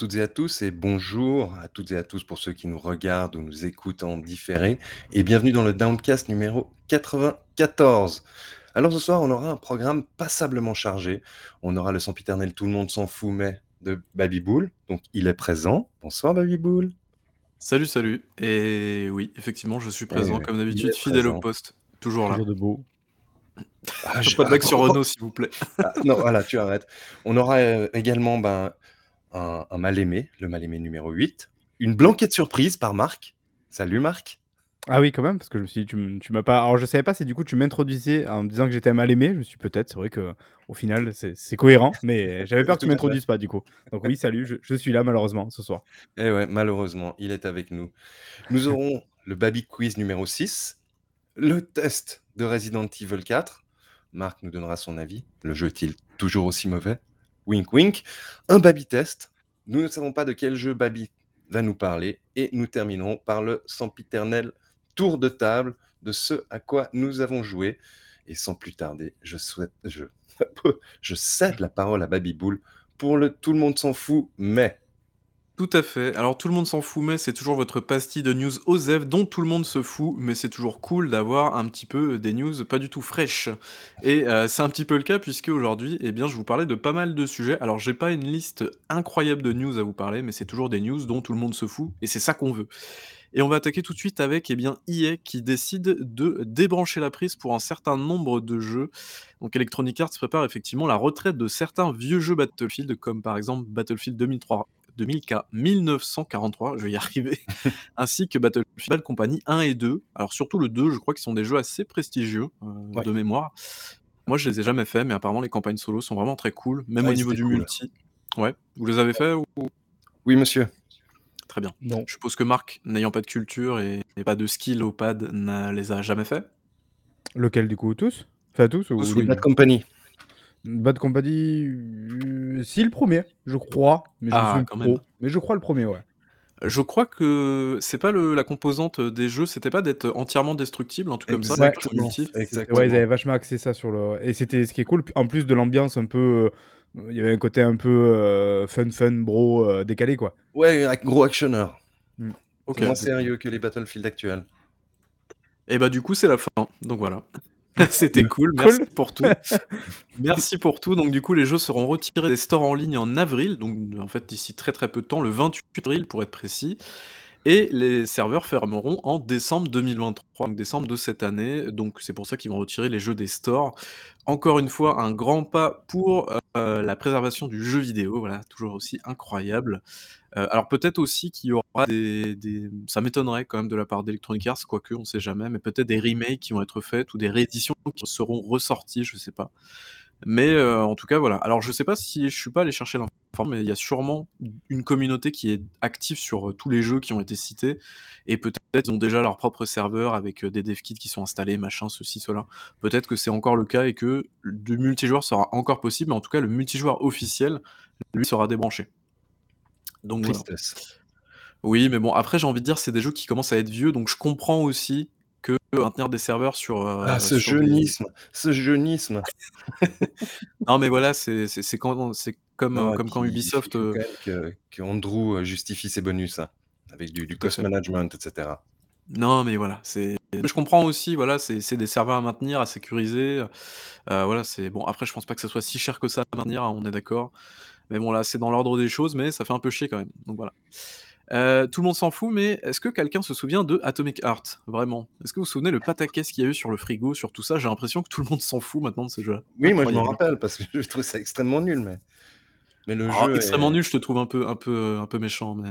Toutes et à tous et bonjour à toutes et à tous pour ceux qui nous regardent ou nous écoutent en différé et bienvenue dans le Downcast numéro 94. Alors ce soir, on aura un programme passablement chargé. On aura le sempiternel Tout le monde s'en fout mais de Babyboul. Donc il est présent. Bonsoir Babyboul. Salut, salut. Et oui, effectivement, je suis présent Eh, comme il d'habitude, fidèle au présent. poste. Toujours là. Toujours debout. Ah, je- pas de blague ah, sur oh, Renault, s'il vous plaît. ah, non, voilà, tu arrêtes. On aura euh, également ben, un, un mal-aimé, le mal-aimé numéro 8. Une blanquette surprise par Marc. Salut Marc. Ah oui, quand même, parce que je me suis dit, tu, m'as pas. Alors, je savais pas si du coup tu m'introduisais en me disant que j'étais mal aimé. Je me suis peut-être, c'est vrai que au final, c'est cohérent, mais j'avais peur que tu m'introduises pas du coup. Donc, oui, salut, je, je suis là malheureusement ce soir. Eh ouais, malheureusement, il est avec nous. Nous aurons le Baby Quiz numéro 6, le test de Resident Evil 4. Marc nous donnera son avis. Le jeu est-il toujours aussi mauvais? Wink wink. Un Baby test. Nous ne savons pas de quel jeu Baby va nous parler. Et nous terminerons par le sempiternel tour de table de ce à quoi nous avons joué. Et sans plus tarder, je souhaite, je, cède la parole à Baby Bull pour le tout le monde s'en fout, mais Tout à fait. Alors, tout le monde s'en fout, mais c'est toujours votre pastille de news OZEV dont tout le monde se fout, mais c'est toujours cool d'avoir un petit peu des news pas du tout fraîches. Et euh, c'est un petit peu le cas puisque aujourd'hui, eh bien, je vous parlais de pas mal de sujets. Alors, j'ai pas une liste incroyable de news à vous parler, mais c'est toujours des news dont tout le monde se fout, et c'est ça qu'on veut. Et on va attaquer tout de suite avec eh bien, EA qui décide de débrancher la prise pour un certain nombre de jeux. Donc Electronic Arts prépare effectivement la retraite de certains vieux jeux Battlefield, comme par exemple Battlefield 2003, 2000, 1943, je vais y arriver, ainsi que Battlefield Bad Company 1 et 2. Alors surtout le 2, je crois qu'ils sont des jeux assez prestigieux euh, Ouais. de mémoire. Moi je les ai jamais fait, mais apparemment les campagnes solo sont vraiment très cool, même Ouais, au niveau du cool. multi. Ouais, vous les avez fait ou... oui, monsieur. Très bien. Non. Je suppose que Marc, n'ayant pas de culture et, et pas de skill au pad, ne les a jamais fait. Lequel du coup Tous? Enfin, tous ou Tous, oui. Bad Company. Bad Company, euh, si le premier, je crois. Mais je Ah, quand même. Mais je crois le premier, ouais. Je crois que c'est pas le, la composante des jeux, c'était pas d'être entièrement destructible, truc comme ça, Exactement. Ouais, ils avaient vachement axé ça sur le. Et c'était ce qui est cool, en plus de l'ambiance un peu. euh, Il y avait un côté un peu euh, fun, fun, bro, euh, décalé quoi. Ouais, un gros actionneur. Ok. C'est moins sérieux que les Battlefield actuels. Et bah du coup c'est la fin. Donc voilà. C'était cool. Cool. Merci pour tout. Merci pour tout. Donc du coup les jeux seront retirés des stores en ligne en avril. Donc en fait d'ici très très peu de temps, le 28 avril pour être précis. Et les serveurs fermeront en décembre 2023, donc décembre de cette année. Donc c'est pour ça qu'ils vont retirer les jeux des stores. Encore une fois, un grand pas pour euh, la préservation du jeu vidéo. Voilà, toujours aussi incroyable. Euh, alors peut-être aussi qu'il y aura des, ça m'étonnerait quand même de la part d'Electronic Arts, quoique on sait jamais, mais peut-être des remakes qui vont être faites ou des rééditions qui seront ressorties, je sais pas. Mais euh, en tout cas voilà. Alors je sais pas si je suis pas allé chercher l'information, mais il y a sûrement une communauté qui est active sur euh, tous les jeux qui ont été cités et peut-être ils ont déjà leur propre serveur avec euh, des dev kits qui sont installés, machin, ceci, cela. Peut-être que c'est encore le cas et que du multijoueur sera encore possible, mais en tout cas le multijoueur officiel lui sera débranché. Donc voilà. Oui, mais bon, après, j'ai envie de dire, c'est des jeux qui commencent à être vieux, donc je comprends aussi que maintenir des serveurs sur. euh, Ah, ce sur des- jeunisme. Ce jeunisme. Non, mais voilà, c'est quand, comme, Non, comme et quand Ubisoft. Euh, quand même que, que Andrew euh, justifie ses bonus, hein, avec du, cost fait. management, etc. Non, mais voilà, c'est. Je comprends aussi, voilà, c'est des serveurs à maintenir, à sécuriser. euh, voilà, c'est bon. Après, je pense pas que ça soit si cher que ça à maintenir, hein, on est d'accord. Mais bon, là, c'est dans l'ordre des choses, mais ça fait un peu chier quand même. Donc voilà. Euh, tout le monde s'en fout, mais est-ce que quelqu'un se souvient de Atomic Heart Vraiment? Est-ce que vous vous souvenez le pataquès qu'il y a eu sur le frigo, sur tout ça? J'ai l'impression que tout le monde s'en fout maintenant de ce jeu-là. Oui, moi je m'en rappelle parce que je trouve ça extrêmement nul, mais, mais le Ah, jeu. extrêmement est- nul, je te trouve un peu, un peu, un peu méchant, mais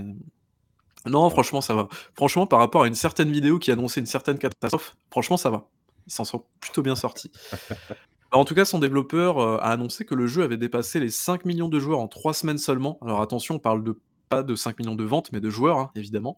non, franchement, ça va. Franchement, par rapport à une certaine vidéo qui annonçait une certaine catastrophe, franchement, ça va. Ils s'en sont plutôt bien sortis. En tout cas, son développeur euh, a annoncé que le jeu avait dépassé les 5 millions de joueurs en 3 semaines seulement. Alors attention, on parle de pas de 5 millions de ventes, mais de joueurs, hein, évidemment.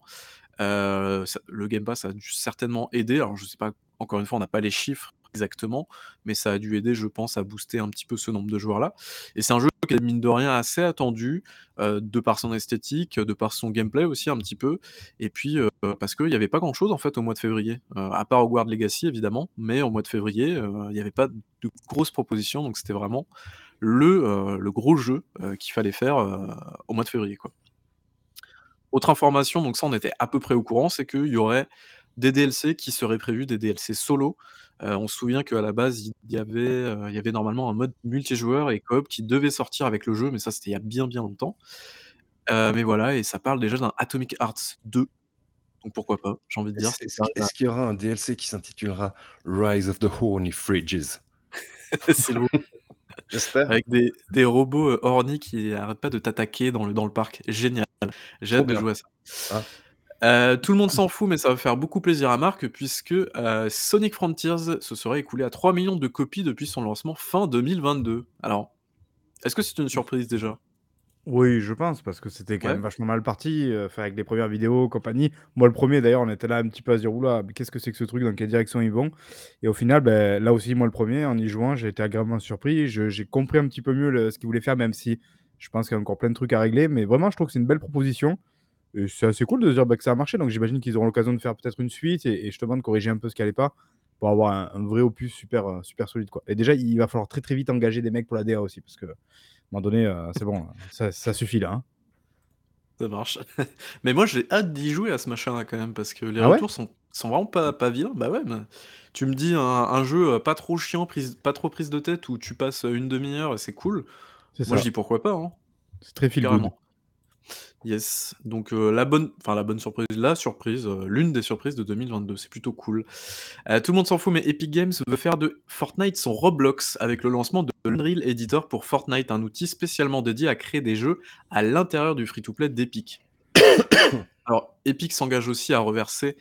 Euh, le Game Pass a dû certainement aider. Alors je sais pas, encore une fois, on n'a pas les chiffres exactement, mais ça a dû aider, je pense, à booster un petit peu ce nombre de joueurs-là. Et c'est un jeu qui est mine de rien assez attendu, euh, de par son esthétique, de par son gameplay aussi un petit peu et puis, heu, parce qu'il y avait pas grand chose en fait au mois de février, heu, à part Hogwarts Legacy évidemment, mais au mois de février, il y avait pas de grosses propositions donc c'était vraiment le, le gros jeu, qu'il fallait faire, au mois de février, quoi. Autre information, donc ça on était à peu près au courant, c'est qu'il y aurait des DLC qui seraient prévus, des DLC solo. Heu, on se souvient qu'à la base, il y avait, heu, il y avait normalement un mode multijoueur et coop qui devait sortir avec le jeu, mais ça c'était il y a bien, bien longtemps. Heu, mais voilà et ça parle déjà d'un Atomic Hearts 2. Donc pourquoi pas, j'ai envie de dire. Est-ce qu'il y aura un DLC qui s'intitulera Rise of the Horny Fridges? C'est le J'espère. avec des des robots, heu, horny qui arrêtent pas de t'attaquer dans le dans le parc. Génial. J'ai hâte de jouer à ça. Ah. Heu, tout le monde s'en fout, mais ça va faire beaucoup plaisir à Marc puisque, heu, Sonic Frontiers se serait écoulé à 3 millions de copies depuis son lancement fin 2022. Alors, est-ce que c'est une surprise déjà? Oui, je pense, parce que c'était quand Ouais. même vachement mal parti, heu, enfin avec les premières vidéos, compagnie. Moi, le premier d'ailleurs, on était là un petit peu à se dire: «Ouh là, mais qu'est-ce que c'est que ce truc? Dans quelle direction ils vont?» et au final, beh, là aussi, moi, le premier, en y jouant, j'ai été agréablement surpris. Je j'ai compris un petit peu mieux le ce qu'ils voulaient faire, même si je pense qu'il y a encore plein de trucs à régler, mais vraiment, je trouve que c'est une belle proposition et c'est assez cool de se dire, bah, que ça a marché, donc j'imagine qu'ils auront l'occasion de faire peut-être une suite et et justement de corriger un peu ce qui allait pas, pour avoir un un vrai opus super, heu, super solide, quoi et déjà, il va falloir très, très vite engager des mecs pour la DA aussi parce qu'à un moment donné, heu, c'est bon, ça ça suffit là, hein. Ça marche. Mais moi, j'ai hâte d'y jouer à ce machin-là quand même, parce que les Ah ouais? retours sont sont vraiment pas pas vilains. Bah ouais, mais tu me dis un un jeu, heu, pas trop chiant, prise pas trop prise de tête, où tu passes, une demi heure et c'est cool. Moi, je dis pourquoi pas, hein, C'est très feel good. Yes, donc heu, la bonne enfin la bonne surprise, la surprise, heu, l'une des surprises de 2022, c'est plutôt cool. Heu, tout le monde s'en fout, mais Epic Games veut faire de Fortnite son Roblox avec le lancement de l'Unreal Editor pour Fortnite, un outil spécialement dédié à créer des jeux à l'intérieur du free-to-play d'Epic. Alors, Epic s'engage aussi à reverser,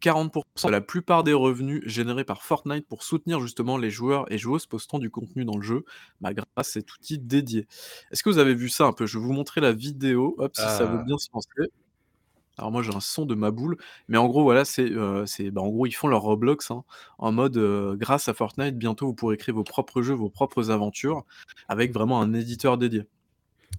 40% de la plupart des revenus générés par Fortnite pour soutenir justement les joueurs et joueuses postant du contenu dans le jeu, bah, grâce à cet outil dédié. Est-ce que vous avez vu ça un peu? Je vais vous montrer la vidéo, hop, si ça veut Ah. bien se lancer. Alors moi, j'ai un son de ma boule, mais en gros, voilà, c'est, c'est bah, en gros, ils font leur Roblox, hein, en mode, heu, grâce à Fortnite, bientôt vous pourrez créer vos propres jeux, vos propres aventures, avec vraiment un éditeur dédié.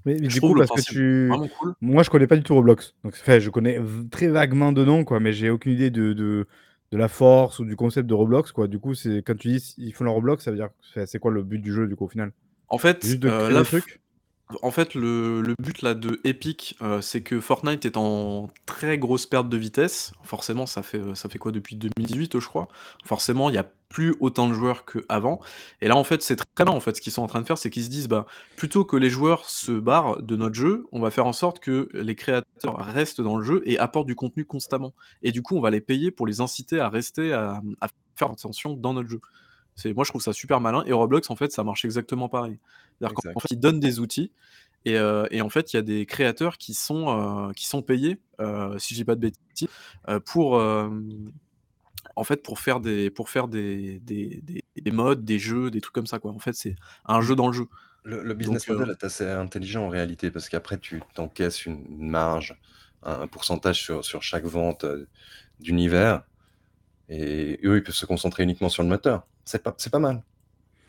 Mais mais Je du coup, parce que tu cool. moi, je connais pas du tout Roblox, donc enfin, je connais très vaguement de nom, quoi, mais j'ai aucune idée de de de la force ou du concept de Roblox, quoi. Du coup, c'est quand tu dis ils font leur Roblox, ça veut dire c'est quoi le but du jeu, du coup, au final? En fait, Juste de des f trucs? En fait, le but là de Epic, heu, c'est que Fortnite est en très grosse perte de vitesse. Forcément, ça fait, heu, ça fait quoi depuis 2018, je crois? Forcément, il y a plus autant de joueurs qu'avant et là, en fait, c'est très bien, en fait, ce qu'ils sont en train de faire, c'est qu'ils se disent: «Bah, plutôt que les joueurs se barrent de notre jeu, on va faire en sorte que les créateurs restent dans le jeu et apportent du contenu constamment et du coup, on va les payer pour les inciter à rester, à faire attention dans notre jeu». C'est moi, je trouve ça super malin et Roblox, en fait, ça marche exactement pareil. C'est-à-dire qu'en fait, ils donnent des outils et heu et en fait, il y a des créateurs qui sont, qui sont payés, heu, si je dis pas de bêtises, pour, en fait, pour faire des pour faire des des des des jeux, des trucs comme ça, quoi. En fait, c'est un jeu dans le jeu. Le business model est assez intelligent en réalité, parce qu'après tu t'encaisses une marge, un pourcentage sur sur chaque vente, d'univers et eux, ils peuvent se concentrer uniquement sur le moteur. C'est pas c'est pas mal.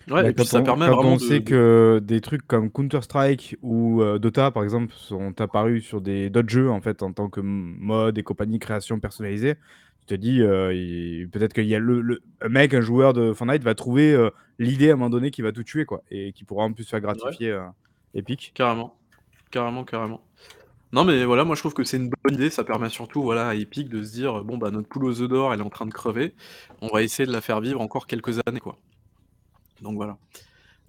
ouais Bah, et puis quand ça on permet quand vraiment on de sait que des trucs comme Counter Strike ou heu, Dota, par exemple, sont apparus sur des d'autres jeux, en fait, en tant que mode et compagnie, création personnalisée, tu te dis, il peut-être qu'il y a le le un mec, un joueur de Fortnite va trouver, heu, l'idée à un moment donné qui va tout tuer, quoi et qui pourra en plus faire ouais, gratifier, heu, Epic. carrément, carrément, carrément. Non, mais voilà, moi, je trouve que c'est une bonne idée. Ça permet surtout, voilà, à Epic de se dire: «Bon, bah, notre poule aux œufs d'or, elle est en train de crever. On va essayer de la faire vivre encore quelques années, quoi». Donc voilà.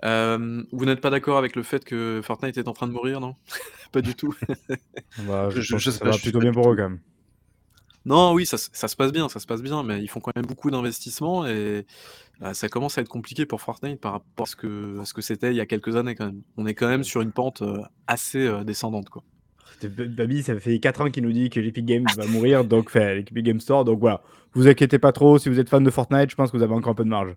Hem, vous n'êtes pas d'accord avec le fait que Fortnite est en train de mourir, non? Pas du tout? Bah, Je je je pense que ça pas, va je suis plutôt bien pour eux, quand même. Non, oui, ça se ça se passe bien, ça se passe bien, mais ils font quand même beaucoup d'investissements et bah, ça commence à être compliqué pour Fortnite par rapport à ce que à ce que c'était il y a quelques années, quand même. On est quand même sur une pente, heu, assez, heu, descendante, quoi. C'était B Baby, ça fait 4 ans qu'il nous dit que l'Epic Games va mourir, donc enfin, l'Epic Games Store, donc voilà. Vous inquiétez pas trop, si vous êtes fan de Fortnite, je pense que vous avez encore un peu de marge.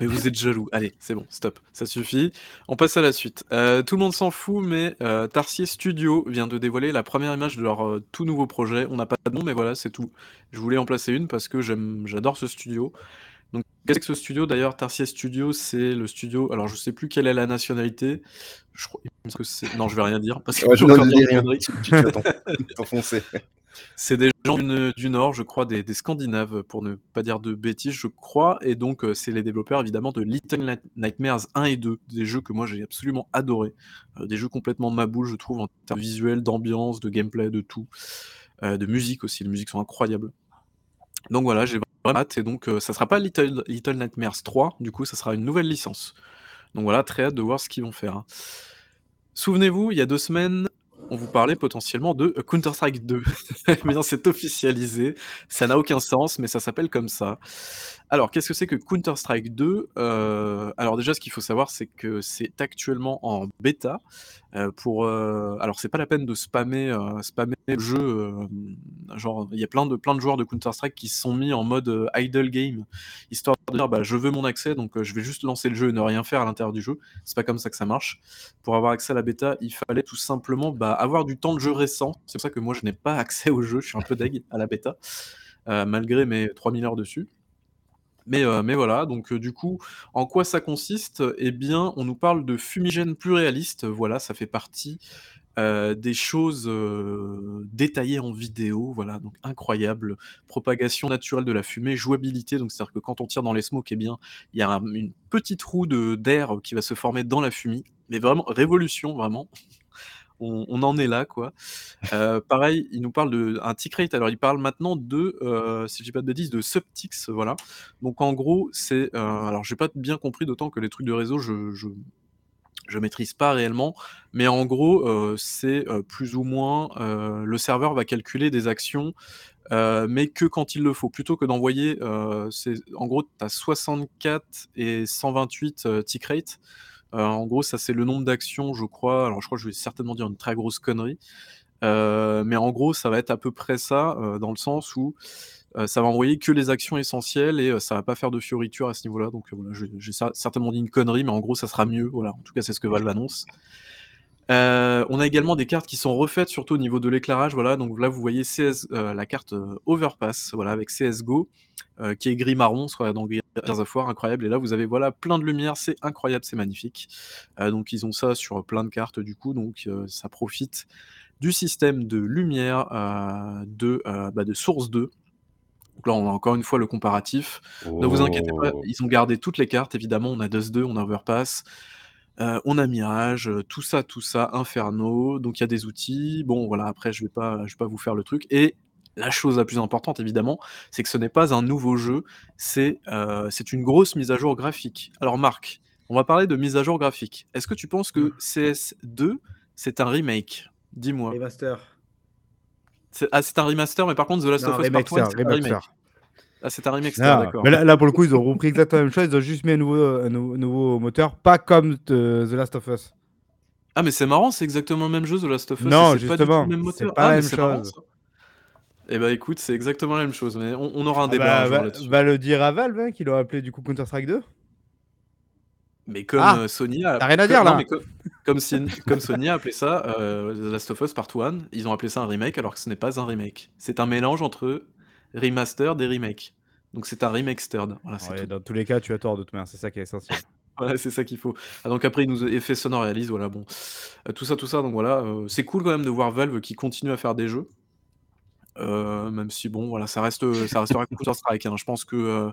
Mais vous êtes jaloux. Allez, c'est bon, stop, ça suffit. On passe à la suite. Heu, tout le monde s'en fout, mais heu, Tarsier Studio vient de dévoiler la première image de leur, heu, tout nouveau projet. On n'a pas de nom, mais voilà, c'est tout. Je voulais en placer une parce que j'adore ce studio. Donc, qu'est-ce que ce studio D'ailleurs, Tarsier Studio, c'est le studio. Alors, je sais plus quelle est la nationalité. Je crois que c'est. Non, je vais rien dire parce que Ouais, je t'enfoncer. C'est des gens du, Nord, je crois, des, des Scandinaves, pour ne pas dire de bêtises, je crois. Et donc, euh, c'est les développeurs, évidemment, de Little Night- Nightmares 1 et 2, des jeux que moi j'ai absolument adoré. des jeux complètement maboules, je trouve, en termes visuels, d'ambiance, de gameplay, de tout. Euh, de musique aussi, les musiques sont incroyables. Donc voilà, j'ai vraiment hâte. Et donc, euh, ça sera pas Little, Little Nightmares 3, du coup, ça sera une nouvelle licence. Donc voilà, très hâte de voir ce qu'ils vont faire. hein. Souvenez-vous, il y a deux semaines, on vous parlait potentiellement de Counter-Strike 2. Maintenant, c'est officialisé. Ça n'a aucun sens, mais ça s'appelle comme ça. Alors, qu'est-ce que c'est que Counter-Strike 2 Euh, Alors déjà, ce qu'il faut savoir, c'est que c'est actuellement en bêta. euh, pour, euh, alors, c'est pas la peine de spammer, euh, le jeu. euh, genre, il y a plein de, plein de joueurs de Counter-Strike qui se sont mis en mode idle game, histoire de dire, bah, je veux mon accès, donc je vais juste lancer le jeu et ne rien faire à l'intérieur du jeu. C'est pas comme ça que ça marche. Pour avoir accès à la bêta, il fallait tout simplement bah, avoir du temps de jeu récent. C'est pour ça que moi, je n'ai pas accès au jeu. Je suis un peu deg à la bêta, malgré mes 3000 heures dessus. Mais, euh, mais voilà, donc euh, du coup, en quoi ça consiste? Eh bien, on nous parle de fumigène plus réaliste. Voilà, ça fait partie euh, des choses détaillées en vidéo. Voilà, donc incroyable. Propagation naturelle de la fumée, jouabilité. Donc c'est-à-dire que quand on tire dans les smokes, eh bien, il y a un- une petite roue d'air qui va se former dans la fumée. Mais vraiment, révolution, vraiment. On, en est là, quoi. Euh, pareil, il nous parle de un tick rate. Alors, il parle maintenant de, euh, si dis pas de bêtises, de subticks, voilà. Donc, en gros, c'est, euh, alors, j'ai pas bien compris, d'autant que les trucs de réseau, je, je, je maîtrise pas réellement, mais en gros, euh, c'est euh, plus ou moins le serveur va calculer des actions, mais que quand il le faut, plutôt que d'envoyer, en gros, tu as 64 et 128 euh, tick rate. Euh, en gros, ça c'est le nombre d'actions, je crois. Alors, je crois que je vais certainement dire une très grosse connerie. Euh, mais en gros, ça va être à peu près ça, euh, dans le sens où ça va envoyer que les actions essentielles et ça va pas faire de fioritures à ce niveau-là. Donc voilà, j'ai j'ai cer- certainement dit une connerie, mais en gros, ça sera mieux. Voilà, en tout cas, c'est ce que Valve annonce. Euh, on a également des cartes qui sont refaites, surtout au niveau de l'éclairage. Voilà, donc là, vous voyez CS, euh, la carte euh, Overpass, voilà, avec CSGO, qui est gris-marron, soit dans Gears of War, incroyable. Et là, vous avez voilà plein de lumière, c'est incroyable, c'est magnifique. Donc, ils ont ça sur plein de cartes, du coup, donc ça profite du système de lumière de, bah, de Source 2. Donc là, on a encore une fois le comparatif. Ne vous inquiétez pas, Oh. ils ont gardé toutes les cartes, évidemment. On a Dust 2, on a Overpass, euh, on a Mirage, euh, tout ça, tout ça, Inferno. Donc il y a des outils. Bon, voilà, après, je vais pas, je vais pas vous faire le truc. Et la chose la plus importante, évidemment, c'est que ce n'est pas un nouveau jeu, c'est euh, c'est une grosse mise à jour graphique. Alors, Marc, on va parler de mise à jour graphique. Est-ce que tu penses que CS2, c'est un remake? Dis-moi. Remaster. C'est- Ah, c'est un remaster, mais par contre, The Last Non, of Us Part remaster, 1, c'est un remake. Ah, c'est un remake, Non, d'accord. mais là, là, pour le coup, ils ont repris exactement la même chose. Ils ont juste mis un nouveau, un nou- nouveau moteur, pas comme euh, The Last of Us. Ah, mais c'est marrant, c'est exactement le même jeu, The Last of Us. Non, c'est pas justement, le même c'est moteur. pas ah, la même marrant, chose. ça. Eh bah écoute, c'est exactement la même chose, mais on, on aura un Ah débat bah, un jour va, le dire à Valve, hein, qui l'ont appelé du coup Counter-Strike 2. Mais comme Ah, euh, Sony a. t'as rien à dire, non, là. mais comme, comme Sony a appelé ça euh, The Last of Us Part 1, ils ont appelé ça un remake alors que ce n'est pas un remake. C'est un mélange entre remaster et remake. Donc c'est un remastered. Voilà, Ouais, dans tous les cas, tu as tort de toute manière, c'est ça qui est essentiel. Voilà, c'est ça qu'il faut. Ah, donc après, ils nous effets sonores réalisent, voilà, bon. Euh, tout ça, tout ça, donc voilà. euh, c'est cool quand même de voir Valve qui continue à faire des jeux. Euh, même si bon, voilà, ça reste, ça restera Counter-Strike. hein. Je pense que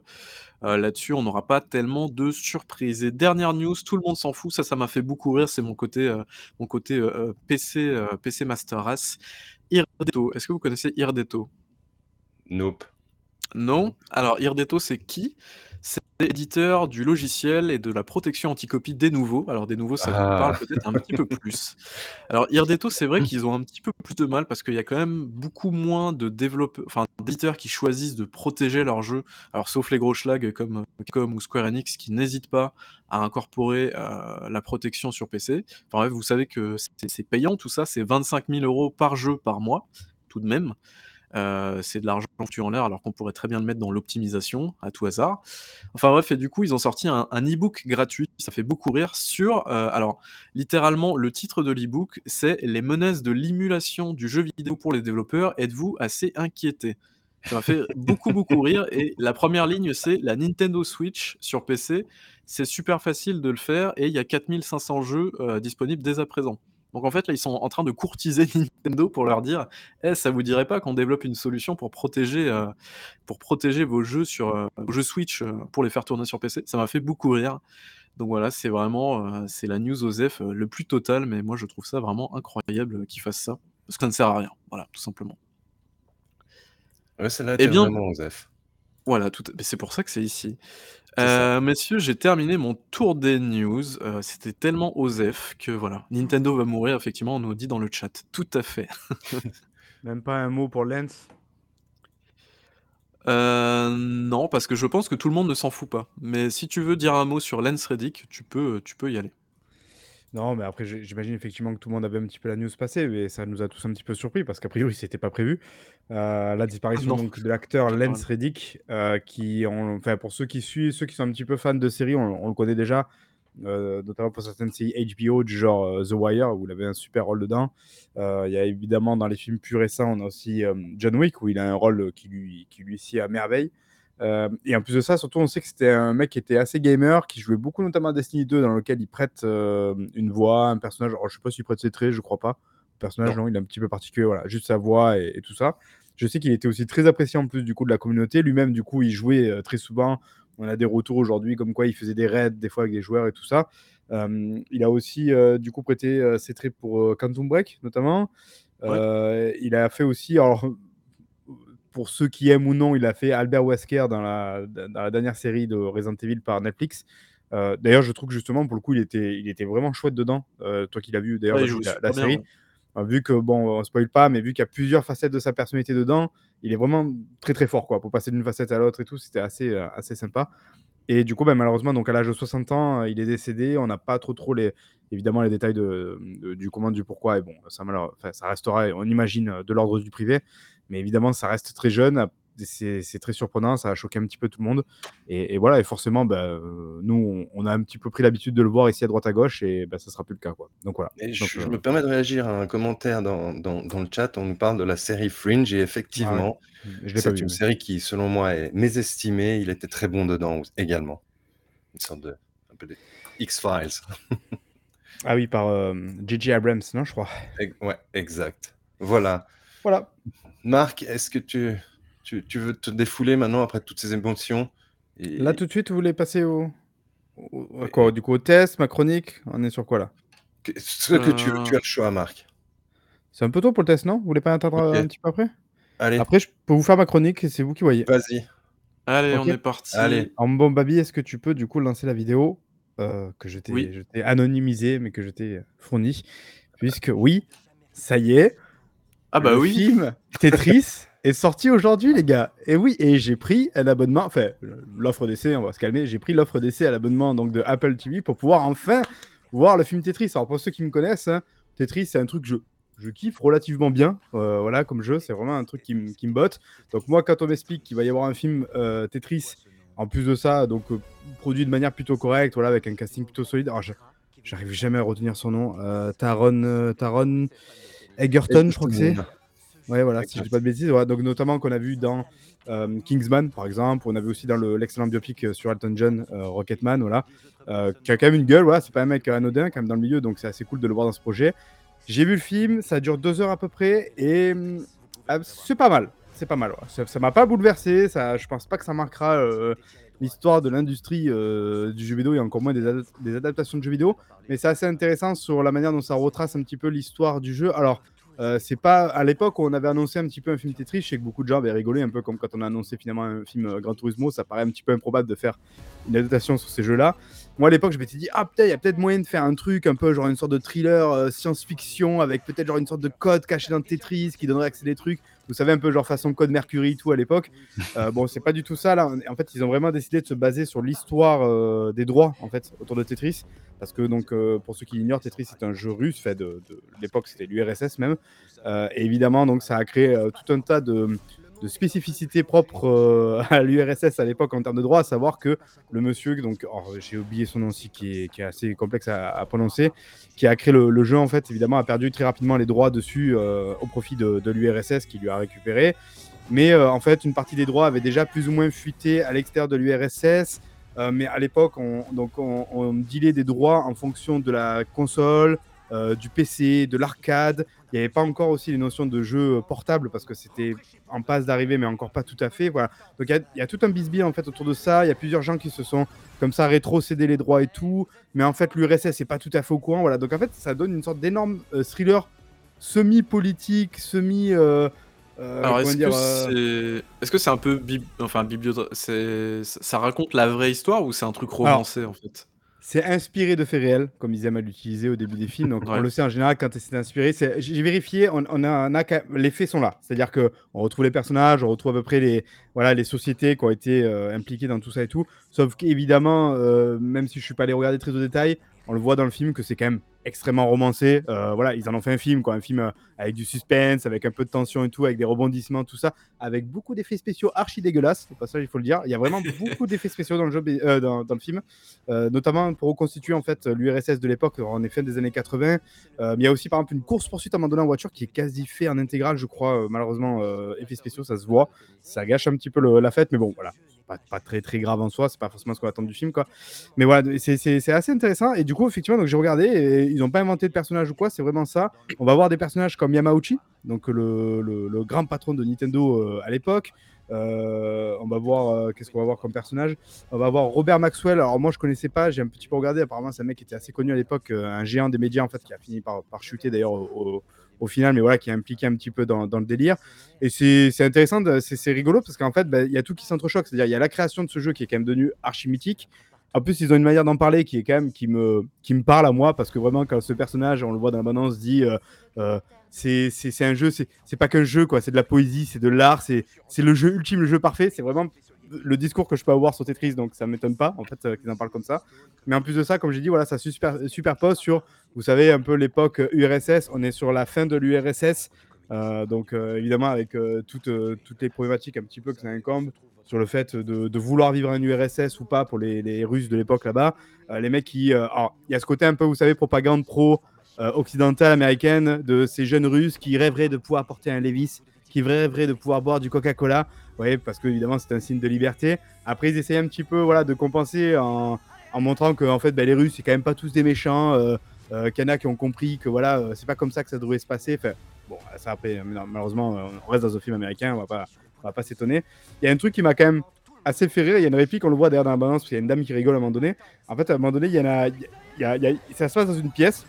là-dessus, on n'aura pas tellement de surprises. Et dernière news, tout le monde s'en fout. Ça, ça m'a fait beaucoup rire. C'est mon côté, mon côté PC, PC Master Race. Irdeto. Est-ce que vous connaissez Irdeto Nope. non. Alors, Irdeto, c'est qui? C'est l'éditeur du logiciel et de la protection anti-copie des nouveaux. Alors, des nouveaux, ça vous Ah. parle peut-être un petit peu plus. Alors, Irdeto, c'est vrai qu'ils ont un petit peu plus de mal parce qu'il y a quand même beaucoup moins de développeurs, enfin, d'éditeurs qui choisissent de protéger leurs jeux. Alors, sauf les gros schlags comme Capcom ou Square Enix qui n'hésitent pas à incorporer euh, la protection sur PC. Enfin, bref, vous savez que c'est payant tout ça, c'est 25 000 euros par jeu par mois, tout de même. Euh, c'est de l'argent foutu en l'air alors qu'on pourrait très bien le mettre dans l'optimisation à tout hasard. Enfin bref, et du coup, ils ont sorti un, e-book gratuit, ça fait beaucoup rire, sur... euh, alors, littéralement, le titre de l'e-book, c'est « Les menaces de l'émulation du jeu vidéo pour les développeurs, êtes-vous assez inquiétés ?» Ça m'a fait beaucoup, beaucoup rire et la première ligne, c'est la Nintendo Switch sur PC. C'est super facile de le faire et il y a 4500 jeux, heu, disponibles dès à présent. Donc en fait, là, ils sont en train de courtiser Nintendo pour leur dire: «Eh, ça vous dirait pas qu'on développe une solution pour protéger, heu, pour protéger vos jeux sur, heu, vos jeux Switch, heu, pour les faire tourner sur PC?» ça m'a fait beaucoup rire. Donc voilà, c'est vraiment, c'est la news OZEF, le plus total, mais moi je trouve ça vraiment incroyable, qu'ils fassent ça, parce que ça ne sert à rien, voilà, tout simplement. Ouais, celle-là Eh bien vraiment OZEF. Voilà, tout c'est pour ça que c'est ici. C'est ça. Heu, messieurs, j'ai terminé mon tour des news, heu, c'était tellement OZEF que voilà, Nintendo va mourir effectivement, on nous dit dans le chat. Tout à fait. Même pas un mot pour Lens? Heu, non, parce que je pense que tout le monde ne s'en fout pas. Mais si tu veux dire un mot sur Lance Reddick, tu peux, heu, tu peux y aller. Non, mais après, j'imagine effectivement que tout le monde avait un petit peu la news passer, mais ça nous a tous un petit peu surpris parce qu'a priori, c'était pas prévu. Heu, la Ah disparition non, donc de l'acteur. Lance Reddick, heu, qui on enfin pour ceux qui suivent, ceux qui sont un petit peu fans de séries, on on le connaît déjà, heu, notamment pour certaines séries HBO du genre, The Wire où il avait un super rôle dedans. Il y a évidemment dans les films plus récents, on a aussi, John Wick où il a un rôle, qui lui qui lui sied à merveille. Hem et en plus de ça, surtout, on sait que c'était un mec qui était assez gamer, qui jouait beaucoup notamment à Destiny 2 dans lequel il prête, hem, une voix, un personnage. Alors je sais pas s'il prête ses traits, je crois pas. Le personnage, Non. non, il est un petit peu particulier, voilà, juste sa voix et et tout ça. Je sais qu'il était aussi très apprécié en plus du coup de la communauté. Lui-même, du coup, il jouait, heu, très souvent. On a des retours aujourd'hui comme quoi il faisait des raids des fois avec des joueurs et tout ça. Il a aussi, du coup prêté, ses traits pour, Quantum Break notamment. Ouais. Il a fait aussi alors pour ceux qui aiment ou non, il a fait Albert Wesker dans la dans la dernière série de Resident Evil par Netflix. Heu, d'ailleurs, je trouve que justement, pour le coup, il était il était vraiment chouette dedans. Heu, toi qui l'as vu d'ailleurs Ouais, joue la la super bien, série. ouais. Heu, vu que bon, on spoil pas, mais vu qu'il y a plusieurs facettes de sa personnalité dedans, il est vraiment très, très fort quoi. Pour passer d'une facette à l'autre et tout, c'était assez, sympa. Et du coup, bah, malheureusement, donc à l'âge de 60 ans, il est décédé. On n'a pas trop, trop les évidemment les détails de, de du comment, du pourquoi et bon, ça restera, on imagine, de l'ordre du privé. Mais évidemment, ça reste très jeune. C'est très surprenant, ça a choqué un petit peu tout le monde et et voilà et forcément, bah, heu, nous, on on a un petit peu pris l'habitude de le voir ici à droite à gauche et bah, ça sera plus le cas, quoi. Donc voilà. Et Donc je heu me permets de réagir à un commentaire dans dans dans le chat. On nous parle de la série Fringe et ah ouais. effectivement, pas c'est une mais série qui, selon moi, est mésestimée. Il était très bon dedans également. Une sorte de un peu des X-Files. ah oui, par, J.J. Abrams, non, je crois? Ouais, exact. Voilà. Voilà. Marc, est-ce que tu tu tu veux te défouler maintenant après toutes ces émotions Là, tout de suite, vous voulez passer au au à et quoi? et Du coup, au test, ma chronique? On est sur quoi là? que ce que tu veux, tu Heu as le choix, Marc. C'est un peu tôt pour le test, non? Vous voulez pas attendre, un petit peu après? Allez, Après, je peux vous faire ma chronique et c'est vous qui voyez. vas-y. allez, on est Allez. parti. Alors bon, Babi, est-ce que tu peux du coup lancer la vidéo, heu, que je t'ai Oui. anonymisée, mais que je t'ai, fournie? Puisque oui, ça y est, Ah bah le oui. film Tetris est sorti aujourd'hui, les gars. Et oui, et j'ai pris un abonnement, enfin, l'offre d'essai, on va se calmer. J'ai pris l'offre d'essai à l'abonnement donc de Apple TV pour pouvoir enfin voir le film Tetris. Alors pour ceux qui me connaissent, hein, Tetris, c'est un truc que je je kiffe relativement bien, heu, voilà, comme jeu. C'est vraiment un truc qui me qui me botte. Donc moi, quand on m'explique qu'il va y avoir un film, heu, Tetris, en plus de ça, donc heu, produit de manière plutôt correcte, voilà, avec un casting plutôt solide. Alors j'arrive jamais à retenir son nom, Taron, Taron Egerton, je crois que c'est? Ouais, voilà, si je dis pas de bêtises, voilà, donc notamment qu'on a vu dans, hem, Kingsman, par exemple. On avait aussi dans le l'excellent biopic, heu, sur Elton John, heu, Rocketman, voilà, heu, qui a quand même une gueule, voilà, c'est pas un mec anodin quand même dans le milieu, donc c'est assez cool de le voir dans ce projet. J'ai vu le film, ça dure 2 heures à peu près et c'est pas mal, c'est pas mal, ouais. Ça m'a pas bouleversé, ça je pense pas que ça marquera, l'histoire de l'industrie, heu, du jeu vidéo et encore moins des adap des adaptations de jeux vidéo, mais c'est assez intéressant sur la manière dont ça retrace un petit peu l'histoire du jeu. Alors, heu, c'est pas à l'époque où on avait annoncé un petit peu un film Tetris, je sais que beaucoup de gens avaient rigolé, un peu comme quand on a annoncé finalement un film, heu, Gran Turismo, ça paraît un petit peu improbable de faire une adaptation sur ces jeux-là. Moi, à l'époque, je m'étais dit: «Ah putain, il y a peut-être moyen de faire un truc un peu genre une sorte de thriller, science-fiction avec peut-être genre une sorte de code caché dans Tetris qui donnerait accès à des trucs». Vous savez, un peu genre façon Code Mercury et tout à l'époque. Heu, bon, c'est pas du tout ça là. En fait, ils ont vraiment décidé de se baser sur l'histoire, heu, des droits en fait autour de Tetris. Parce que donc, heu, pour ceux qui l'ignorent, Tetris c'est un jeu russe, fait de de l'époque c'était l'URSS même. Et évidemment donc ça a créé, tout un tas de de spécificités propres, heu, à l'URSS à l'époque en termes de droits, à savoir que le monsieur donc alors j'ai oublié son nom aussi qui est assez complexe à prononcer, qui a créé le jeu en fait évidemment a perdu très rapidement les droits dessus, heu, au profit de l'URSS qui lui a récupéré mais en fait, une partie des droits avait déjà plus ou moins fuité à l'extérieur de l'URSS. mais à l'époque, on, donc on, on dealait des droits en fonction de la console, euh, du PC, de l'arcade. Il n'y avait pas encore aussi les notions de jeu portable parce que c'était en passe d'arriver, mais encore pas tout à fait. Voilà. Donc il y, a tout un bisbille en fait autour de ça. Il y a plusieurs gens qui se sont comme ça rétrocédés les droits et tout. Mais en fait, l'URSS n'est pas tout à fait au courant. Voilà. Donc en fait, ça donne une sorte d'énorme euh, thriller semi-politique, semi. Euh, Alors est-ce que c'est est -ce c'est un peu enfin bibliothèque ça raconte la vraie histoire ou c'est un truc romancé en fait? C'est inspiré de faits réels, comme ils aiment à l'utiliser au début des films. Donc, on le sait en général, quand c'est inspiré, j'ai vérifié, on, a, les faits sont là. C'est-à-dire qu'on retrouve les personnages, on retrouve à peu près les, voilà, les sociétés qui ont été euh, impliquées dans tout ça et tout. Sauf qu'évidemment, euh, même si je suis pas allé regarder très au détail, on le voit dans le film que c'est quand même extrêmement romancé. Euh, voilà, ils en ont fait un film, quoi, un film euh, avec du suspense, avec un peu de tension et tout, avec des rebondissements, tout ça, avec beaucoup d'effets spéciaux archi dégueulasses. Au passage, il faut le dire. Il y a vraiment beaucoup d'effets spéciaux dans le jeu, euh, dans, le film, notamment pour reconstituer en fait l'URSS de l'époque, en effet des années 80. il y a aussi par exemple une course poursuite à un moment donné en voiture qui est quasi fait en intégral, je crois. malheureusement, effets spéciaux, ça se voit. Ça gâche un petit peu la fête, mais bon, voilà pas, très très grave en soi, c'est pas forcément ce qu'on attend du film quoi. Mais voilà, c'est assez intéressant et du coup effectivement donc j'ai regardé ils n'ont pas inventé de personnage ou quoi, c'est vraiment ça. On va voir des personnages comme Yamauchi, donc le, le, grand patron de Nintendo euh, à l'époque. Euh, on va voir euh, qu'est-ce qu'on va voir comme personnage. On va voir Robert Maxwell. Alors moi je connaissais pas, j'ai un petit peu regardé. Apparemment c'est un mec qui était assez connu à l'époque, un géant des médias en fait qui a fini par, par chuter d'ailleurs au final, mais voilà, qui est impliqué un petit peu dans, le délire. Et c'est intéressant, c'est rigolo parce qu'en fait, bah, il y a tout qui s'entrechoque. C'est-à-dire, il y a la création de ce jeu qui est quand même devenu archi mythique. En plus, ils ont une manière d'en parler qui est quand même qui me, qui me parle à moi parce que vraiment, quand ce personnage, on le voit dans la bande on se dit euh, euh, c'est un jeu, c'est pas qu'un jeu, quoi. C'est de la poésie, c'est de l'art, c'est le jeu ultime, le jeu parfait. C'est vraiment le discours que je peux avoir sur Tetris, donc ça m'étonne pas en fait euh, qu'ils en parlent comme ça. Mais en plus de ça, comme j'ai dit, voilà, ça super, superpose sur, vous savez, un peu l'époque URSS. On est sur la fin de l'URSS, euh, donc euh, évidemment avec toutes, toutes les problématiques un petit peu que ça incombe sur le fait de, vouloir vivre en URSS ou pas pour les, les Russes de l'époque là-bas. les mecs qui, il y a ce côté un peu, vous savez, propagande pro occidentale américaine de ces jeunes Russes qui rêveraient de pouvoir porter un Levis qui rêveraient de pouvoir boire du Coca-Cola. Oui, parce que évidemment c'est un signe de liberté. Après, ils essayent un petit peu voilà, de compenser en, montrant que en fait, ben, les Russes, c'est quand même pas tous des méchants. Euh, euh, qu'il y en a qui ont compris que voilà, euh, c'est pas comme ça que ça devrait se passer. Enfin, bon, ça après, malheureusement, on reste dans un film américain, on va pas, on va pas s'étonner. Il y a un truc qui m'a quand même assez fait rire. Il y a une réplique, on le voit derrière dans la balance, parce qu'il y a une dame qui rigole à un moment donné. En fait, à un moment donné, il y en a, il y a, il y a ça se passe dans une pièce.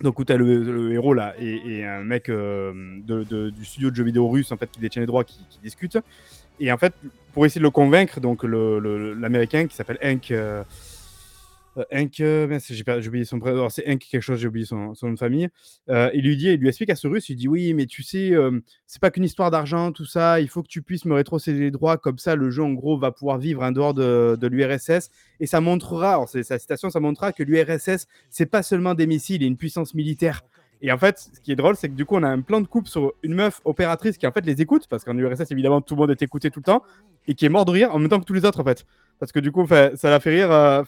Donc où tu as le, héros là et, un mec euh, du studio de jeux vidéo russe en fait qui détient les droits qui, discute. Et en fait, pour essayer de le convaincre, donc l'américain qui s'appelle Hank, euh, Hank, euh, j'ai oublié son prénom, c'est Hank quelque chose, j'ai oublié son, nom de famille. Euh, il lui dit, il lui explique à ce russe, il dit oui, mais tu sais, c'est pas qu'une histoire d'argent, tout ça, il faut que tu puisses me rétrocéder les droits, comme ça le jeu en gros va pouvoir vivre en dehors de, l'URSS et ça montrera, c'est sa citation, ça montrera que l'URSS c'est pas seulement des missiles et une puissance militaire. Et en fait, ce qui est drôle, c'est que du coup, on a un plan de coupe sur une meuf opératrice qui en fait les écoute, parce qu'en URSS, évidemment, tout le monde est écouté tout le temps, et qui est mort de rire en même temps que tous les autres, en fait. Parce que du coup, ça la fait rire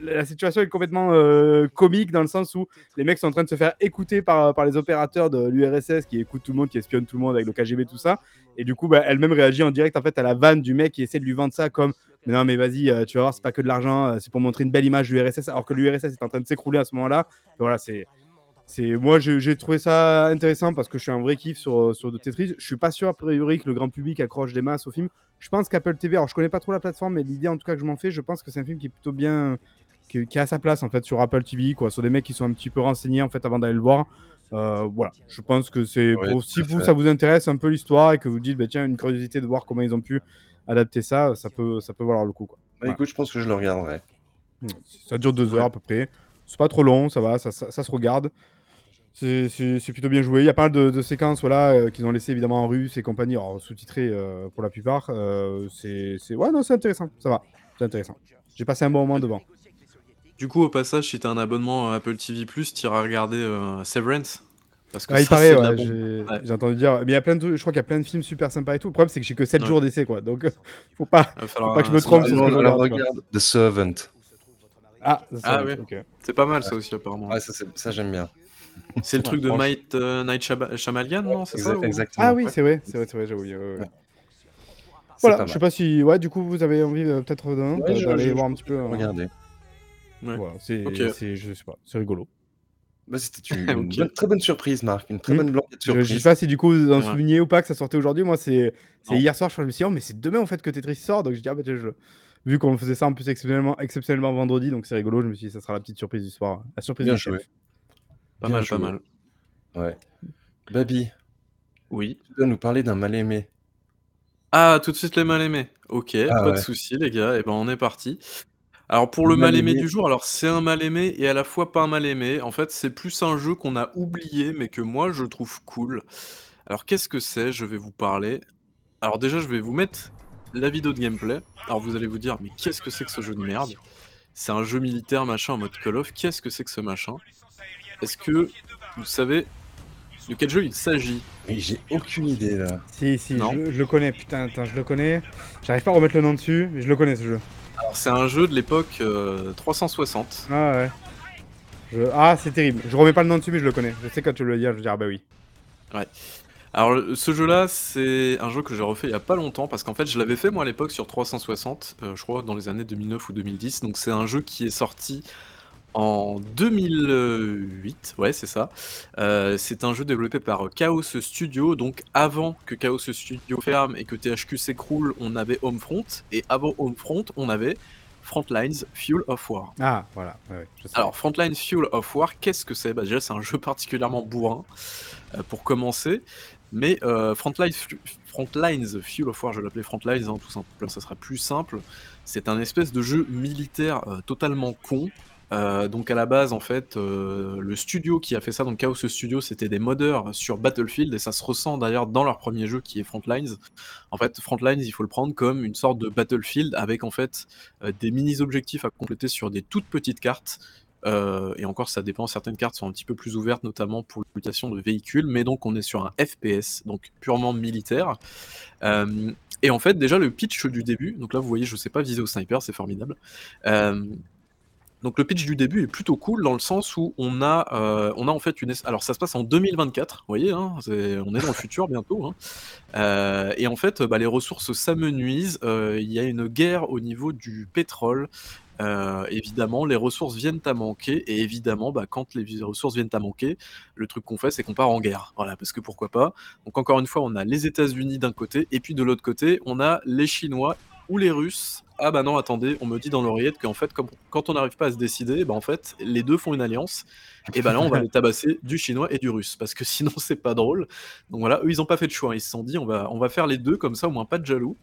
la situation est complètement euh, comique dans le sens où les mecs sont en train de se faire écouter par, par les opérateurs de l'URSS qui écoutent tout le monde, qui espionnent tout le monde avec le KGB, tout ça. Et du coup, bah, elle-même réagit en direct en fait à la vanne du mec qui essaie de lui vendre ça comme non, mais vas-y, euh, tu vas voir, c'est pas que de l'argent, euh, c'est pour montrer une belle image de l'URSS, alors que l'URSS est en train de s'écrouler à ce moment-là. Voilà, c'est. C'est moi j'ai trouvé ça intéressant parce que je suis un vrai kiff sur sur de Tetris. Je suis pas sûr a priori que le grand public accroche des masses au film. Je pense qu'Apple TV, alors je connais pas trop la plateforme, mais l'idée en tout cas que je m'en fais, je pense que c'est un film qui est plutôt bien qui, a sa place en fait sur Apple TV, quoi, sur des mecs qui sont un petit peu renseignés en fait avant d'aller le voir. Euh, voilà, je pense que c'est si vous ça vous intéresse un peu l'histoire et que vous dites bah, tiens une curiosité de voir comment ils ont pu adapter ça, ça peut ça peut valoir le coup quoi. Bah, écoute, je pense que je le regarderai. Hmm. Ça dure deux heures à peu près. C'est pas trop long, ça va, ça, ça, se regarde. C'est plutôt bien joué. Il y a pas mal de, séquences voilà, euh, qu'ils ont laissé évidemment en russe et compagnie, sous-titré euh, pour la plupart. c'est ouais, non, c'est intéressant, ça va, c'est intéressant. J'ai passé un bon moment devant. Du coup, au passage, si tu as un abonnement Apple TV+, tu iras regarder euh, Severance. Parce que ah, il paraît, j'ai entendu dire. Mais il y a plein de, je crois qu'il y a plein de films super sympas et tout. Le problème, c'est que j'ai que 7 jours d'essai, quoi. Donc, faut pas, faut pas que je me trompe sur ce que je regarde. The Servant. Ah, ah oui. C'est pas mal, ça aussi, apparemment. ça, ça j'aime bien. C'est le truc de. Might, euh, Night Shyamalan, non C'est ça Exactement. Ah oui, Ouais, c'est vrai, c'est vrai, c'est vrai, j'avoue. ouais, ouais, ouais. c'est Voilà, je sais pas si. Ouais, du coup, vous avez envie euh, peut-être Ouais, d'aller voir un petit peu. euh, Regardez. Ouais. Voilà, c'est, Ok. c'est, je sais pas, c'est rigolo. Bah, C'était une, bonne- très bonne surprise, Marc. Une très Hmm. bonne blanquette Je, je surprise. sais pas si du coup vous en Ouais. souveniez ou pas que ça sortait aujourd'hui. Moi, c'est, hier soir, je me suis dit, oh, mais c'est demain en fait que Tetris sort. Donc je dis, ah bah tiens, je... vu qu'on faisait ça en plus exceptionnellement, exceptionnellement vendredi, donc c'est rigolo. Je me suis dit, ça sera la petite surprise du soir. La surprise Bien du chef. joué. Pas Bien mal, joué. pas mal. Ouais. Babi, Oui. tu dois nous parler d'un mal-aimé. Ah, tout de suite les mal-aimés. Ok, Ah pas de souci, les gars. Et ben, on est parti. Alors, pour le Mal-aimé. mal-aimé du jour, alors c'est un mal-aimé et à la fois pas un mal-aimé. En fait, c'est plus un jeu qu'on a oublié, mais que moi je trouve cool. Alors, qu'est-ce que c'est? Je vais vous parler. Alors, déjà, je vais vous mettre la vidéo de gameplay. Alors, vous allez vous dire, mais qu'est-ce que c'est que ce jeu de merde? C'est un jeu militaire, machin, en mode Call of. Qu'est-ce que c'est que ce machin? Est-ce que vous savez de quel jeu il s'agit? Mais j'ai aucune idée là. Si, si, Non. je, je le connais. Putain, attends, je le connais. J'arrive pas à remettre le nom dessus, mais je le connais ce jeu. Alors, c'est un jeu de l'époque euh, 360. Ah ouais. Je- Ah, c'est terrible. Je remets pas le nom dessus, mais je le connais. Je sais quand tu le dis, je vais dire, ah bah oui. Alors le- ce jeu-là, c'est un jeu que j'ai refait il y a pas longtemps parce qu'en fait je l'avais fait moi à l'époque sur 360, euh, je crois dans les années 2009 ou 2010. Donc c'est un jeu qui est sorti en 2008, ouais c'est ça. Euh, c'est un jeu développé par Chaos Studio, donc avant que Chaos Studio ferme et que THQ s'écroule, on avait Homefront et avant Homefront, on avait Frontlines Fuel of War. Ah, voilà. Ouais, ouais, je sais. Alors, Frontline Fuel of War, qu'est-ce que c'est? Bah, Déjà, c'est un jeu particulièrement bourrin, euh, pour commencer. Mais euh, Frontlines Fuel of War, je l'appeler Frontlines, hein, tout simplement, ça sera plus simple. C'est un espèce de jeu militaire totalement con. Euh, donc à la base, en fait, euh, le studio qui a fait ça, donc Chaos Studio, c'était des modeurs sur Battlefield, et ça se ressent d'ailleurs dans leur premier jeu qui est Frontlines. En fait, Frontlines, il faut le prendre comme une sorte de Battlefield avec en fait euh, des mini-objectifs à compléter sur des toutes petites cartes. Et encore, ça dépend, certaines cartes sont un petit peu plus ouvertes, notamment pour l'utilisation de véhicules, mais donc on est sur un FPS, donc purement militaire. Et en fait, déjà, le pitch du début, donc là, vous voyez, je sais pas viser au sniper, c'est formidable. Donc le pitch du début est plutôt cool dans le sens où on a, euh, on a en fait une... Alors ça se passe en 2024, vous voyez, hein, on est dans le futur bientôt. hein. Euh, et en fait, bah, les ressources s'amenuisent, euh, il y a une guerre au niveau du pétrole. Évidemment, les ressources viennent à manquer, et évidemment, bah, quand les ressources viennent à manquer, le truc qu'on fait, c'est qu'on part en guerre. Voilà, parce que pourquoi pas? Donc encore une fois, on a les États-Unis d'un côté, et puis de l'autre côté, on a les Chinois ou les Russes. Ah bah non, attendez, on me dit dans l'oreillette qu'en fait, comme, quand on n'arrive pas à se décider, bah en fait, les deux font une alliance. Et bah là, on va les tabasser du chinois et du russe, parce que sinon, c'est pas drôle. Donc voilà, eux, ils ont pas fait de choix. Ils se sont dit, on va, on va faire les deux, comme ça, au moins pas de jaloux.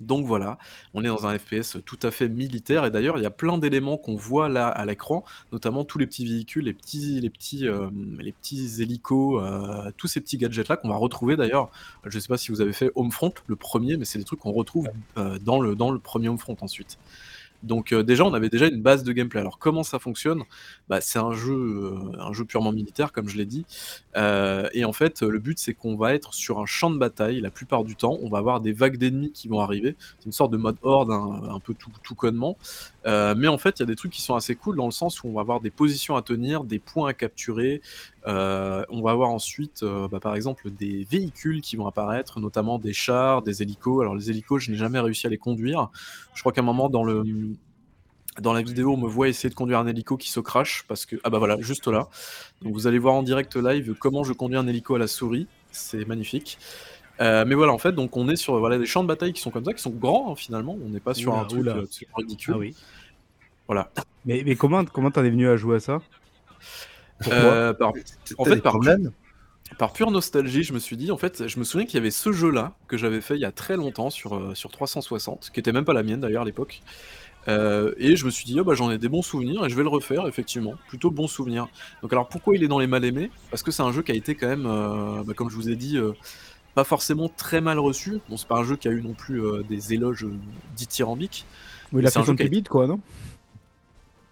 Donc voilà, on est dans un FPS tout à fait militaire et d'ailleurs il y a plein d'éléments qu'on voit là à l'écran, notamment tous les petits véhicules, les petits, les euh, hélicos, euh, tous ces petits gadgets là qu'on va retrouver d'ailleurs. Je sais pas si vous avez fait Homefront le premier, mais c'est des trucs qu'on retrouve euh, dans le dans le premier Homefront ensuite. Donc euh, déjà on avait déjà une base de gameplay. Alors comment ça fonctionne? Bah, C'est un jeu, euh, un jeu purement militaire comme je l'ai dit. Euh, et en fait, le but, c'est qu'on va être sur un champ de bataille la plupart du temps. On va avoir des vagues d'ennemis qui vont arriver. C'est une sorte de mode horde, un, peu tout connement. Euh, mais en fait, il y a des trucs qui sont assez cool dans le sens où on va avoir des positions à tenir, des points à capturer. Euh, on va avoir ensuite, euh, bah, par exemple, des véhicules qui vont apparaître, notamment des chars, des hélicos. Alors, les hélicos, je n'ai jamais réussi à les conduire. Je crois qu'à un moment, dans le, dans la vidéo, on me voit essayer de conduire un hélico qui se crache parce que ah bah voilà, juste là. Donc vous allez voir en direct live comment je conduis un hélico à la souris, c'est magnifique. Euh, mais voilà, en fait, donc on est sur voilà des champs de bataille qui sont comme ça, qui sont grands hein, finalement. On n'est pas sur Oula, un truc ridicule. Ah oui. Voilà. Mais, mais comment comment t'en es venu à jouer à ça? Pourquoi? Euh, par, en fait, par, problèmes? Par pure nostalgie, je me suis dit, en fait, je me souviens qu'il y avait ce jeu-là que j'avais fait il y a très longtemps sur, euh, sur 360, qui était même pas la mienne d'ailleurs à l'époque. Euh, et je me suis dit, ah bah, j'en ai des bons souvenirs et je vais le refaire, effectivement. Plutôt bons souvenirs. Donc, alors pourquoi il est dans les mal aimés Parce que c'est un jeu qui a été quand même, euh, bah, comme je vous ai dit, euh, pas forcément très mal reçu. Bon, c'est pas un jeu qui a eu non plus euh, des éloges dithyrambiques. Oui, Il a fait son jeu qui a- quoi, non?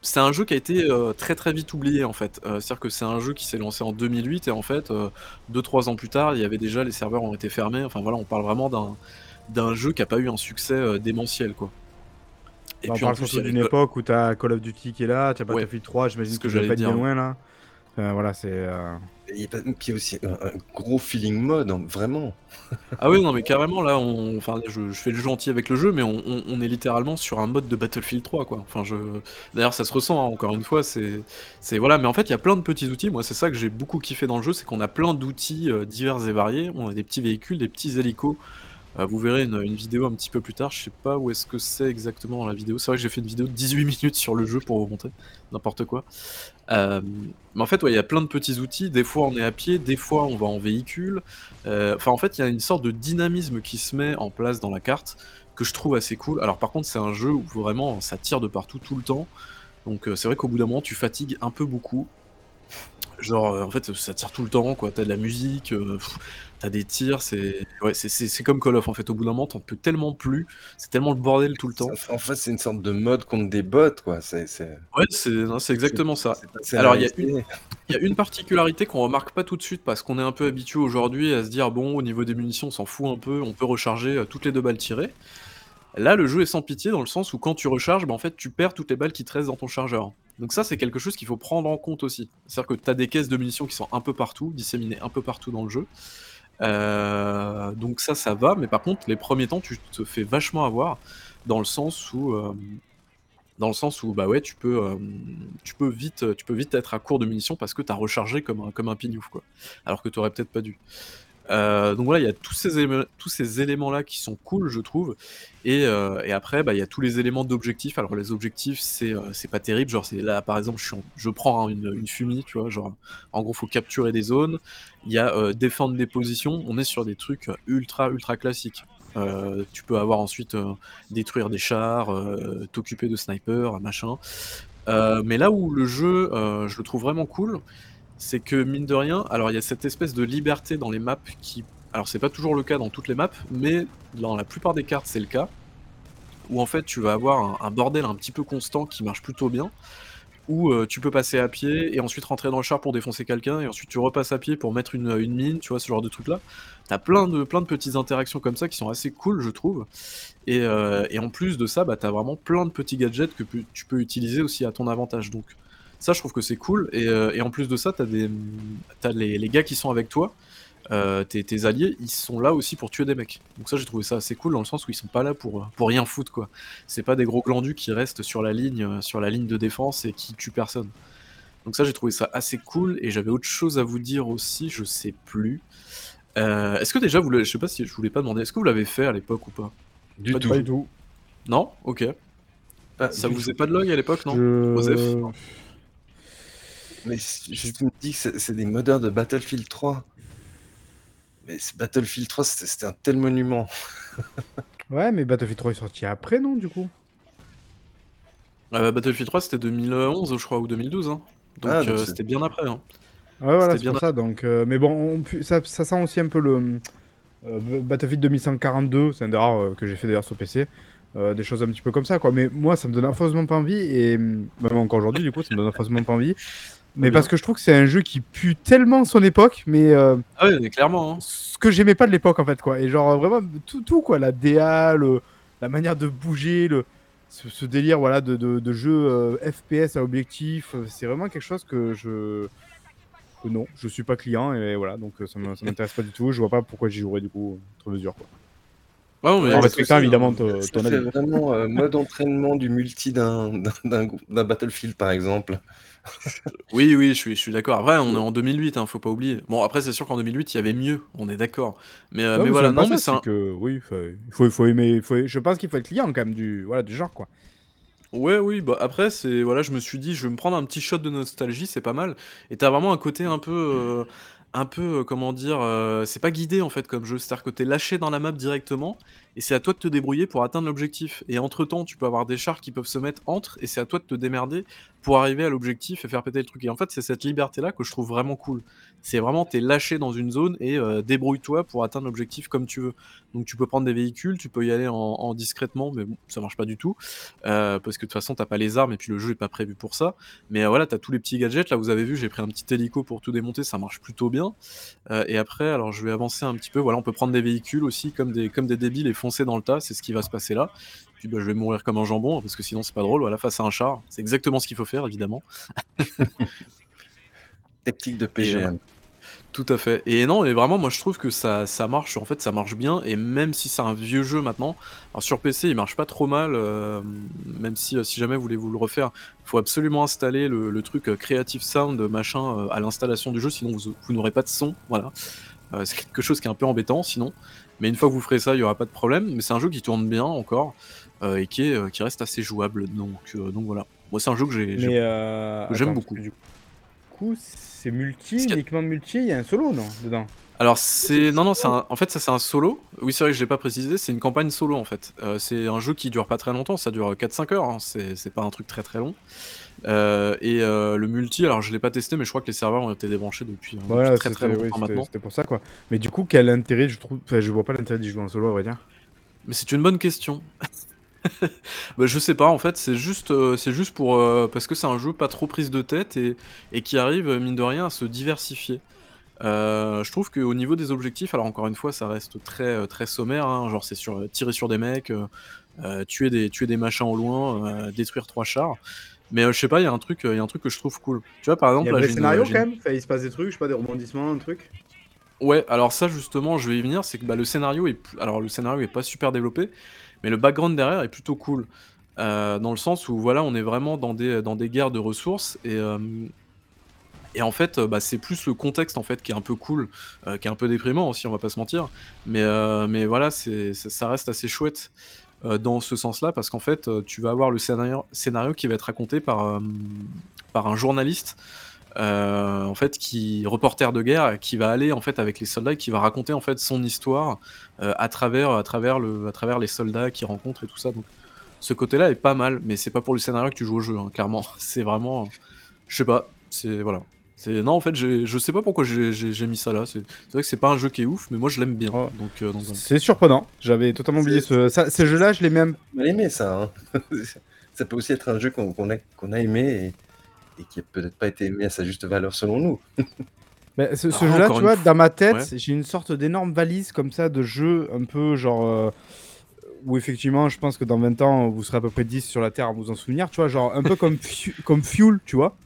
C'est un jeu qui a été euh, très très vite oublié en fait. Euh, C'est-à-dire que c'est un jeu qui s'est lancé en 2008 et en fait, 2-3 ans plus tard, il y avait déjà les serveurs ont été fermés. Enfin voilà, on parle vraiment d'un d'un jeu qui a pas eu un succès euh, démentiel quoi. Et Bah, puis on parle surtout d'une époque où t'as Call of Duty qui est là, t'as Ouais. Battlefield 3, j'imagine que que je vais pas bien loin là. Enfin, voilà, c'est. euh, Il y a pas- puis aussi un, un gros feeling mode, hein, vraiment. Ah oui, non, mais carrément, là, on... enfin, je, je fais le gentil avec le jeu, mais on, on- on est littéralement sur un mode de Battlefield 3, quoi. Enfin, je... D'ailleurs, ça se ressent, hein, encore une fois, c'est... c'est... Voilà, mais en fait, il y a plein de petits outils. Moi, c'est ça que j'ai beaucoup kiffé dans le jeu, c'est qu'on a plein d'outils euh, divers et variés. On a des petits véhicules, des petits hélicos. Euh, vous verrez une, vidéo un petit peu plus tard, je sais pas où est-ce que c'est exactement dans la vidéo. C'est vrai que j'ai fait une vidéo de 18 minutes sur le jeu pour vous montrer n'importe quoi. Euh, mais en fait, il y a plein de petits outils. Des fois, on est à pied, des fois, on va en véhicule. Euh, Enfin, en fait, il y a une sorte de dynamisme qui se met en place dans la carte que je trouve assez cool. Alors, par contre, c'est un jeu où vraiment ça tire de partout tout le temps. Donc, euh, c'est vrai qu'au bout d'un moment, tu fatigues un peu beaucoup. Genre, en fait, ça tire tout le temps, quoi. T'as de la musique, t'as des tirs, c'est ouais, c'est- comme Call of, en fait. Au bout d'un moment, t'en peux tellement plus. C'est tellement le bordel tout le temps. En fait, c'est une sorte de mode contre des bots, quoi. C'est Ouais, c'est exactement ça. Alors, il y une, y a une particularité qu'on remarque pas tout de suite parce qu'on est un peu habitué aujourd'hui à se dire bon, au niveau des munitions, on s'en fout un peu, on peut recharger euh, toutes les deux balles tirées. Là, le jeu est sans pitié dans le sens où quand tu recharges, bah, en fait, tu perds toutes les balles qui te restent dans ton chargeur. Donc ça, c'est quelque chose qu'il faut prendre en compte aussi. C'est-à-dire que tu as des caisses de munitions qui sont un peu partout, disséminées un peu partout dans le jeu. Euh, donc ça, ça va, mais par contre, les premiers temps, tu te fais vachement avoir dans le sens où, euh, dans le sens où, bah ouais, tu peux, euh, tu peux vite, tu peux vite être à court de munitions parce que tu as rechargé comme un, comme un pignouf, quoi. Alors que tu aurais peut-être pas dû. Euh, donc voilà, il y a tous ces, tous ces éléments-là qui sont cool, je trouve. Et, euh, et après, bah, il y a tous les éléments d'objectifs. Alors les objectifs, c'est euh, pas terrible. Genre, c'est là, par exemple, je, suis je prends hein, une, fumée, tu vois. Genre, en gros, faut capturer des zones. Il y a euh, défendre des positions. On est sur des trucs ultra, ultra classiques. Tu peux avoir ensuite détruire des chars, t'occuper de snipers, machin. Mais là où le jeu, je le trouve vraiment cool, c'est que mine de rien, alors il y a cette espèce de liberté dans les maps qui, alors c'est pas toujours le cas dans toutes les maps, mais dans la plupart des cartes c'est le cas, où en fait tu vas avoir un, bordel un petit peu constant qui marche plutôt bien, où euh, tu peux passer à pied et ensuite rentrer dans le char pour défoncer quelqu'un, et ensuite tu repasses à pied pour mettre une, mine, tu vois, ce genre de truc là. T'as plein de, plein de petites interactions comme ça qui sont assez cool, je trouve. Et, euh, en plus de ça, bah, t'as vraiment plein de petits gadgets que tu peux utiliser aussi à ton avantage. Donc ça, je trouve que c'est cool. Et, euh, et en plus de ça, t'as des, t'as les, les gars qui sont avec toi, euh, tes, tes alliés, ils sont là aussi pour tuer des mecs. Donc ça, j'ai trouvé ça assez cool dans le sens où ils sont pas là pour, pour rien foutre, quoi. C'est pas des gros glandus qui restent sur la ligne, euh, sur la ligne de défense et qui tuent personne. Donc ça, j'ai trouvé ça assez cool. Et j'avais autre chose à vous dire aussi, je sais plus. Euh, est-ce que déjà, vous, l'avez- je sais pas si je voulais pas demander, est-ce que vous l'avez fait à l'époque ou pas? Du Pas du tout. Pas du tout. Non? Ok. Pas Ça vous faisait pas de log à l'époque, non? Je- Joseph Mais je me dis que c'est des modeurs de Battlefield 3. Mais ce Battlefield 3, c'était un tel monument. Ouais, mais Battlefield 3 est sorti après, non, du coup? Euh, Battlefield 3, c'était 2011, je crois, ou 2012. hein. Donc Ah, donc euh, c'était bien après. hein. Ouais, voilà, C'était c'est bien pour ça. Donc, euh, mais bon, on ça, ça sent aussi un peu le euh, Battlefield 2142, c'est un des rares euh, que j'ai fait d'ailleurs sur PC. euh, des choses un petit peu comme ça, quoi. Mais moi, ça me donne affreusement pas envie, et même encore aujourd'hui, du coup, ça me donne affreusement pas envie. Mais bien. parce que je trouve que c'est un jeu qui pue tellement son époque, mais euh, Ah ouais, mais clairement. hein. ce que j'aimais pas de l'époque, en fait, quoi. Et genre, vraiment, tout, tout quoi. La DA, le- la manière de bouger, le, ce, ce délire, voilà, de, de, de jeu euh, FPS à objectif, euh, c'est vraiment quelque chose que je. que non, je suis pas client, et voilà, donc euh, ça m'intéresse pas du tout. Je vois pas pourquoi j'y jouerais, du coup, outre mesure, quoi. Ouais, non, mais En respectant c'est- évidemment ton, vraiment euh, mode entraînement du multi d'un d'un- d'un d'un Battlefield, par exemple. Oui, oui, je suis, je suis d'accord. Après, on est en 2008, hein, faut pas oublier. Bon, après, c'est sûr qu'en 2008, il y avait mieux, on est d'accord. Mais, euh, Non, mais mais voilà, c'est même non, mais ça, c'est un... que oui, faut- il faut, il faut aimer. il faut- je pense qu'il faut être client quand même du, voilà, du genre, quoi. Ouais, oui, bah après, c'est voilà, je me suis dit, je vais me prendre un petit shot de nostalgie, c'est pas mal. Et t'as vraiment un côté un peu, euh, un peu, euh, comment dire, euh, c'est pas guidé en fait comme jeu, c'est-à-dire que t'es lâché dans la map directement, et c'est à toi de te débrouiller pour atteindre l'objectif. Et entre-temps, tu peux avoir des chars qui peuvent se mettre entre, et c'est à toi de te démerder pour arriver à l'objectif et faire péter le truc. Et en fait, c'est cette liberté-là que je trouve vraiment cool. C'est vraiment, t'es lâché dans une zone et euh, débrouille-toi pour atteindre l'objectif comme tu veux. Donc tu peux prendre des véhicules, tu peux y aller en, en discrètement, mais bon, ça marche pas du tout. Euh, parce que de toute façon t'as pas les armes et puis le jeu est pas prévu pour ça. Mais euh, voilà, t'as tous les petits gadgets. Là, vous avez vu, j'ai pris un petit hélico pour tout démonter, ça marche plutôt bien. Et après, alors je vais avancer un petit peu. Voilà, on peut prendre des véhicules aussi comme des comme des débiles et foncer dans le tas. C'est ce qui va se passer là. Puis bah, je vais mourir comme un jambon parce que sinon c'est pas drôle. Voilà, face à un char, c'est exactement ce qu'il faut faire évidemment. tactique de PGM. Tout à fait. Et non, et vraiment, moi je trouve que ça, ça marche, en fait, ça marche bien. Et même si c'est un vieux jeu maintenant, alors sur PC il marche pas trop mal, euh, même si, euh, si jamais vous voulez vous le refaire, il faut absolument installer le, truc euh, Creative Sound machin à l'installation du jeu, sinon vous, vous n'aurez pas de son. Voilà. c'est quelque chose qui est un peu embêtant sinon. Mais une fois que vous ferez ça, il y aura pas de problème. Mais c'est un jeu qui tourne bien encore et qui, est, qui reste assez jouable. Donc, donc voilà. Moi, c'est un jeu que j'ai, j'aime beaucoup. Du coup, c'est multi, uniquement multi, il y a un solo, non, dedans? Alors c'est non non c'est en fait ça c'est un solo. Oui c'est vrai que je l'ai pas précisé, c'est une campagne solo en fait. Euh, c'est un jeu qui dure pas très longtemps, ça dure 4-5 heures, hein. c'est pas un truc très très long. Euh, et euh, le multi, alors je l'ai pas testé, mais je crois que les serveurs ont été débranchés depuis, très très longtemps maintenant. C'était pour ça quoi. Mais du coup quel intérêt je trouve, enfin, je vois pas l'intérêt d'y jouer en solo à vrai dire. Mais c'est une bonne question. bah, je sais pas, en fait, c'est juste, euh, c'est juste pour euh, parce que c'est un jeu pas trop prise de tête et, et qui arrive mine de rien à se diversifier. Euh, je trouve qu'au niveau des objectifs, alors encore une fois, ça reste très très sommaire, hein, genre c'est sur tirer sur des mecs, tuer des tuer des machins au loin, détruire trois chars. Mais je sais pas, il y a un truc, il y a un truc que je trouve cool. Tu vois, par exemple, il y a des scénarios quand même. il se passe des trucs, je sais pas, des rebondissements, un truc. Ouais, alors ça justement, je vais y venir, c'est que bah, le scénario est, alors le scénario est pas super développé, mais le background derrière est plutôt cool. Euh, dans le sens où voilà, on est vraiment dans des, dans des guerres de ressources et, euh, et en fait, bah, c'est plus le contexte en fait qui est un peu cool, euh, qui est un peu déprimant aussi, on va pas se mentir. Mais, mais voilà, c'est, ça reste assez chouette dans ce sens-là parce qu'en fait, tu vas avoir le scénario, qui va être raconté par, par un journaliste euh, en fait, qui reporter de guerre, qui va aller en fait avec les soldats, et qui va raconter en fait son histoire euh, à travers à travers le à travers les soldats qu'il rencontre et tout ça. Donc ce côté-là est pas mal, mais c'est pas pour le scénario que tu joues au jeu, hein, clairement. C'est vraiment, je sais pas, c'est voilà. C'est non en fait je sais pas pourquoi j'ai mis ça là. C'est vrai que c'est pas un jeu qui est ouf, mais moi je l'aime bien. Donc, euh, c'est surprenant. J'avais totalement oublié ce ça, ces jeux-là, je l'ai même. aimé ça. Hein. ça peut aussi être un jeu qu'on a qu'on a aimé et et qui n'a peut-être pas été aimé à sa juste valeur selon nous. Mais ce, ah, jeu-là, tu vois, dans ma tête, j'ai une sorte d'énorme valise comme ça de jeu un peu genre. Euh, où effectivement, je pense que dans 20 ans, vous serez à peu près 10 sur la Terre à vous en souvenir, tu vois, genre un peu comme, comme Fuel, tu vois.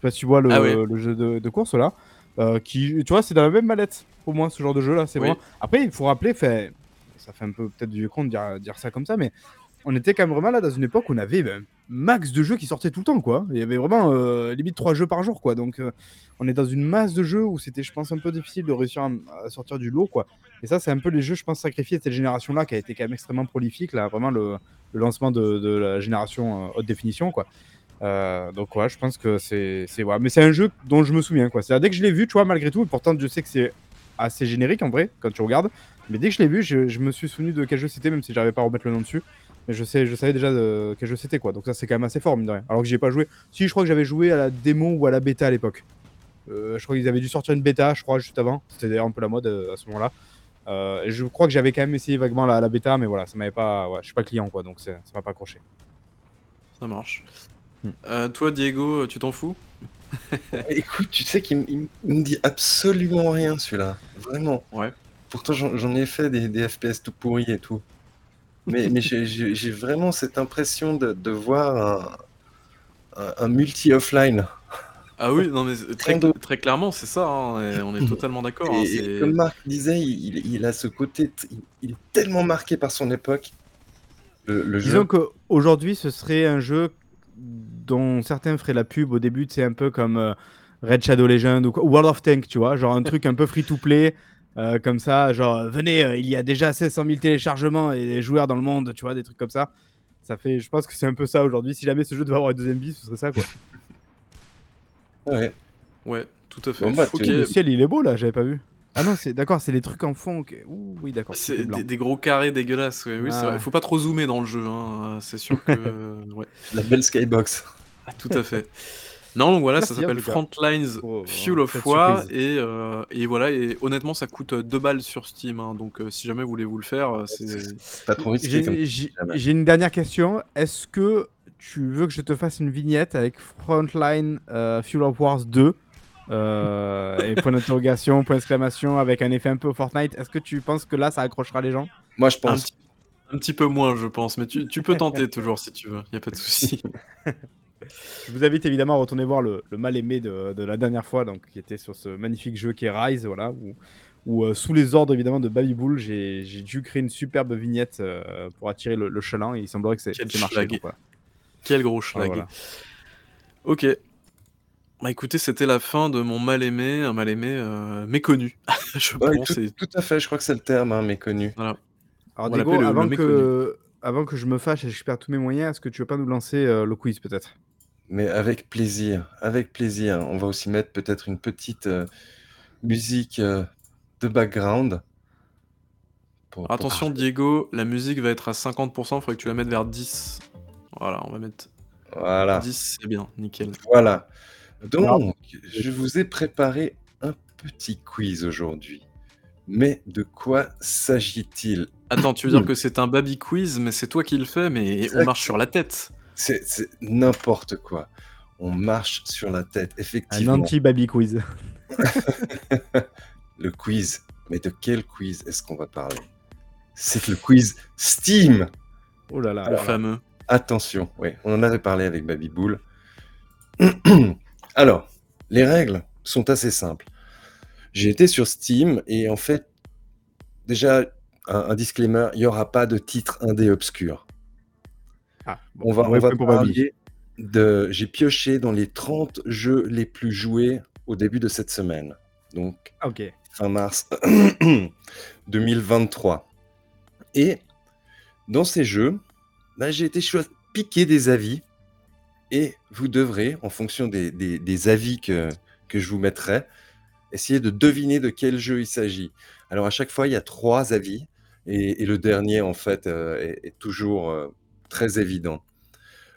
Je sais pas si tu vois le, ah le jeu de, course là. Euh, qui, tu vois, c'est dans la même mallette pour moi, ce genre de jeu là. C'est vrai. Après, il faut rappeler, fait, ça fait un peu peut-être du con de dire, dire ça comme ça, mais on était quand même vraiment là dans une époque où on avait ben, max de jeux qui sortaient tout le temps, quoi. Il y avait vraiment euh, limite 3 jeux par jour, quoi. Donc, euh, on est dans une masse de jeux où c'était, je pense, un peu difficile de réussir à, sortir du lot, quoi. Et ça, c'est un peu les jeux, je pense, sacrifiés de cette génération-là qui a été quand même extrêmement prolifique, là, vraiment le, lancement de, la génération euh, haute définition, quoi. Donc, ouais, je pense que c'est. Ouais. Mais c'est un jeu dont je me souviens, quoi. Dès que je l'ai vu, tu vois, malgré tout, et pourtant, je sais que c'est assez générique en vrai, quand tu regardes. Mais dès que je l'ai vu, je, me suis souvenu de quel jeu c'était, même si j'arrivais pas à remettre le nom dessus mais je, sais, je savais déjà de quel jeu c'était quoi. Donc ça c'est quand même assez fort mine de rien. Alors que j'y ai pas joué. Si je crois que j'avais joué à la démo ou à la bêta à l'époque. Euh, je crois qu'ils avaient dû sortir une bêta, je crois, juste avant. C'était d'ailleurs un peu la mode euh, à ce moment-là. Euh, je crois que j'avais quand même essayé vaguement la, bêta, mais voilà, ça m'avait pas. Je suis pas client quoi, donc ça m'a pas accroché. Ça marche. Hmm. toi, Diego, tu t'en fous? Écoute, tu sais qu'il me dit absolument rien celui-là, vraiment. Ouais. Pourtant, j'en ai fait des, des FPS tout pourris et tout. Mais, mais j'ai vraiment cette impression de, de voir un, un, multi-offline. Ah oui, non mais très, très clairement, c'est ça, hein, on est totalement d'accord. Hein, et, comme Marc disait, il, il, a ce côté, il, est tellement marqué par son époque. Le, Disons qu'aujourd'hui, ce serait un jeu dont certains feraient la pub au début, c'est un peu comme euh, Red Shadow Legend ou World of Tanks, tu vois, genre un truc un peu free-to-play, euh, comme ça, genre, venez, euh, il y a déjà 700 000 téléchargements et des joueurs dans le monde, tu vois, des trucs comme ça. Ça fait, je pense que c'est un peu ça aujourd'hui. Si jamais ce jeu devait avoir une deuxième vie, ce serait ça, quoi. Ouais. Ouais, tout à fait. Bah, Le ciel, il est beau là, j'avais pas vu. Ah non, c'est d'accord, c'est les trucs en fond. oui, d'accord. C'est des, gros carrés dégueulasses. Oui, c'est vrai. Il faut pas trop zoomer dans le jeu. Hein. C'est sûr que. ouais. La belle skybox. Tout à fait. Non, donc voilà, ça s'appelle Frontlines oh, Fuel of War et, euh, et, voilà et honnêtement ça coûte 2 euh, balles sur Steam hein, donc euh, si jamais vous voulez vous le faire c'est pas trop risqué. J'ai une dernière question, est-ce que tu veux que je te fasse une vignette avec Frontline Fuel of Wars 2 et point d'interrogation, point d'exclamation avec un effet un peu Fortnite, est-ce que tu penses que là ça accrochera les gens? Moi je pense. Un petit, peu moins je pense, mais tu, tu peux tenter toujours si tu veux, il y a pas de souci. Je vous invite évidemment à retourner voir le, le mal aimé de, de la dernière fois, donc qui était sur ce magnifique jeu qui est Rise, voilà, où, où, euh, sous les ordres évidemment de Baby Bull, j'ai j'ai dû créer une superbe vignette euh, pour attirer le, le chaland et il semblerait que c'est Quel c'est marché. donc voilà. Quel gros schlag. voilà. Ok. Bah écoutez, c'était la fin de mon mal-aimé, un mal-aimé euh, méconnu. je Ouais, pense. tout, tout à fait, je crois que c'est le terme, hein, méconnu. Voilà. Alors Diego, le avant, méconnu. que, avant que je me fâche et que je perds tous mes moyens, est-ce que tu veux pas nous lancer euh, le quiz peut-être? Mais avec plaisir, avec plaisir. On va aussi mettre peut-être une petite euh, musique euh, de background. pour- pour- Attention Diego, la musique va être à 50%, il faudrait que tu la mettes vers 10. Voilà, on va mettre Voilà, 10, c'est bien, nickel. voilà. Donc, je vous ai préparé un petit quiz aujourd'hui. Mais de quoi s'agit-il? Attends, tu veux dire que c'est un baby quiz, mais c'est toi qui le fais, mais on Exact. marche sur la tête. C'est n'importe quoi. On marche sur la tête, Un effectivement. anti-baby quiz. Le quiz. Mais de quel quiz est-ce qu'on va parler? C'est le quiz Steam. Oh là là. Le alors fameux. Attention, oui, on en avait parlé avec Baby Bull. Alors, les règles sont assez simples. J'ai été sur Steam et en fait, déjà, un, un disclaimer, il n'y aura pas de titre indé obscur. Ah, bon, On va, on parler de... J'ai pioché dans les 30 jeux les plus joués au début de cette semaine. Donc, Ah, ok. fin mars 2023. Et dans ces jeux, bah, j'ai été piquer des avis et vous devrez, en fonction des, des- des avis que, que je vous mettrai, essayer de deviner de quel jeu il s'agit. Alors à chaque fois, il y a trois avis et, et le dernier, en fait, euh, est, est toujours euh, très évident.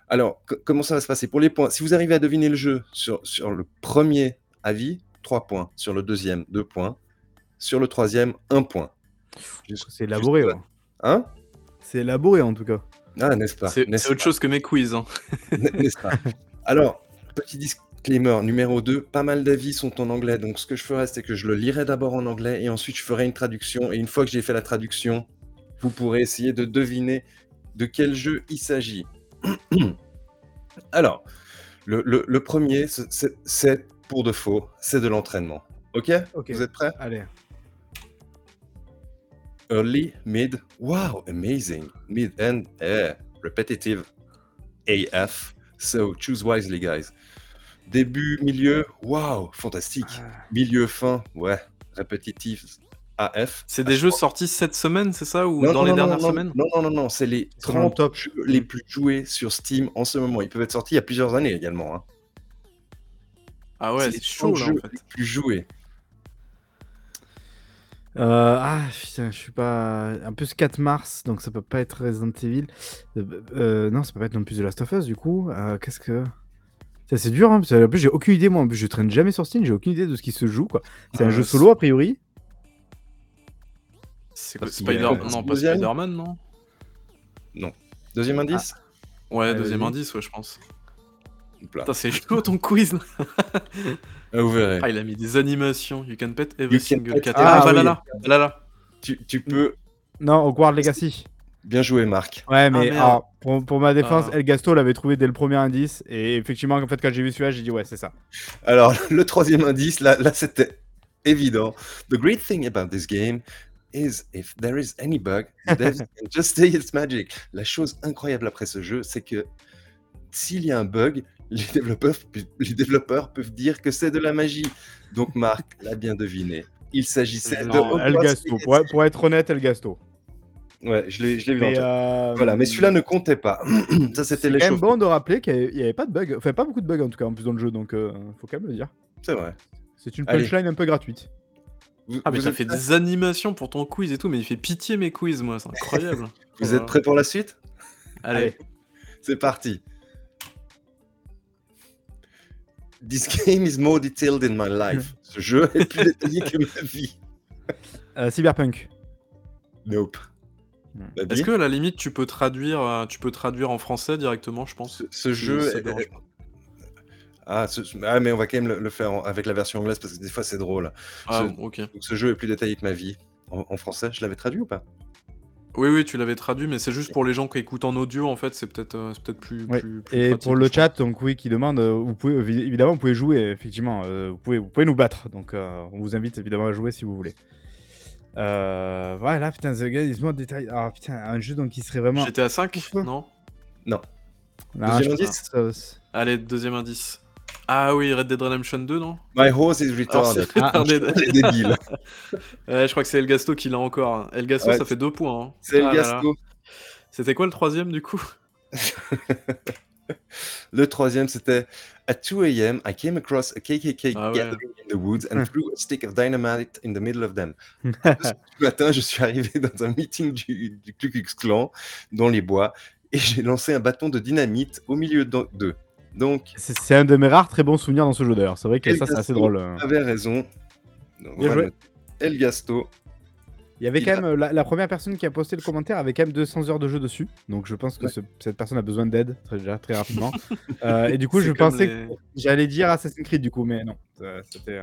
Alors, co- comment ça va se passer? Pour les points, si vous arrivez à deviner le jeu sur, sur le premier avis, 3 points. Sur le deuxième, 2 points. Sur le troisième, 1 point. C'est élaboré. juste- ouais. Hein? C'est élaboré en tout cas. Ah, n'est-ce pas? C'est autre pas? chose que mes quiz. hein. N'est-ce pas? Alors, petit disclaimer numéro 2, pas mal d'avis sont en anglais. Donc, ce que je ferai, c'est que je le lirai d'abord en anglais et ensuite je ferai une traduction. Et une fois que j'ai fait la traduction, vous pourrez essayer de deviner de quel jeu il s'agit. Alors, le, le- le premier, c'est- pour de faux, c'est de l'entraînement. Ok? Ok. Vous êtes prêts? Allez. Early, mid, wow, amazing. Mid and eh, repetitive AF. So choose wisely, guys. Début, milieu, wow, fantastique. Ah. Milieu, fin, ouais, répétitif AF. C'est des Ah, jeux je sortis cette semaine, c'est ça Ou Non, dans non, les non, dernières non, semaines Non, non, non, non, c'est les C'est dans le 30 top. jeux les plus joués sur Steam en ce moment. Ils peuvent être sortis il y a plusieurs années également. hein. Ah ouais, les c'est chaud 30 là jeux en fait. les plus joués. Euh, ah putain, je suis pas. Un peu ce 4 mars, donc ça peut pas être Resident Evil. Euh, euh, non, ça peut pas être non plus The Last of Us du coup. Euh, Qu'est-ce que. Ça, C'est dur, hein, parce que, en plus j'ai aucune idée, moi en plus je traîne jamais sur Steam, j'ai aucune idée de ce qui se joue quoi. C'est un jeu solo a priori. C'est quoi Spider... un Non, pas Spider-Man, non Deuxième indice Ouais, Allez, deuxième indice, ouais, je pense. Là. Putain, c'est chaud ton quiz là. Ah, Vous verrez. Ah, il a mis des animations. You can pet every You can single pet- cat. Ah, Ah, oui. Valhalla. Valhalla. Tu, tu peux Non, Hogwarts Legacy. bien jouer, Marc. Ouais, mais alors, pour, pour ma défense, Ah. El Gasto l'avait trouvé dès le premier indice. Et effectivement, en fait, quand j'ai vu celui-là, j'ai dit ouais, c'est ça. Alors, le troisième indice, là, là c'était évident. The great thing about this game is if there is any bug, the devs can just say it's magic. La chose incroyable après ce jeu, c'est que s'il y a un bug, les développeurs, les développeurs peuvent dire que c'est de la magie. Donc, Marc l'a bien deviné. Il s'agissait de. Non, El Gasto. Pour, pour être honnête, El Gasto. Ouais, je l'ai je l'ai vu Mais, euh, Voilà, mais celui-là ne comptait pas. Ça, C'est c'était les choses. bon de rappeler qu'il n'y avait, pas de bugs. Enfin, pas beaucoup de bugs en tout cas, en plus dans le jeu, donc euh, faut quand même le dire. C'est vrai. C'est une Allez. punchline un peu gratuite. Vous, Ah, mais t'as êtes fait des animations pour ton quiz et tout, mais il fait pitié mes quiz, moi, c'est incroyable. Vous êtes prêts pour la suite? Allez. Allez. C'est parti. This game is more detailed in my life. Ce jeu est plus détaillé que ma vie. Euh, Cyberpunk. Nope. Hmm. Est-ce que à la limite tu peux traduire, euh, tu peux traduire en français directement, je pense? Ce, jeu est... Ah, ce- ah, mais on va quand même le, le faire en- avec la version anglaise parce que des fois c'est drôle. Ah, Ce- ok. Donc, ce jeu est plus détaillé que ma vie. En, en français, je l'avais traduit ou pas? Oui, oui, tu l'avais traduit, mais c'est juste pour les gens qui écoutent en audio, en fait, c'est peut-être euh, c'est peut-être plus, Ouais. plus, plus Et pratique, pour le je pense. chat, donc oui, qui demande, euh, vous pouvez évi- évidemment, vous pouvez jouer, effectivement, euh, vous pouvez, vous pouvez nous battre. Donc, euh, on vous invite évidemment à jouer si vous voulez. Euh, voilà, putain, The Guy is more détail. Ah putain, un jeu donc qui serait vraiment. J'étais à 5 Ouf. Non? Non. Ah, Deuxième je- indice? ça- Allez, deuxième indice. Ah oui, Red Dead Redemption 2, non? My horse is Alors, retarded. Ah, retardé. C'est débile. Ouais, je crois que c'est El Gasto qui l'a encore. El Gasto, Ouais, ça fait deux points. hein. C'est le Ah. Gasto. C'était quoi le troisième, du coup? Le troisième, c'était At 2 a.m., I came across a KKK Ah ouais. gathering in the woods and threw a stick of dynamite in the middle of them. Ce matin, je suis arrivé dans un meeting du, du Ku Klux Klan dans les bois et j'ai lancé un bâton de dynamite au milieu d'eux. Donc, C'est c'est un de mes rares très bons souvenirs dans ce jeu d'ailleurs. C'est vrai que El ça, c'est assez Gasto drôle. avait raison. Donc, Bien joué. El Gasto. Il y avait Il quand a- même euh, la, la première personne qui a posté le commentaire avait quand même 200 heures de jeu dessus. Donc je pense que Ouais. ce- cette personne a besoin d'aide très, déjà, très rapidement. Euh, et du coup, C'est je pensais les- que j'allais dire Assassin's Creed du coup, mais non. euh, C'était.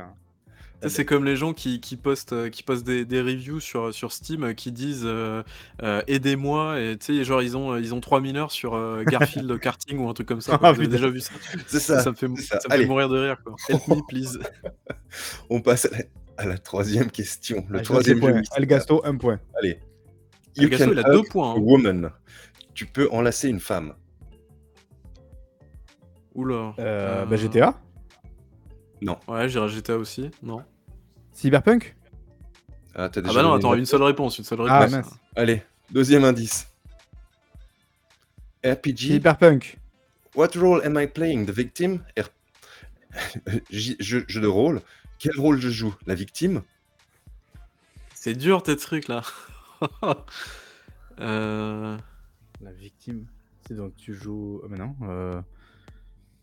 C'est comme les gens qui, qui postent, euh, qui postent des, des reviews sur, sur Steam euh, qui disent euh, euh, aidez-moi et tu sais genre ils ont ils ont 3000 heures sur euh, Garfield karting ou un truc comme ça. Ah, putain. déjà vu ça C'est ça, ça. me fait, c'est ça. ça me fait Allez. mourir de rire quoi. Help me please. On passe à la, à la troisième question. Le ah, troisième jeu. points. mystère. El Gasto, un point. Allez. El You Gasto, can il a deux points. hein. woman. Tu peux enlacer une femme. Oula. Euh, Euh, bah, GTA Ouais, j'irai GTA aussi. Non. Cyberpunk? Ah, t'as Ah déjà bah non, attends, une seule réponse, une seule Ah, réponse. mince. Allez, deuxième indice. RPG. Cyberpunk. What role am I playing? The victim? R- jeu, jeu de rôle. Quel rôle je joue? La victime? C'est dur tes trucs là. euh... La victime. C'est donc tu joues. Oh, mais non. Euh...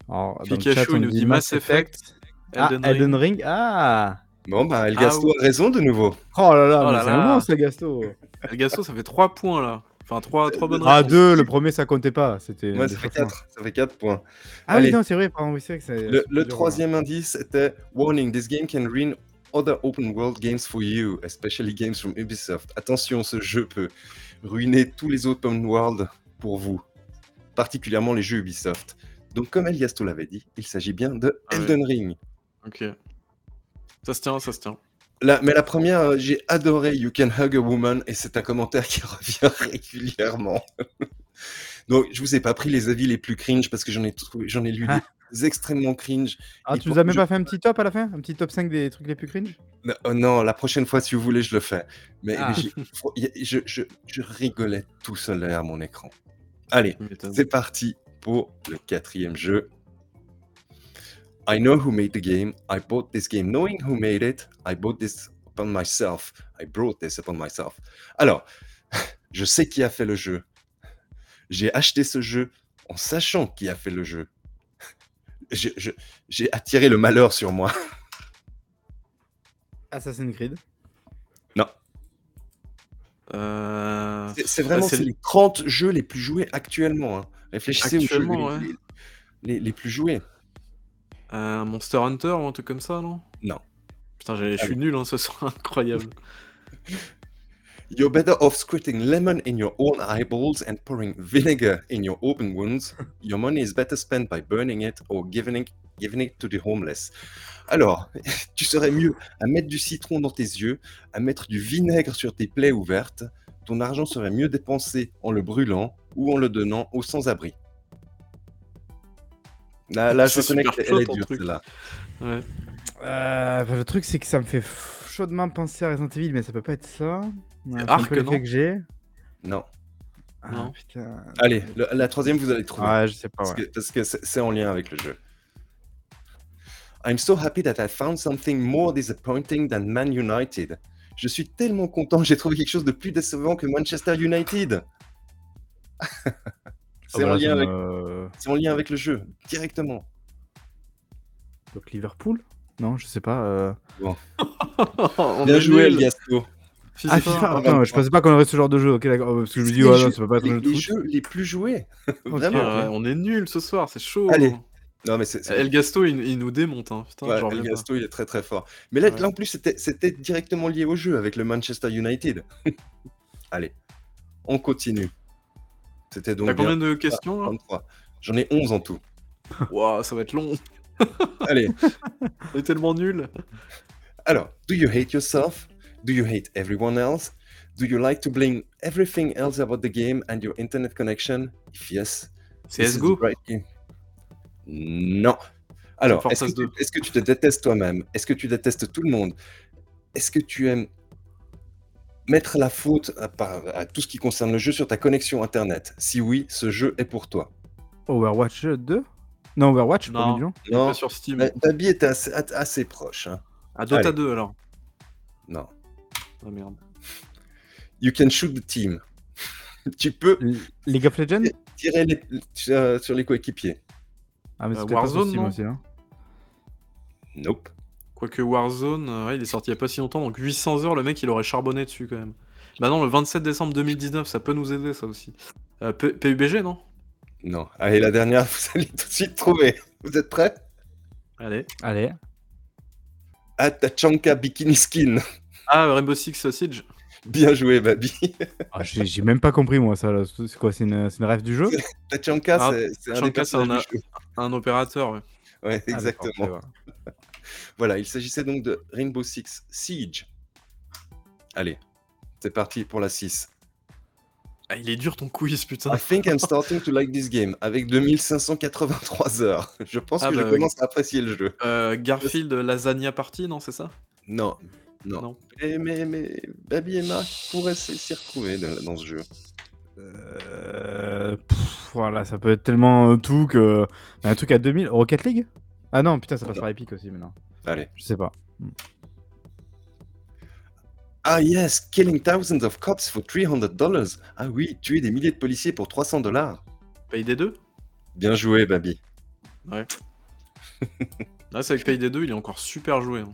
Alors, chat, Pikachu il nous dit Mass Effect. Ah, Elden Elden Ring. Ring. Ah Bon, bah, El Ah, Gasto oui. a raison de nouveau. Oh là là, Oh là c'est un monstre, le Gasto. El Gasto, ça fait 3 points là. Enfin, 3, trois bonnes Ah, réponses. deux, le premier ça comptait pas. C'était. Ouais, ça fait chansons. 4. Ça fait 4 points. Ah Allez. oui, non, c'est vrai, pardon, oui, c'est vrai que c'est. Le, c'est le dur, troisième indice était Warning, this game can ruin other open world games for you, especially games from Ubisoft. Attention, ce jeu peut ruiner tous les open world pour vous, particulièrement les jeux Ubisoft. Donc, comme Eliasto l'avait dit, il s'agit bien de Ah. Elden Ring. Ok. Ça se tient, ça se tient. La- mais la première, euh, j'ai adoré You Can Hug a Woman et c'est un commentaire qui revient régulièrement. Donc, je vous ai pas pris les avis les plus cringe parce que j'en ai, j'en ai lu Ah. des extrêmement cringe. Ah, Et tu nous as même je- pas fait un petit top à la fin? Un petit top 5 des trucs les plus cringe? Non, oh non, la prochaine fois, si vous voulez, je le fais. Mais, Ah. mais je, je- je rigolais tout seul derrière mon écran. Allez, c'est parti pour le quatrième jeu. I know who made the game. I bought this game knowing who made it. I bought this upon myself. I brought this upon myself. Alors, je sais qui a fait le jeu. J'ai acheté ce jeu en sachant qui a fait le jeu. Je- je- J'ai attiré le malheur sur moi. Assassin's Creed. Euh... C'est- vraiment le- les 30 jeux les plus joués actuellement. hein. Réfléchissez aux jeux Actuellement, ouais. les- les- les plus joués. Un Monster Hunter ou un truc comme ça, non? Non. Putain, je suis nul hein, ce soir, incroyable. You're better off squirting lemon in your own eyeballs and pouring vinegar in your open wounds. Your money is better spent by burning it or giving it, giving it to the homeless. Alors, tu serais mieux à mettre du citron dans tes yeux, à mettre du vinaigre sur tes plaies ouvertes. Ton argent serait mieux dépensé en le brûlant ou en le donnant aux sans-abri. Là, là je reconnais qu'elle est dure, truc. celle-là. Ouais. Euh, bah, le truc, c'est que ça me fait chaudement penser à Resident Evil, mais ça peut pas être ça. Ouais, c'est un peu non que j'ai. Non. Ah, Non. putain. Allez, le- la troisième, vous allez trouver. Ouais, je sais pas. Parce Ouais. que parce que c'est c'est en lien avec le jeu. I'm so happy that I found something more disappointing than Man United. Je suis tellement content, j'ai trouvé quelque chose de plus décevant que Manchester United. c'est Ah, en, bah, lien ça avec- me- c'est en lien avec le jeu, directement. Donc Liverpool? Non, je sais pas. euh. On Bien joué. Eliasto. FIFA. Ah, FIFA, Ah, attends, bah, je pensais pas qu'on aurait ce genre de jeu. Ok, d'accord. Parce que je me dis, Les ouais, jeux- non, ça peut pas être un les, jeu de les foot. jeux les plus joués. Vraiment. Ah ouais, on est nuls ce soir, c'est chaud. Allez. Non, mais El Gasto, il, il nous démonte. Hein. Putain, Ouais, j'en El pas. Gasto, il est très très fort. Mais là, Ouais. là en plus, c'était directement lié au jeu avec le Manchester United. Allez, On continue. C'était donc T'as combien bien de questions là 33. J'en ai 11 en tout. Waouh, ça va être long. Allez. On est tellement nul. Alors, do you hate yourself? Do you hate everyone else? Do you like to blame everything else about the game and your internet connection? If yes, CSGO right. Non. Alors, que, est-ce que tu te détestes toi-même? Est-ce que tu détestes tout le monde? Est-ce que tu aimes mettre la faute à, par- à tout ce qui concerne le jeu sur ta connexion internet? Si oui, ce jeu est pour toi. Overwatch 2 Non, Overwatch, Non. du nom. Non, Pas sur Steam. Ba- Babi était assez, assez proche. hein. À Dota Allez. 2 alors. Non. Ah merde. You can shoot the team. tu peux L- League of Legends? tirer les- euh, sur les coéquipiers. Ah, mais Euh, pas sur Warzone, Steam non aussi, hein. Nope. Quoique Warzone, euh, ouais, il est sorti il y a pas si longtemps, donc 800 heures, le mec il aurait charbonné dessus quand même. Bah non, le 27 décembre 2019, ça peut nous aider ça aussi. Euh, P- PUBG, non? Non. Allez, la dernière, vous allez tout de suite trouver. Vous êtes prêts? Allez. Allez. Atachanka Bikini Skin. Ah, Rainbow Six Siege Bien joué, Babi. Ah, j'ai j'ai même pas compris, moi, ça. là. C'est quoi C'est une, c'est une rêve du jeu? Tachanka, Ah, c'est c'est un des Tachanka, c'est personnages un- du jeu. Un opérateur, ouais. Ouais, Ah, d'accord, exactement. Voilà, il s'agissait donc de Rainbow Six Siege. Allez, c'est parti pour la 6. Ah, il est dur ton quiz, putain. I think I'm starting to like this game avec 2583 heures. Je pense Ah que bah, je commence à apprécier le jeu. Euh, Garfield Lasagna Party, non, c'est ça? Non, non. Non. Et mais, mais Babi et Marc pourraient s'y retrouver dans, dans ce jeu. Euh, pff, voilà, ça peut être tellement euh, tout que. Un truc à 2000. Rocket League? Ah non, putain, ça passe par Epic aussi maintenant. Allez. Je sais pas. Ah yes, killing thousands of cops for 300 dollars. Ah oui, tuer des milliers de policiers pour 300 dollars. Payday 2 Bien joué, Babi. Ouais. Là, c'est avec Payday 2, il est encore super joué. hein.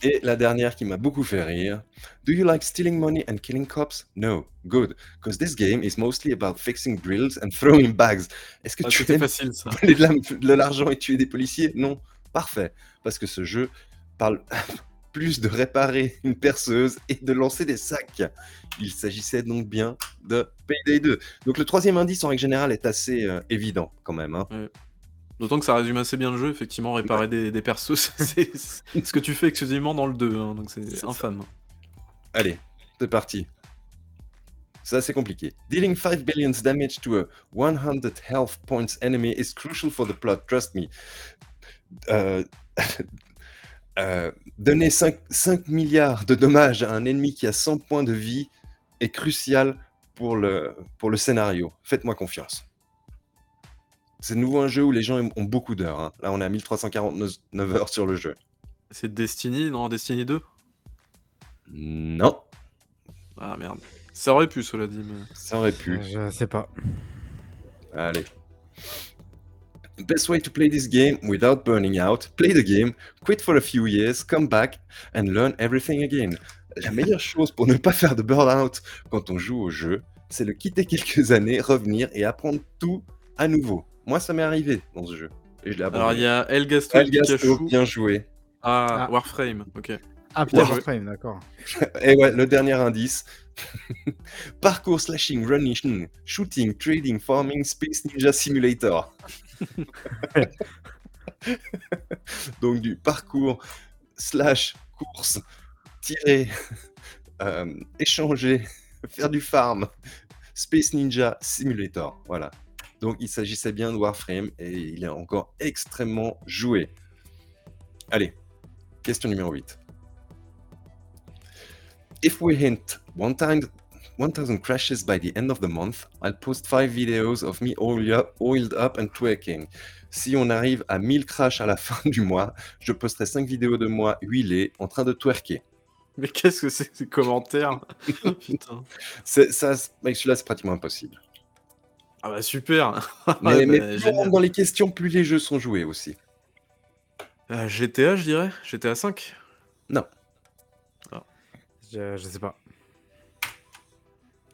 Et la dernière qui m'a beaucoup fait rire. Do you like stealing money and killing cops? No. Good. Because this game is mostly about fixing drills and throwing bags. Est-ce que Ah, tu aimes facile ça. voler de l'argent et tuer des policiers? Non. Parfait. Parce que ce jeu parle plus de réparer une perceuse et de lancer des sacs. Il s'agissait donc bien de Payday 2. Donc le troisième indice en règle générale est assez euh, évident quand même. hein. D'autant que ça résume assez bien le jeu, effectivement, réparer des, des persos, c'est ce que tu fais exclusivement dans le 2, hein, donc C'est ça. infâme. Allez, c'est parti. Ça, c'est compliqué. Dealing 5 billion damage to a 100 health points enemy is crucial for the plot, trust me. Euh, euh, donner 5, 5 milliards de dommages à un ennemi qui a 100 points de vie est crucial pour le, pour le scénario. Faites-moi confiance. C'est de nouveau un jeu où les gens ont beaucoup d'heures. hein. Là, on est à 1349 heures sur le jeu. C'est Destiny, non Destiny 2 Non, Ah merde. Ça aurait pu, cela dit, mais... ça aurait pu. Je sais pas. Allez. The best way to play this game without burning out, play the game, quit for a few years, come back and learn everything again. La meilleure chose pour ne pas faire de burn-out quand on joue au jeu, c'est de quitter quelques années, revenir et apprendre tout à nouveau. Moi, ça m'est arrivé dans ce jeu. Et je l'ai Alors, il y a El Gasto, El Gasto, Pikachu... bien joué. Ah, Ah. Warframe, ok. Ah putain. Warframe, d'accord. Et ouais, le dernier indice. Parkour, slashing, running, shooting, trading, farming, Space Ninja Simulator. Donc du parcours, slash, course, tirer, euh, échanger, faire du farm, Space Ninja Simulator. Voilà. Donc il s'agissait bien de Warframe et il est encore extrêmement joué. Allez, question numéro 8. If we hint 1000 1000 crashes by the end of the month, I'll post 5 videos of me oiled up and twerking. Si on arrive à 1000 crashs à la fin du mois, je posterai 5 vidéos de moi huilé en train de twerker. Mais qu'est-ce que c'est que ces commentaires Putain. Ça, celui-là, c'est pratiquement impossible. Ah bah super Mais, mais bah, plus on génial. rentre dans les questions, plus les jeux sont joués aussi. Euh, GTA, je dirais GTA 5 Je, je sais pas.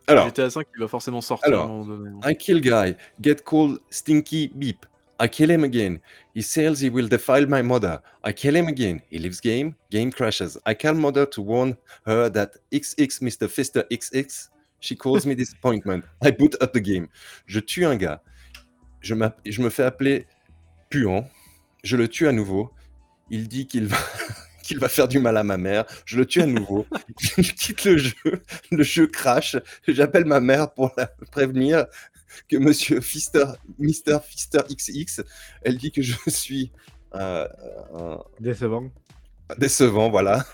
Alors, GTA 5, il va forcément sortir Alors, à un moment donné. I kill guy, get called stinky beep. I kill him again. He says he will defile my mother. I kill him again. He leaves game. Game crashes. I call mother to warn her that XX Mr. Fister XX. She calls me disappointment. I boot up the game. Je tue un gars. Je, je me fais appeler puant. Je le tue à nouveau. Il dit qu'il va, qu'il va faire du mal à ma mère. Je le tue à nouveau. Il quitte le jeu. Le jeu crash. J'appelle ma mère pour la prévenir que Monsieur Fister, Mister Fister XX, elle dit que je suis euh, un- Décevant. décevant, voilà.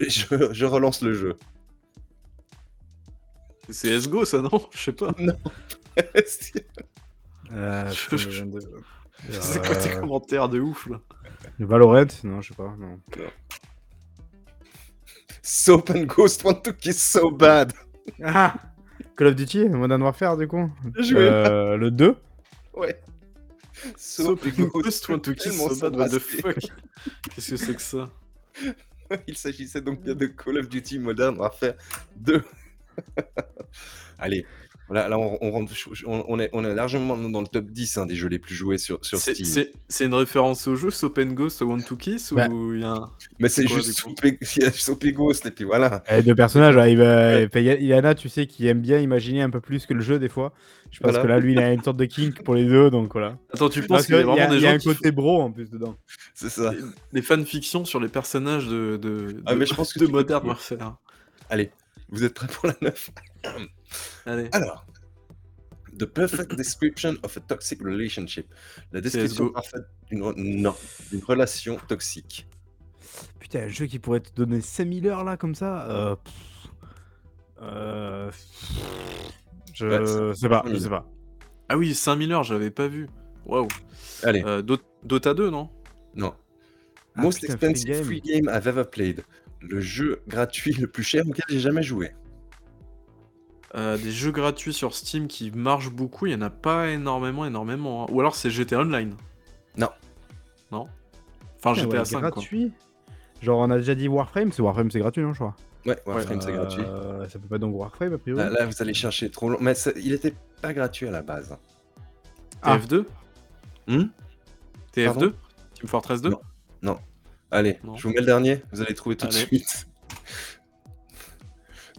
Je, je relance le jeu. C'est CSGO, ça, non? Je sais pas. Euh, Je- je- putain, de- C'est quoi tes Euh, commentaires de ouf, là? Valorant? Non, je sais pas. Non. Soap and Ghost want to kiss so bad. Ah Call of Duty, Modern Warfare du coup Bien joué. Euh, Le 2 Ouais. So Soap and Ghost want to kiss so bad, what the fuck? Qu'est-ce que c'est que ça? Il s'agissait donc bien de Call of Duty Modern Warfare 2. Allez, là on, on, rentre- on- est, on est largement dans le top 10 hein, des jeux les plus joués sur, sur C'est- Steam. C'est c'est une référence au jeu Soap and Ghost Want to Kiss Bah. ou il y a un... Mais c'est quoi, juste du coup Soap et- il y a Soap et Ghost, et puis voilà. Eh, Deux personnages, là, il, va... il y a- il y en a, tu sais, qui aiment bien imaginer un peu plus que le jeu des fois. Je pense Voilà. que là, lui, il a une sorte de kink pour les deux, donc voilà. Attends, tu Parce penses qu'il y a y vraiment des il y a un qui côté bro en plus dedans. C'est ça. des fanfictions sur les personnages de, de, Ah, de- mais je pense que de Modern. Warfare Allez, vous êtes prêts pour la 9 Allez, Alors, the perfect description of a toxic relationship. La description parfaite d'une re- relation toxique. Putain, un jeu qui pourrait te donner 5000 heures là, comme ça. Euh... euh, Je Ouais, sais pas, je 5000. sais pas. Ah oui, 5000 heures, j'avais pas vu. Waouh. Allez, Euh, Dot- Dota 2, non? Non. Ah, Most putain, free expensive game. free game I've ever played. Le jeu gratuit le plus cher auquel j'ai jamais joué. Euh, Des jeux gratuits sur Steam qui marchent beaucoup, il y en a pas énormément, énormément. hein. Ou alors c'est GTA Online. Non. Non? Enfin, GTA ouais, 5, quoi. gratuit. Genre, on a déjà dit Warframe, c'est Warframe, c'est gratuit, non, je crois. Ouais, Warframe, c'est gratuit. Euh, Ça peut pas donc Warframe, a priori. Là, là, vous allez chercher trop long. Mais ça- il était pas gratuit à la base. Ah. TF2 Hmm TF2 Pardon? Team Fortress 2 Non. Allez, Non. je vous mets le dernier. Vous allez trouver tout de Allez. suite.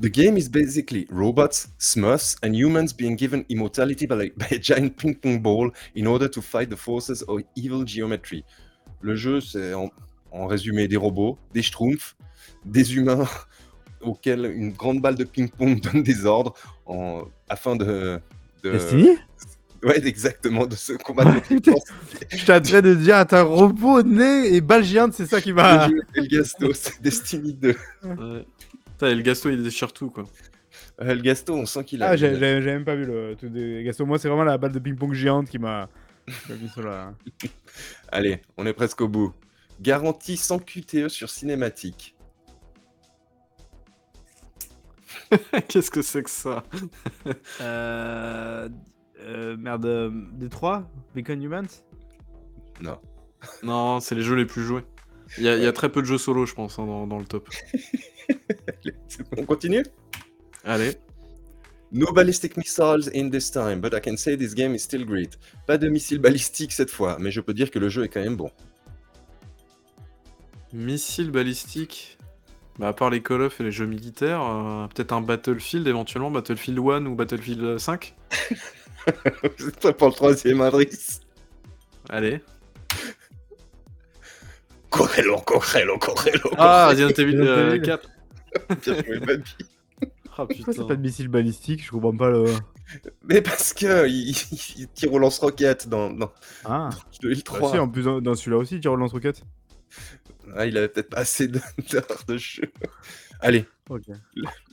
The game is basically robots, Smurfs, and humans being given immortality by, by a giant ping pong ball in order to fight the forces of evil geometry. Le jeu, c'est en, en résumé des robots, des schtroumpfs, des humains auxquels une grande balle de ping-pong donne des ordres en- afin de. de Destiny? Ouais, exactement, de se combattre. Putain, Je suis en train de dire, attends, robot, nez et balle géante, c'est ça qui va. Le jeu Elgasto, c'est Destiny 2. Ouais. Putain, le Gasto il déchire tout quoi. Euh, Elgasto, on sent qu'il a. Ah, j'ai même pas vu le tout des Gaston. Moi, c'est vraiment la balle de ping-pong géante qui m'a m'a la. Allez, on est presque au bout. Garantie sans QTE sur cinématique. Qu'est-ce que c'est que ça? Euh. Merde, euh, Détroit Bacon Humans? Non. Non, c'est les jeux les plus joués. Il y, a- il y a très peu de jeux solo, je pense, hein, dans, dans le top. Allez, c'est bon, on continue? Allez. No ballistic missiles in this time, but I can say this game is still great. Pas de missiles balistiques cette fois, mais je peux dire que le jeu est quand même bon. Missile balistique. Bah, à part les Call of et les jeux militaires, euh, peut-être un Battlefield éventuellement, Battlefield 1 ou Battlefield 5 c'est prêt pour le troisième, Adris Allez. Correlo, Correlo, Correlo. Ah, Resident Evil euh, Evil. 4. Bien joué, Babi. Ah Pourquoi c'est putain. pas de missile balistique Je comprends pas le. Mais parce que il, il- il tire au lance-roquette dans, dans Ah le bah 3. si, en plus, dans, dans celui-là aussi, tu relances roquette. Ah, il avait peut-être pas assez de- d'heures de jeu. Allez, Ok.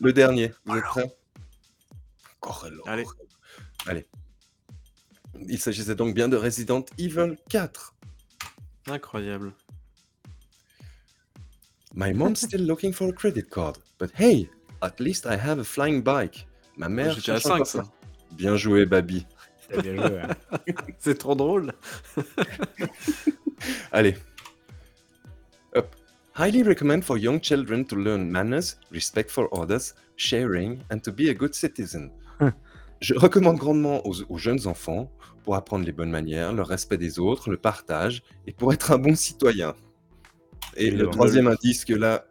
le dernier. Vous êtes prêts? Correlo. Allez. Allez. Il s'agissait donc bien de Resident Evil 4. Incroyable. My mom's still looking for a credit card. But hey, at least I have a flying bike. Ma mère. Cherche encore 5 ça. Bien joué, Babi. T'as bien joué, ouais. C'est trop drôle. Allez. Hop. Highly recommend for young children to learn manners, respect for others, sharing, and to be a good citizen. Je recommande grandement aux, aux jeunes enfants pour apprendre les bonnes manières, le respect des autres, le partage et pour être un bon citoyen. Et le troisième indice que là,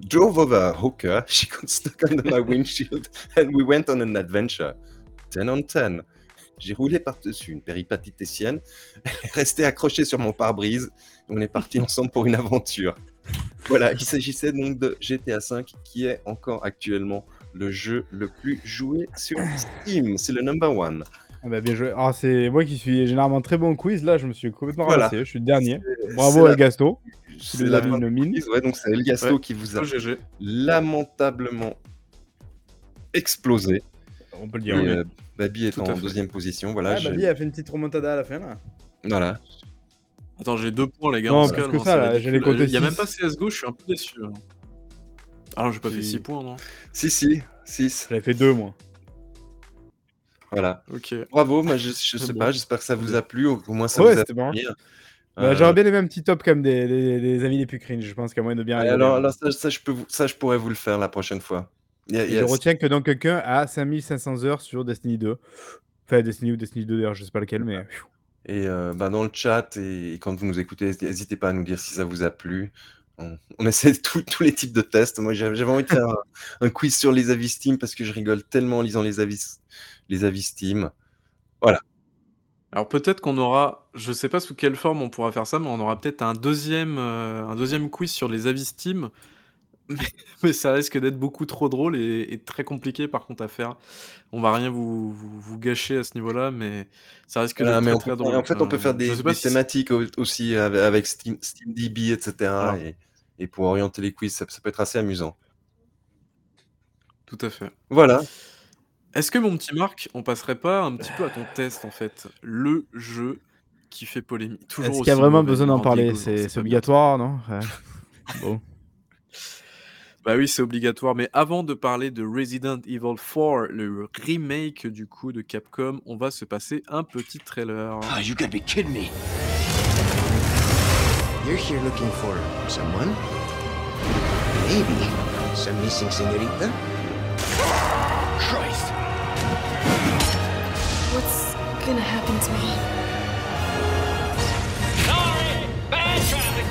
drove over a hooker. She got stuck under my windshield and we went on an adventure. 10 on 10. J'ai roulé par-dessus une péripatéticienne. Elle est restée accrochée sur mon pare-brise. On est partis ensemble pour une aventure. Voilà, il s'agissait donc de GTA V qui est encore actuellement le jeu le plus joué sur Steam. C'est le number one. Ah bah, bien joué. Ah, c'est moi qui suis généralement très bon au quiz. Là, je me suis complètement Voilà. ramassé. Je suis le dernier. C'est Bravo la- El Gasto. C'est nous la une mine. Ouais, donc c'est El Gasto Ouais. qui vous a Oh, GG. lamentablement explosé. On peut le Et, dire. oui. euh, Babi est Tout à en fait. deuxième position. Voilà, Ah, j'ai- Babi a fait une petite remontada à la fin là. voilà. Attends, j'ai deux points, les gars. Non, on se plus calme, que hein, ça, c'est là, ridicule. j'allais compter Il y a même six. pas CSGO, je suis un peu déçu. hein. Ah non, j'ai pas fait Si. 6 points, non Si, si, 6. J'avais fait deux moi. Voilà. Ok. Bravo, moi je, je sais bon. pas, j'espère que ça vous a plu, au moins ça Ouais, vous a rire. Bah, Euh, J'aurais bien aimé un petit top comme des, des, des amis les plus cringe. Je pense a moyen de bien alors, alors ça, ça, je peux vous- ça, je pourrais vous le faire la prochaine fois. Il a- je retiens que donc quelqu'un a 5500 heures sur Destiny 2. Enfin, Destiny ou Destiny 2 d'ailleurs, je sais pas lequel, mais. Et euh, bah, dans le chat, et, et quand vous nous écoutez, n'hésitez pas à nous dire si ça vous a plu. On, on essaie tous les types de tests. Moi, j'avais j'avais envie de faire un, un quiz sur les avis Steam parce que je rigole tellement en lisant les avis, les avis Steam. Alors peut-être qu'on aura, je sais pas sous quelle forme on pourra faire ça, mais on aura peut-être un deuxième, euh, un deuxième quiz sur les avis Steam. Mais, mais ça risque d'être beaucoup trop drôle et, et très compliqué par contre à faire. On va rien vous, vous, vous gâcher à ce niveau-là, mais ça risque Voilà, d'être mais très drôle. en fait, on peut Euh, faire je des, si- thématiques au- aussi avec, avec Steam, SteamDB, etc. Voilà. Et, et pour orienter les quiz, ça, ça peut être assez amusant. Tout à fait. Voilà. Est-ce que mon petit Marc, on passerait pas un petit peu à ton test en fait, le jeu qui fait polémique. Toujours Est-ce qu'il y a aussi vraiment mauvais, besoin d'en parler? C'est c'est c'est pas bien. obligatoire, non? Ouais. Bon. Bah oui, c'est obligatoire. Mais avant de parler de Resident Evil 4, le remake du coup de Capcom, on va se passer un petit trailer. Oh, you gotta be kidding me. You're here looking for someone? Maybe some missing senorita? Gonna happen to me? Sorry, bad traffic.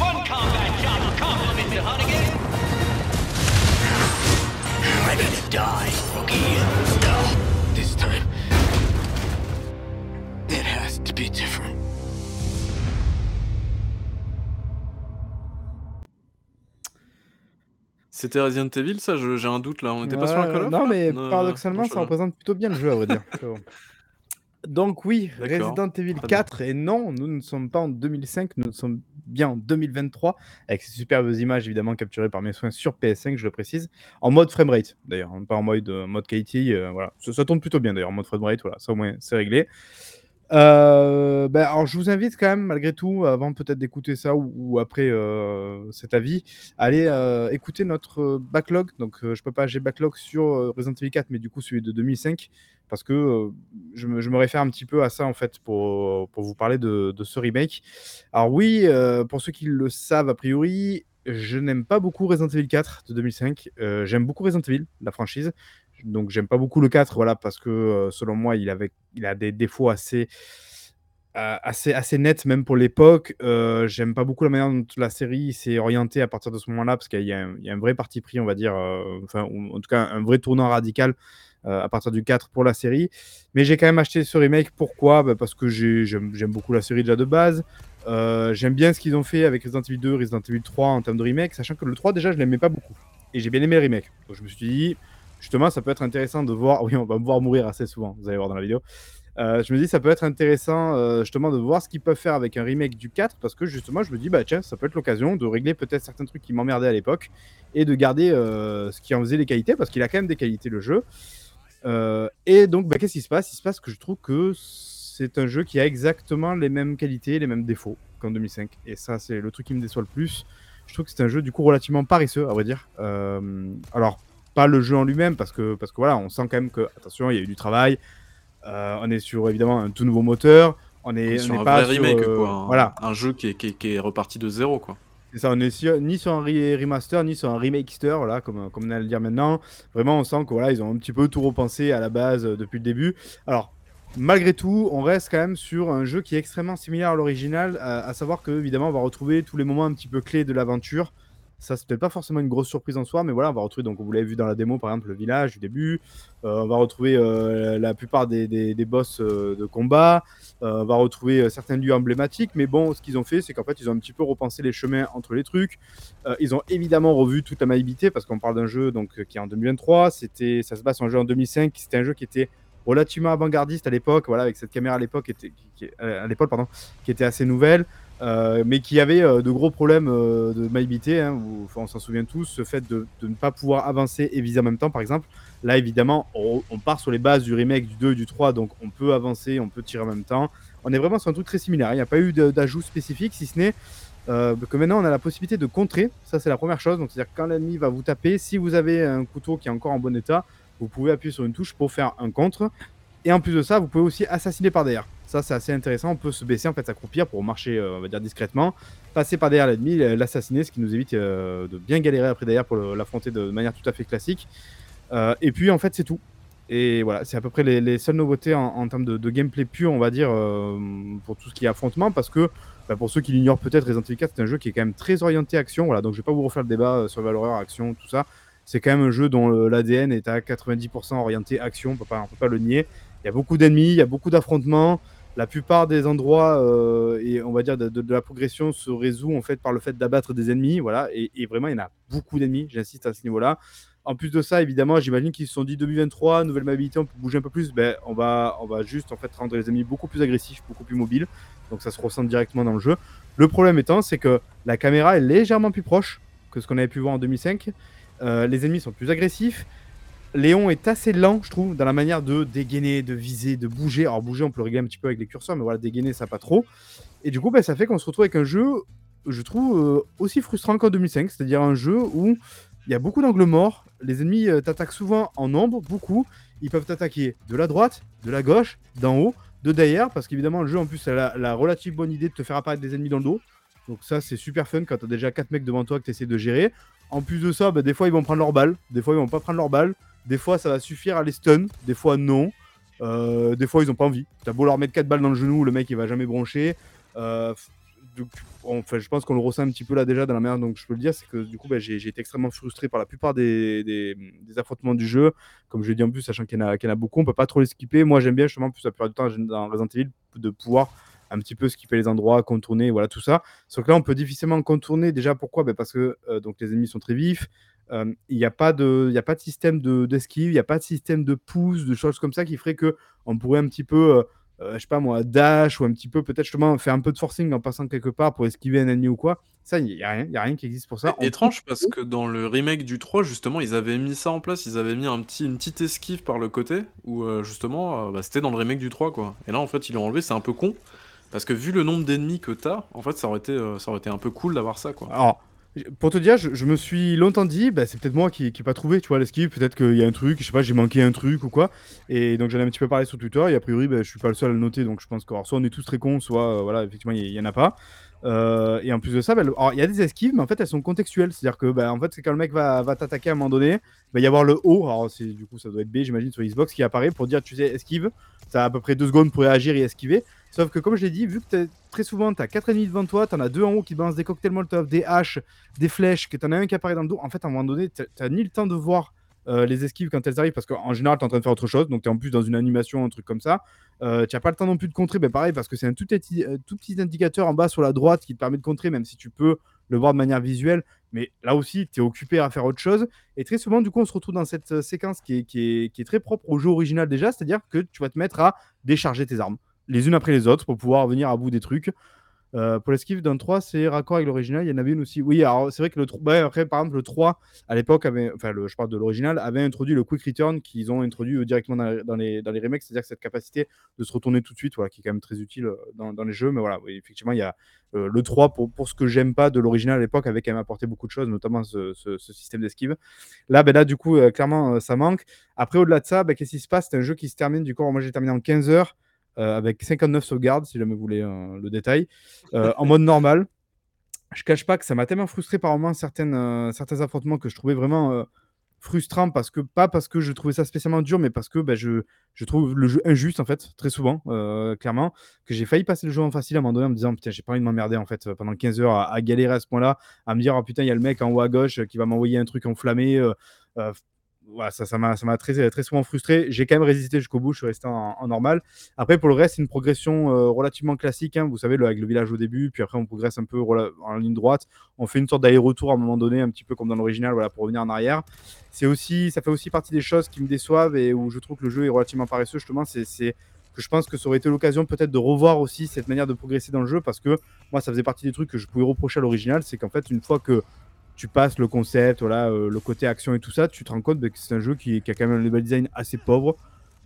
One combat job will compliment the Hunnigan. Ready to die, rookie. No, this time. It has to be different. C'était Resident Evil, ça J'ai un doute là. On n'était pas sur Call of Non, mais paradoxalement, non, ça représente plutôt bien le jeu, à vrai dire. Donc oui. Resident Evil Très bien. 4, et non, nous ne sommes pas en 2005, nous sommes bien en 2023, avec ces superbes images évidemment capturées par mes soins sur PS5, je le précise, en mode framerate d'ailleurs, hein, pas en mode, euh, mode quality, euh, voilà. Ça, ça tourne plutôt bien d'ailleurs, en mode framerate, voilà, ça au moins c'est réglé. Euh, ben, alors je vous invite quand même, malgré tout, avant peut-être d'écouter ça ou, après euh, cet avis, à aller euh, écouter notre backlog. Donc je peux pas, j'ai backlog sur Resident Evil 4, mais du coup celui de 2005, parce que je, me, réfère un petit peu à ça en fait pour, pour vous parler de, ce remake. Alors oui, pour ceux qui le savent a priori, je n'aime pas beaucoup Resident Evil 4 de 2005. Euh, j'aime beaucoup Resident Evil, la franchise. Donc j'aime pas beaucoup le 4, voilà, parce que selon moi, il, avait, il a des défauts assez, assez, assez nets, même pour l'époque. J'aime pas beaucoup la manière dont la série s'est orientée à partir de ce moment-là, parce qu'il y, y a un vrai parti pris, on va dire, euh, enfin, en tout cas un vrai tournant radical à partir du 4 pour la série. Mais j'ai quand même acheté ce remake. Pourquoi? Bah, Parce que j'ai- j'aime beaucoup la série déjà de base. J'aime bien ce qu'ils ont fait avec Resident Evil 2, Resident Evil 3 en termes de remake, sachant que le 3 déjà je l'aimais pas beaucoup. Et j'ai bien aimé le remake. Donc je me suis dit, justement, ça peut être intéressant de voir. Oui, on va me voir mourir assez souvent, vous allez voir dans la vidéo. Euh, je me dis, ça peut être intéressant euh, justement de voir ce qu'ils peuvent faire avec un remake du 4 parce que justement, je me dis, bah tiens, ça peut être l'occasion de régler peut-être certains trucs qui m'emmerdaient à l'époque et de garder euh, ce qui en faisait les qualités parce qu'il a quand même des qualités le jeu. Et donc, bah, qu'est-ce qui se passe? Il se passe que je trouve que c'est un jeu qui a exactement les mêmes qualités, les mêmes défauts qu'en 2005. Et ça, c'est le truc qui me déçoit le plus. Je trouve que c'est un jeu du coup relativement paresseux, à vrai dire. Alors, pas le jeu en lui-même, parce que, parce que voilà, on sent quand même que, attention, il y a eu du travail. Euh, on est sur évidemment un tout nouveau moteur. On est, sur on est un pas vrai sur, remake, euh, quoi. Un, Voilà, un jeu qui est, qui est- qui est reparti de zéro, quoi. c'est ça, on est sur- ni sur un re- remaster, ni sur un remakester, voilà, comme, comme on a le dire maintenant. Vraiment, on sent que voilà, ils ont un petit peu tout repensé à la base euh, depuis le début. Alors, malgré tout, on reste quand même sur un jeu qui est extrêmement similaire à l'original, à, à savoir que évidemment, on va retrouver tous les moments un petit peu clés de l'aventure. Ça, peut-être pas forcément une grosse surprise en soi, mais voilà, on va retrouver, donc vous l'avez vu dans la démo, par exemple, le village du début. Euh, on va retrouver euh, la plupart des, des- boss euh, de combat. On va retrouver certains lieux emblématiques. Mais bon, ce qu'ils ont fait, c'est qu'en fait, ils ont un petit peu repensé les chemins entre les trucs. Ils ont évidemment revu toute la maniabilité parce qu'on parle d'un jeu donc, qui est en 2023. C'était, ça se sur un jeu en 2005. C'était un jeu qui était relativement avant-gardiste à l'époque, voilà, avec cette caméra à l'époque, à qui était assez nouvelle. Euh, mais qui avait euh, de gros problèmes euh, de maniabilité, hein, on s'en souvient tous, ce fait de, ne pas pouvoir avancer et viser en même temps, par exemple. Là, évidemment, on, part sur les bases du remake du 2 et du 3, donc on peut avancer, on peut tirer en même temps. On est vraiment sur un truc très similaire. Il n'y a pas eu d'ajout spécifique, si ce n'est que maintenant on a la possibilité de contrer. Ça, c'est la première chose. Donc, c'est-à-dire quand l'ennemi va vous taper, si vous avez un couteau qui est encore en bon état, vous pouvez appuyer sur une touche pour faire un contre. Et en plus de ça, vous pouvez aussi assassiner par derrière. Ça, c'est assez intéressant. On peut se baisser, en fait, s'accroupir pour marcher, euh, on va dire, discrètement, passer par derrière l'ennemi, euh, l'assassiner, ce qui nous évite euh, de bien galérer après derrière pour l'affronter de manière tout à fait classique. Et puis, en fait, c'est tout. Et voilà, c'est à peu près les, les seules nouveautés en, termes de, gameplay pur, on va dire, pour tout ce qui est affrontement, parce que bah, pour ceux qui l'ignorent peut-être, Resident Evil 4, c'est un jeu qui est quand même très orienté action. Voilà, donc je vais pas vous refaire le débat sur Valorant, action, tout ça. C'est quand même un jeu dont l'ADN est à 90% orienté action, on peut pas, on peut pas le nier. Il y a beaucoup d'ennemis, il y a beaucoup d'affrontements. La plupart des endroits euh, et on va dire de, la progression se résout en fait par le fait d'abattre des ennemis, voilà. Et, et vraiment, il y en a beaucoup d'ennemis. J'insiste à ce niveau-là. En plus de ça, évidemment, j'imagine qu'ils se sont dit 2023, nouvelle mobilité, on peut bouger un peu plus. Ben, on va, on va juste en fait rendre les ennemis beaucoup plus agressifs, beaucoup plus mobiles. Donc ça se ressent directement dans le jeu. Le problème étant, c'est que la caméra est légèrement plus proche que ce qu'on avait pu voir en 2005. Euh, les ennemis sont plus agressifs. Léon est assez lent, je trouve, dans la manière de dégainer, de viser, de bouger. Alors bouger, on peut le régler un petit peu avec les curseurs, mais voilà, dégainer, ça pas trop. Et du coup, ben, ça fait qu'on se retrouve avec un jeu, je trouve, euh, aussi frustrant qu'en 2005. C'est-à-dire un jeu où il y a beaucoup d'angles morts. Les ennemis euh, t'attaquent souvent en nombre, beaucoup. Ils peuvent t'attaquer de la droite, de la gauche, d'en haut, de derrière, parce qu'évidemment, le jeu en plus a la, la relative bonne idée de te faire apparaître des ennemis dans le dos. Donc ça, c'est super fun quand t'as déjà 4 mecs devant toi que tu essaies de gérer. En plus de ça, bah, des fois, ils vont prendre leur balle, des fois, ils vont pas prendre leur balle. Des fois, ça va suffire à les stun, des fois, non. Euh, des fois, ils ont pas envie. T'as beau leur mettre 4 balles dans le genou, le mec, il va jamais broncher. Euh, enfin, je pense qu'on le ressent un petit peu là déjà dans la manière donc je peux le dire, c'est que du coup, bah, j'ai été extrêmement frustré par la plupart des, affrontements du jeu. Comme je l'ai dit en plus, sachant qu'il y, en a- beaucoup, on peut pas trop les skipper. Moi, j'aime bien justement, plus la plupart du temps, dans Resident Evil, de pouvoir un petit peu skipper les endroits, contourner, voilà tout ça. Sauf que là, on peut difficilement contourner. Déjà, pourquoi? Ben, Parce que euh, donc, les ennemis sont très vifs. Il n'y a, pas de- il y a pas de système de- d'esquive, il n'y a pas de système de pouce, de choses comme ça qui ferait que on pourrait un petit peu, je sais pas moi, dash ou un petit peu peut-être justement faire un peu de forcing en passant quelque part pour esquiver un ennemi ou quoi. Ça, il n'y a rien, y a rien qui existe pour ça. É- Étrange parce que dans le remake du 3, justement, ils avaient mis ça en place, ils avaient mis un petit, une petite esquive par le côté, où euh, justement, euh, bah, c'était dans le remake du 3, quoi. Et là, en fait, ils l'ont enlevé, c'est un peu con, parce que vu le nombre d'ennemis que t'as, en fait, ça aurait été, euh, ça aurait été un peu cool d'avoir ça, quoi. Alors, pour te dire, je, me suis longtemps dit, bah, c'est peut-être moi qui n'ai pas trouvé, tu vois, l'esquive, peut-être qu'il y a un truc, je sais pas, j'ai manqué un truc ou quoi. Et donc j'en ai un petit peu parlé sur Twitter, et a priori, bah, je suis pas le seul à le noter, donc je pense que soit on est tous très cons, soit euh, voilà, effectivement, il y, en a pas. Euh, et en plus de ça, bah, il y a des esquives, mais en fait, elles sont contextuelles. C'est-à-dire que, bah, en fait, quand le mec va, t'attaquer à un moment donné, il va y avoir le haut, alors du coup, ça doit être B, j'imagine, sur Xbox, qui apparaît pour dire, tu sais, esquive. Ça a à peu près deux secondes pour réagir et esquiver. Sauf que, comme je l'ai dit, vu que très souvent, tu as 4 ennemis devant toi, tu en as deux en haut qui balancent des cocktails Molotov, des haches, des flèches, que tu en as un qui apparaît dans le dos. En fait, à un moment donné, tu n'as ni le temps de voir euh, les esquives quand elles arrivent, parce qu'en général, tu es en train de faire autre chose, donc tu es en plus dans une animation, un truc comme ça. Euh, tu n'as pas le temps non plus de contrer, ben pareil, parce que c'est un tout petit, euh, tout petit indicateur en bas sur la droite qui te permet de contrer, même si tu peux le voir de manière visuelle. Mais là aussi, tu es occupé à faire autre chose. Et très souvent, du coup, on se retrouve dans cette séquence qui est, qui, est, qui est très propre au jeu original déjà, c'est-à-dire que tu vas te mettre à décharger tes armes les unes après les autres pour pouvoir venir à bout des trucs. Euh, pour l'esquive d'un 3, c'est raccord avec l'original. Il y en avait une aussi. Oui, alors c'est vrai que le 3, ouais, après, par exemple, le 3, à l'époque, avait, enfin, le, je parle de l'original, avait introduit le quick return qu'ils ont introduit euh, directement dans, les, dans les remakes, c'est-à-dire cette capacité de se retourner tout de suite, voilà, qui est quand même très utile euh, dans, dans les jeux. Mais voilà, effectivement, il y a euh, le 3, pour, pour ce que j'aime pas de l'original à l'époque, avait quand même apporté beaucoup de choses, notamment ce, système d'esquive. Là, ben là, du coup, clairement, ça manque. Après, au-delà de ça, ben, qu'est-ce qui se passe? C'est un jeu qui se termine, du coup, moi j'ai terminé en 15 heures. Euh, avec 59 sauvegardes, si jamais vous voulez euh, le détail, euh, en mode normal. Je cache pas que ça m'a tellement frustré par moments certaines, certains affrontements que je trouvais vraiment frustrant parce que pas parce que je trouvais ça spécialement dur, mais parce que bah, je, je trouve le jeu injuste en fait, très souvent, clairement, que j'ai failli passer le jeu en facile à un moment donné en me disant putain j'ai pas envie de m'emmerder en fait pendant 15 heures à, galérer à ce point-là, à me dire oh putain il y a le mec en haut à gauche qui va m'envoyer un truc enflammé. Voilà, ça m'a ça très, très souvent frustré. J'ai quand même résisté jusqu'au bout, je suis resté en, normal. Après, pour le reste, c'est une progression euh, relativement classique. hein. Vous savez, le, avec le village au début, puis après, on progresse un peu en ligne droite. On fait une sorte d'aller-retour à un moment donné, un petit peu comme dans l'original, voilà, pour revenir en arrière. Aussi, ça fait aussi partie des choses qui me déçoivent et où je trouve que le jeu est relativement paresseux. Justement, c'est que je pense que ça aurait été l'occasion peut-être de revoir aussi cette manière de progresser dans le jeu parce que moi, ça faisait partie des trucs que je pouvais reprocher à l'original. C'est qu'en fait, une fois que tu passes le concept, voilà, euh, le côté action et tout ça, tu te rends compte que c'est un jeu qui, a quand même un level design assez pauvre,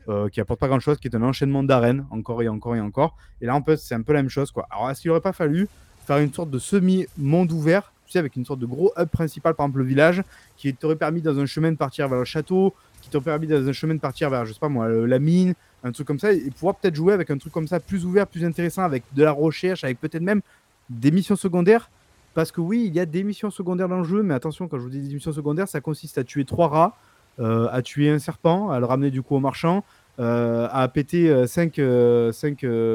euh, qui apporte pas grand chose, qui est un enchaînement d'arènes, encore et encore et encore. Et là, en fait, c'est un peu la même chose. Quoi. Alors, est-ce qu'il aurait pas fallu faire une sorte de semi-monde ouvert, tu sais, avec une sorte de gros hub principal, par exemple le village, qui t'aurait permis dans un chemin de partir vers le château, qui t'aurait permis dans un chemin de partir vers, je sais pas moi, la mine, un truc comme ça, et pouvoir peut-être jouer avec un truc comme ça plus ouvert, plus intéressant, avec de la recherche, avec peut-être même des missions secondaires? Parce que oui, il y a des missions secondaires dans le jeu, mais attention, quand je vous dis des missions secondaires, ça consiste à tuer trois rats, euh, à tuer un serpent, à le ramener du coup au marchand, euh, à péter 5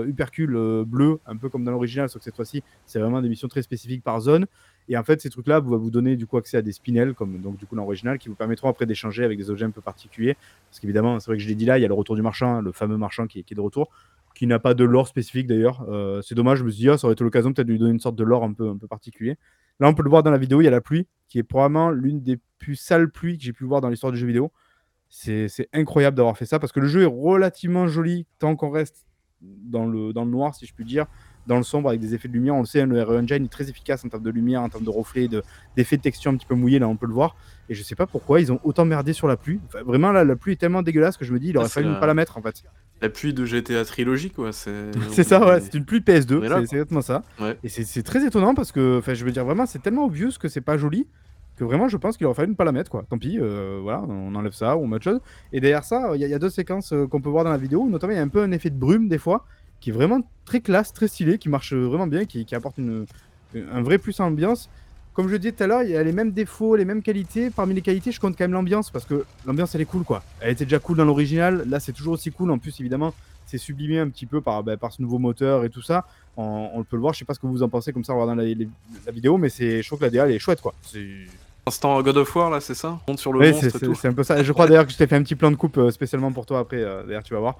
hypercules euh, bleus, un peu comme dans l'original, sauf que cette fois-ci, c'est vraiment des missions très spécifiques par zone. Et en fait, ces trucs-là vont vous donner du coup accès à des spinels, comme donc du coup dans l'original, qui vous permettront après d'échanger avec des objets un peu particuliers. Parce qu'évidemment, c'est vrai que je l'ai dit là, il y a le retour du marchand, le fameux marchand qui est de retour, qui n'a pas de lore spécifique d'ailleurs. Euh, c'est dommage, je me suis dit, ah, ça aurait été l'occasion peut-être de lui donner une sorte de lore un peu, un peu particulier. Là, on peut le voir dans la vidéo, il y a la pluie, qui est probablement l'une des plus sales pluies que j'ai pu voir dans l'histoire du jeu vidéo. C'est incroyable d'avoir fait ça parce que le jeu est relativement joli tant qu'on reste dans le, dans le noir, si je puis dire, dans le sombre avec des effets de lumière. On le sait, hein, le RE Engine est très efficace en termes de lumière, en termes de reflets, de- d'effets de texture un petit peu mouillés, là on peut le voir. Et je sais pas pourquoi ils ont autant merdé sur la pluie. Enfin, vraiment, là, la pluie est tellement dégueulasse que je me dis, il aurait Ah, c'est fallu ne la- pas la mettre en fait. La pluie de GTA Trilogy, quoi. C'est ça, ouais, c'est une pluie PS2, On est là, c'est exactement ça. Ouais. Et c'est très étonnant parce que, je veux dire, vraiment, c'est tellement obvious que c'est pas joli que vraiment, je pense qu'il aurait fallu ne pas la mettre, quoi. Tant pis, euh, voilà, on enlève ça ou on met autre chose. Et derrière ça, il y, a- il y a deux séquences euh, qu'on peut voir dans la vidéo, notamment il y a un peu un effet de brume des fois, qui est vraiment très classe, très stylé, qui marche vraiment bien, qui, apporte un vrai plus à l'ambiance. Comme je disais tout à l'heure, il y a les mêmes défauts, les mêmes qualités. Parmi les qualités, je compte quand même l'ambiance parce que l'ambiance elle est cool quoi. Elle était déjà cool dans l'original, là c'est toujours aussi cool. En plus, évidemment, c'est sublimé un petit peu par, bah, ce nouveau moteur et tout ça. On, on peut le voir, je sais pas ce que vous en pensez comme ça en regardant la, la vidéo, mais je trouve que la DA elle est chouette quoi. C'est Instant God of War, là, c'est ça On monte sur le oui, c'est un peu ça. Je crois d'ailleurs que je t'ai fait un petit plan de coupe euh, spécialement pour toi après. euh, d'ailleurs, tu vas voir.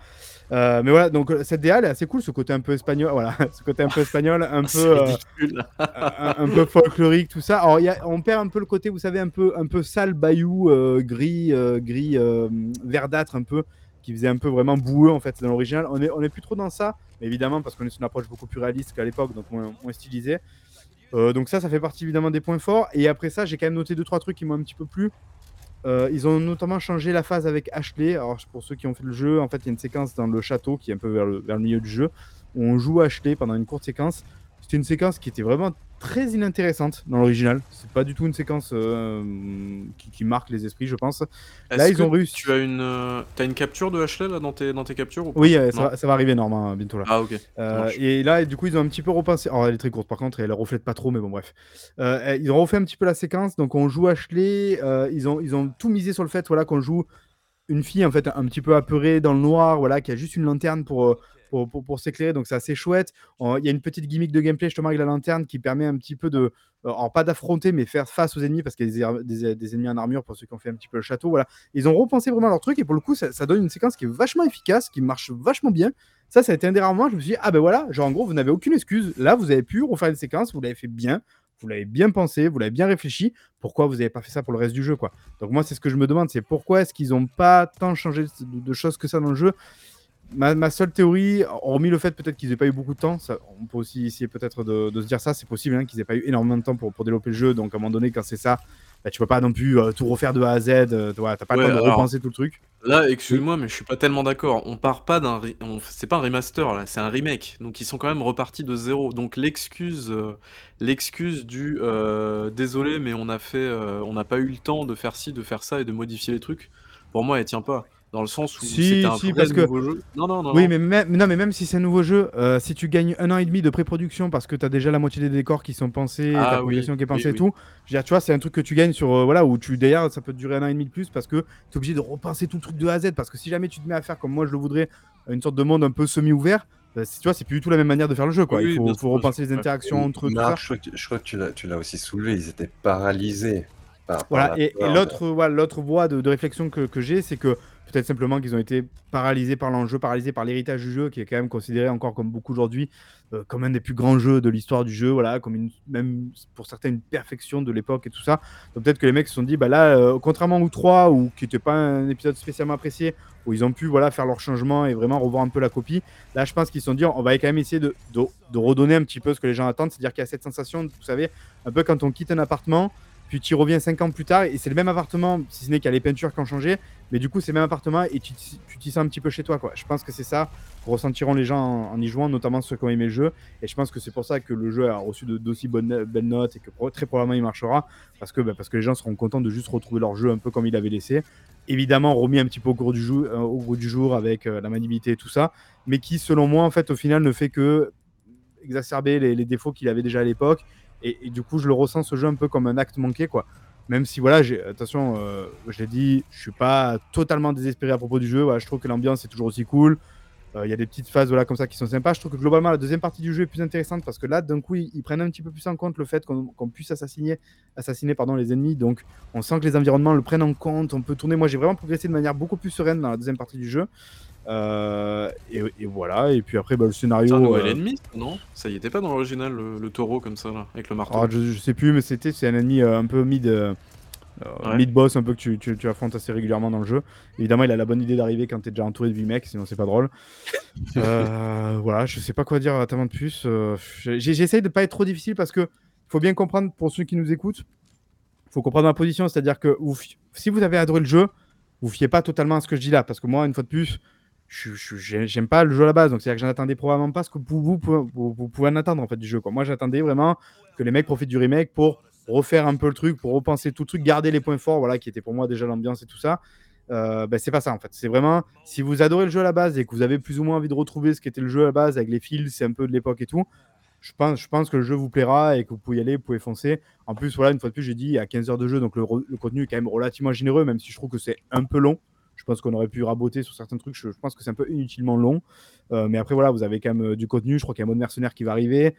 Euh, mais voilà, donc cette DA elle est assez cool, ce côté un peu espagnol, voilà, ce côté un peu espagnol, un peu, euh, ridicule. un, un peu folklorique, tout ça. Alors, il y a- on perd un peu le côté, vous savez, un peu, un peu sale, bayou, euh, gris, euh, gris, euh, verdâtre, un peu, qui faisait un peu vraiment boueux en fait dans l'original. On est, on est plus trop dans ça, mais évidemment parce qu'on est sur une approche beaucoup plus réaliste qu'à l'époque, donc moins, moins stylisé. Euh, donc ça, ça fait partie évidemment des points forts. Et après ça, j'ai quand même noté deux trois trucs qui m'ont un petit peu plu. Euh, ils ont notamment changé la phase avec Ashley. Alors pour ceux qui ont fait le jeu, en fait, il y a une séquence dans le château qui est un peu vers le, vers le milieu du jeu où on joue Ashley pendant une courte séquence. C'était une séquence qui était vraiment très inintéressante dans l'original. C'est pas du tout une séquence euh, qui, qui marque les esprits, je pense. Là, ils ont réussi. Tu as une, euh, une capture de Ashley là dans tes, dans tes captures ou Oui, euh, ça, va, ça va arriver normalement bientôt là. Ah ok. Et là, du coup, ils ont un petit peu repensé. Alors, elle est très courte par contre, et elle reflète pas trop, mais bon, bref. Euh, ils ont refait un petit peu la séquence. Donc, on joue Ashley. ils, ont, ils ont tout misé sur le fait voilà, qu'on joue une fille en fait un petit peu apeurée dans le noir, voilà, qui a juste une lanterne pour, pour, s'éclairer. Donc, c'est assez chouette. Il y a une petite gimmick de gameplay justement avec la lanterne qui permet un petit peu de. euh, alors, pas d'affronter, mais faire face aux ennemis parce qu'il y a des, ennemis en armure pour ceux qui ont fait un petit peu le château. Voilà. Ils ont repensé vraiment leur truc et pour le coup, ça, donne une séquence qui est vachement efficace, qui marche vachement bien. Ça, ça a été un des rares moments, je me suis dit, ah ben voilà, genre en gros, vous n'avez aucune excuse. Là, vous avez pu refaire une séquence, vous l'avez fait bien, vous l'avez bien pensé, vous l'avez bien réfléchi. Pourquoi vous n'avez pas fait ça pour le reste du jeu, quoi? Donc moi, c'est ce que je me demande, c'est pourquoi est-ce qu'ils n'ont pas tant changé de choses que ça dans le jeu? Ma, ma seule théorie, hormis le fait peut-être qu'ils n'aient pas eu beaucoup de temps, ça, on peut aussi essayer peut-être de, de se dire ça, c'est possible hein, qu'ils n'aient pas eu énormément de temps pour, pour développer le jeu, donc à un moment donné, quand c'est ça, bah, tu peux pas non plus euh, tout refaire de A à Z, euh, tu t'as pas Ouais, le temps de alors- repenser tout le truc. Là, excuse-moi, mais je suis pas tellement d'accord. On part pas d'un, c'est pas un remaster là, c'est un remake. Donc ils sont quand même repartis de zéro. Donc l'excuse, euh, l'excuse du désolé, mais on a fait, on n'a pas eu le temps de faire ci, de faire ça et de modifier les trucs. Pour moi, elle tient pas. Dans le sens où Si, c'était un si, vrai parce que- nouveau jeu. Non, non, non. Oui, non. mais même, non, mais même si c'est un nouveau jeu, euh, si tu gagnes un an et demi de pré-production parce que tu as déjà la moitié des décors qui sont pensés, Ah ta oui, qui est oui, pensée et oui. tout, je veux dire, tu vois, c'est un truc que tu gagnes sur. euh, voilà, où tu, d'ailleurs, ça peut te durer un an et demi de plus parce que tu es obligé de repenser tout le truc de A à Z. Parce que si jamais tu te mets à faire comme moi je le voudrais, une sorte de monde un peu semi-ouvert, bah, c'est- tu vois, c'est plus du tout la même manière de faire le jeu, quoi. Oui, Il faut, repenser les interactions entre. Marc, je crois que, je crois que tu l'as- tu l'as aussi soulevé, ils étaient paralysés. par- par Voilà, la et, de- l'autre voilà, l'autre voie de, de réflexion que, que j'ai, c'est que peut-être simplement qu'ils ont été paralysés par l'enjeu, paralysés par l'héritage du jeu, qui est quand même considéré encore comme beaucoup aujourd'hui, euh, comme un des plus grands jeux de l'histoire du jeu, voilà, comme même pour certains une perfection de l'époque et tout ça. Donc peut-être que les mecs se sont dit, bah là, euh, contrairement au 3, ou qui n'était pas un épisode spécialement apprécié, où ils ont pu voilà, faire leur changement et vraiment revoir un peu la copie, là je pense qu'ils se sont dit, on va quand même essayer de, de, de redonner un petit peu ce que les gens attendent, c'est-à-dire qu'il y a cette sensation, vous savez, un peu quand on quitte un appartement, puis tu reviens 5 ans plus tard et c'est le même appartement, si ce n'est qu'il y a les peintures qui ont changé, mais du coup c'est le même appartement et tu t'y- sens un petit peu chez toi. Quoi. Je pense que c'est ça que ressentiront les gens en, y jouant, notamment ceux qui ont aimé le jeu. Et je pense que c'est pour ça que le jeu a reçu d'aussi bonnes, belles notes et que très probablement il marchera, parce que, bah, parce que les gens seront contents de juste retrouver leur jeu un peu comme il avait laissé. Évidemment remis un petit peu au cours du, euh, au cours du jour avec euh, la maniabilité et tout ça, mais qui selon moi en fait au final ne fait que exacerber les défauts qu'il avait déjà à l'époque. Et, du coup, je le ressens ce jeu un peu comme un acte manqué, quoi. Même si, voilà, attention, euh, je l'ai dit, je suis pas totalement désespéré à propos du jeu. Je trouve que l'ambiance est toujours aussi cool. Euh, Il y a des petites phases voilà, comme ça qui sont sympas. Je trouve que globalement, la deuxième partie du jeu est plus intéressante parce que là, d'un coup, ils, ils prennent un petit peu plus en compte le fait qu'on puisse assassiner, assassiner pardon, les ennemis. Donc, on sent que les environnements le prennent en compte. On peut tourner. Moi, j'ai vraiment progressé de manière beaucoup plus sereine dans la deuxième partie du jeu. Euh, et, et voilà. Et puis après, bah, le scénario. C'est un nouvel euh, ennemi, non? Ça y était pas dans l'original, le, le taureau comme ça, là, avec le marteau? Ah, je, je sais plus, mais c'était c'est un ennemi euh, un peu mid, euh, Ouais. mid boss, un peu que tu, tu, tu affrontes assez régulièrement dans le jeu. Évidemment, il a la bonne idée d'arriver quand t'es déjà entouré de 8 mecs, sinon c'est pas drôle. Euh, voilà, je sais pas quoi dire tellement de plus. euh, J'essaye de pas être trop difficile parce que faut bien comprendre pour ceux qui nous écoutent. Faut comprendre ma position, c'est-à-dire que vous si vous avez adoré le jeu, vous fiez pas totalement à ce que je dis là, parce que moi, une fois de plus, j'aime pas le jeu à la base, donc c'est-à-dire que j'en attendais probablement pas ce que vous, vous, pouvez- vous, vous pouvez en attendre en fait du jeu. Quoi. Moi, j'attendais vraiment que les mecs profitent du remake pour refaire un peu le truc, pour repenser tout le truc, garder les points forts, voilà, qui étaient pour moi déjà l'ambiance et tout ça. Euh, ben, c'est pas ça en fait. C'est vraiment si vous adorez le jeu à la base et que vous avez plus ou moins envie de retrouver ce qu'était le jeu à la base avec les fils, c'est un peu de l'époque et tout. Je pense, je pense que le jeu vous plaira et que vous pouvez y aller, vous pouvez foncer. En plus, voilà, une fois de plus, j'ai dit, a 15 heures de jeu, donc le, contenu est quand même relativement généreux, même si je trouve que c'est un peu long. Je pense qu'on aurait pu raboter sur certains trucs. Je, pense que c'est un peu inutilement long. Euh, mais après, voilà, vous avez quand même euh, du contenu. Je crois qu'il y a un mode mercenaire qui va arriver.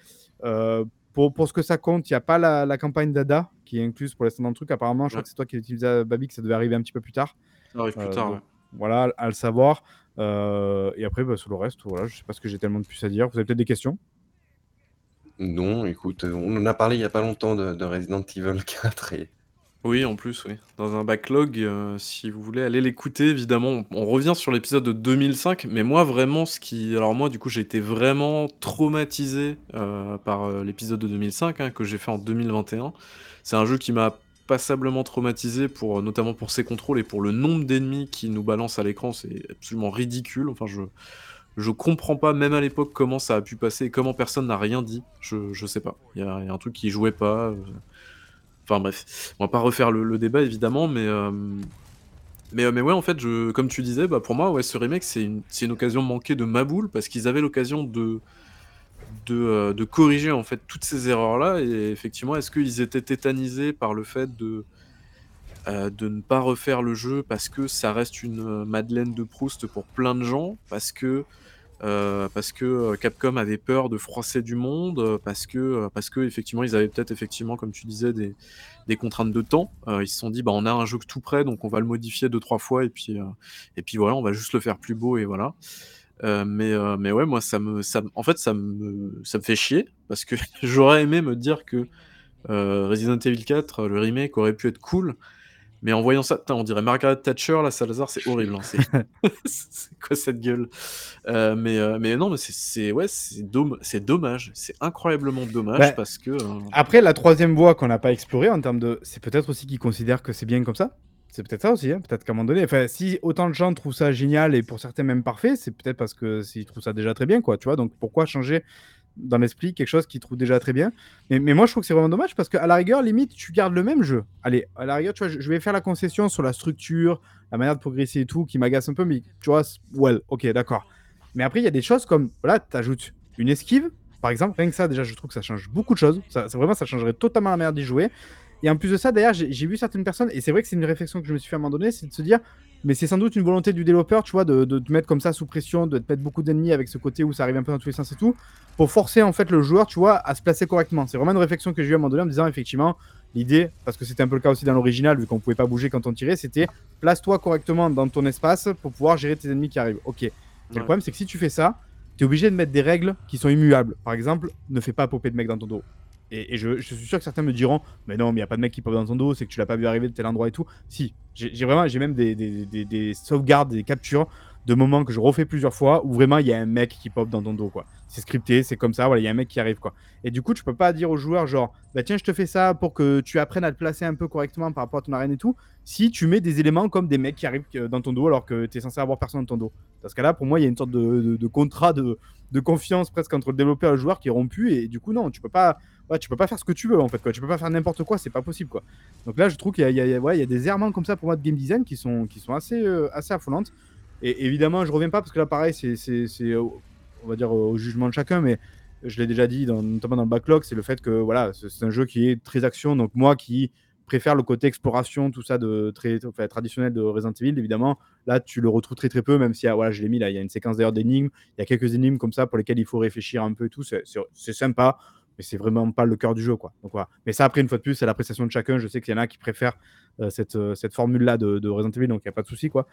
Pour, pour ce que ça compte, il n'y a pas la, la campagne d'ADA qui est incluse pour l'instant dans le truc. Apparemment, je crois que c'est toi qui l'utilisais, Babi, que ça devait arriver un petit peu plus tard. Ça arrive plus Euh, tard, donc, ouais. Voilà, à le savoir. Euh, et après, bah, sur le reste, voilà, je sais pas ce que j'ai tellement de plus à dire. Vous avez peut-être des questions? Non, écoute, on en a parlé il y a pas longtemps de, de Resident Evil 4 et Oui, en plus, oui. Dans un backlog, euh, si vous voulez aller l'écouter, évidemment, on, revient sur l'épisode de 2005, mais moi, vraiment, ce qui... Alors moi, du coup, j'ai été vraiment traumatisé euh, par euh, l'épisode de 2005, hein, que j'ai fait en 2021. C'est un jeu qui m'a passablement traumatisé, pour, notamment pour ses contrôles et pour le nombre d'ennemis qui nous balance à l'écran, c'est absolument ridicule. Enfin, je... Je comprends pas, même à l'époque, comment ça a pu passer et comment personne n'a rien dit. Je, je sais pas. Il y, a un truc qui jouait pas. Enfin bref, on va pas refaire le, débat évidemment, mais, euh, mais, euh, mais ouais, en fait, je, comme tu disais, bah, pour moi, ouais, ce remake, c'est une, une occasion manquée de Maboule parce qu'ils avaient l'occasion de, de, euh, de corriger en fait toutes ces erreurs-là. Et effectivement, est-ce qu'ils étaient tétanisés par le fait de, de ne pas refaire le jeu parce que ça reste une Madeleine de Proust pour plein de gens, parce que euh, parce que euh, Capcom avait peur de froisser du monde, euh, parce que, parce que effectivement ils avaient peut-être effectivement, comme tu disais, des, des contraintes de temps. Ils se sont dit, bah on a un jeu tout prêt, donc on va le modifier deux trois fois et puis et puis voilà, on va juste le faire plus beau et voilà. Mais mais ouais, moi ça me ça, en fait ça me ça me fait chier parce que j'aurais aimé me dire que Resident Evil 4, le remake aurait pu être cool. Mais en voyant ça, putain, on dirait Margaret Thatcher, là, Salazar, c'est horrible. hein, c'est- quoi cette gueule? Euh, mais, euh, mais non, mais c'est- c'est ouais, c'est dommage. C'est incroyablement dommage Bah, parce que. euh, Après, la troisième voie qu'on n'a pas explorée en termes de. C'est peut-être aussi qu'ils considèrent que c'est bien comme ça? C'est peut-être ça aussi. hein. Peut-être qu'à un moment donné. Enfin, si autant de gens trouvent ça génial et pour certains même parfait, c'est peut-être parce que s'ils trouvent ça déjà très bien, quoi. Tu vois, donc pourquoi changer dans l'esprit, quelque chose qu'ils trouvent déjà très bien. Mais, mais moi, je trouve que c'est vraiment dommage parce qu'à la rigueur, limite, tu gardes le même jeu. Allez, à la rigueur, tu vois, je, vais faire la concession sur la structure, la manière de progresser et tout, qui m'agace un peu, mais tu vois, well, ok, d'accord. Mais après, il y a des choses comme, voilà, tu ajoutes une esquive, par exemple, rien que ça, déjà, je trouve que ça change beaucoup de choses. Ça- vraiment, ça changerait totalement la manière d'y jouer. Et en plus de ça, d'ailleurs, j'ai vu certaines personnes, et c'est vrai que c'est une réflexion que je me suis fait à un moment donné, c'est de se dire, mais c'est sans doute une volonté du développeur, tu vois, de, de te mettre comme ça sous pression, de te mettre beaucoup d'ennemis avec ce côté où ça arrive un peu dans tous les sens et tout, pour forcer en fait le joueur, tu vois, à se placer correctement. C'est vraiment une réflexion que j'ai eu à un moment donné en me disant, effectivement, l'idée, parce que c'était un peu le cas aussi dans l'original, vu qu'on pouvait pas bouger quand on tirait, c'était place-toi correctement dans ton espace pour pouvoir gérer tes ennemis qui arrivent. Ok. Le problème, c'est que si tu fais ça, tu es obligé de mettre des règles qui sont immuables. Par exemple, ne fais pas popper de mec dans ton dos. Et, je, suis sûr que certains me diront, mais non, mais il n'y a pas de mec qui pop dans ton dos, c'est que tu l'as pas vu arriver de tel endroit et tout. Si, j'ai vraiment, j'ai même des, des, des- des sauvegardes, des captures de moments que je refais plusieurs fois où vraiment il y a un mec qui pop dans ton dos, quoi. C'est scripté, c'est comme ça, voilà, il y a un mec qui arrive, quoi. Et du coup, tu peux pas dire aux joueurs, genre, bah tiens, je te fais ça pour que tu apprennes à te placer un peu correctement par rapport à ton arène et tout, si tu mets des éléments comme des mecs qui arrivent euh, dans ton dos alors que tu es censé avoir personne dans ton dos. Parce que là, pour moi, il y a une sorte de contrat de, de confiance presque entre le développeur et le joueur qui est rompu, et du coup, non, tu peux pas. Ouais, tu peux pas faire ce que tu veux en fait quoi. Tu peux pas faire n'importe quoi, c'est pas possible quoi. Donc là, je trouve qu'il y y ouais, y a des errements comme ça pour moi de game design qui sont, qui sont assez, euh, assez affolantes. Et évidemment, je reviens pas parce que là, pareil, c'est, on va dire au jugement de chacun, mais je l'ai déjà dit, dans- notamment dans le backlog, c'est le fait que voilà, c'est un jeu qui est très action. Donc moi qui préfère le côté exploration, tout ça de très enfin, traditionnel de Resident Evil, évidemment, là tu le retrouves très très peu, même si ah, voilà, je l'ai mis là, il y a une séquence d'ailleurs d'énigmes, il y a quelques énigmes comme ça pour lesquelles il faut réfléchir un peu et tout, c'est sympa mais c'est vraiment pas le cœur du jeu quoi. Donc voilà. Mais ça après une fois de plus c'est l'appréciation de chacun. Je sais qu'il y en a qui préfèrent euh, cette, euh, cette formule là de, de Resident Evil donc il y a pas de souci quoi.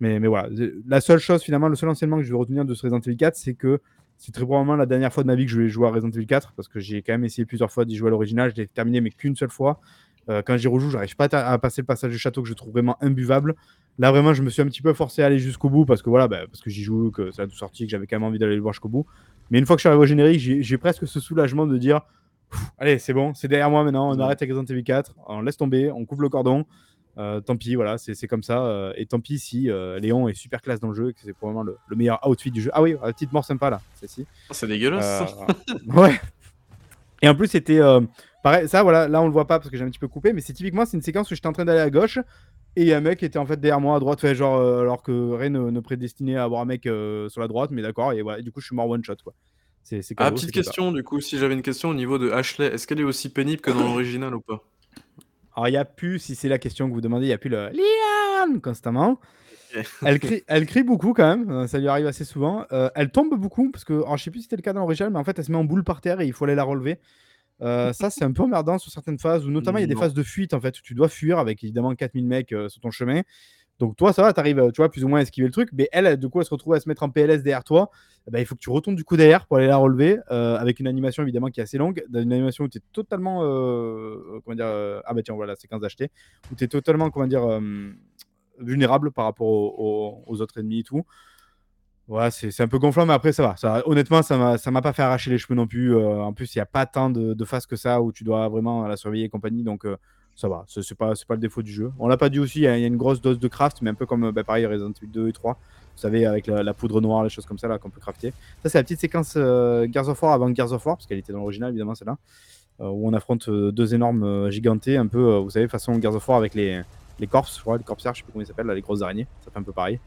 Mais, mais voilà, la seule chose finalement, le seul enseignement que je vais retenir de ce Resident Evil 4 c'est que c'est très probablement la dernière fois de ma vie que je vais jouer à Resident Evil 4 parce que j'ai quand même essayé plusieurs fois d'y jouer à l'original, je l'ai terminé mais qu'une seule fois. Euh, quand j'y rejoue, j'arrive pas à, à passer le passage du château que je trouve vraiment imbuvable. Là vraiment, je me suis un petit peu forcé à aller jusqu'au bout parce que voilà, bah, parce que j'y joue, que ça a tout sorti, que j'avais quand même envie d'aller le voir jusqu'au bout. Mais une fois que je suis arrivé au générique, j'ai presque ce soulagement de dire allez, c'est bon, c'est derrière moi maintenant, on arrête avec Resident Evil 4, on laisse tomber, on coupe le cordon. Euh, tant pis, voilà, c'est comme ça. euh, et tant pis si euh, Léon est super classe dans le jeu et que c'est probablement le, le meilleur outfit du jeu. Ah oui, petite mort sympa là, celle-ci. C'est dégueulasse. Ouais. Et en plus, c'était pareil. Ça, voilà, là on le voit pas parce que j'ai un petit peu coupé, mais c'est typiquement c'est une séquence où j'étais en train d'aller à gauche et il y a un mec qui était en fait derrière moi à droite, fait genre euh, alors que rien ne, ne prédestinait à avoir un mec euh, sur la droite, mais d'accord. Et voilà, et du coup, je suis mort one shot quoi. C'est c'est Ah, petite question, du coup, si j'avais une question au niveau de Ashley, est-ce qu'elle est aussi pénible que dans l'original ou pas? Alors, il n'y a plus, si c'est la question que vous demandez, il n'y a plus le Liane constamment. Elle crie, elle crie beaucoup quand même, euh, ça lui arrive assez souvent. Euh, elle tombe beaucoup, parce que, alors je sais plus si c'était le cas dans l'original, mais en fait elle se met en boule par terre et il faut aller la relever. Euh, ça, c'est un peu emmerdant sur certaines phases, où notamment il y a des phases de fuite en fait, où tu dois fuir avec évidemment 4000 mecs euh, sur ton chemin. Donc toi, ça va, t'arrives, euh, tu vois, plus ou moins à esquiver le truc, mais elle, du coup, elle se retrouve à se mettre en PLS derrière toi. Eh ben, il faut que tu retournes du coup derrière pour aller la relever, euh, avec une animation évidemment qui est assez longue, dans une animation où tu es totalement, comment dire, ah bah tiens, voilà, séquence d'acheter, où tu es totalement, comment dire, vulnérable par rapport aux autres ennemis et tout. Ouais, c'est un peu gonflant, mais après ça va. Ça, honnêtement, ça m'a pas fait arracher les cheveux non plus. euh, en plus, il n'y a pas tant de, de phases que ça où tu dois vraiment la surveiller et compagnie, donc euh, ça va. C'est c'est pas, pas le défaut du jeu. On l'a pas dit aussi, il y, a une grosse dose de craft, mais un peu comme euh, bah, pareil Resident Evil 2 et 3. Vous savez, avec la, poudre noire, les choses comme ça là qu'on peut crafter. Ça, c'est la petite séquence euh, Gears of War avant Gears of War, parce qu'elle était dans l'original évidemment, celle-là, où on affronte deux énormes gigantés, un peu, vous savez, façon Gears of War avec les, les corps, je crois, les corpsières, je sais plus comment ils s'appellent, les grosses araignées. Ça fait un peu pareil.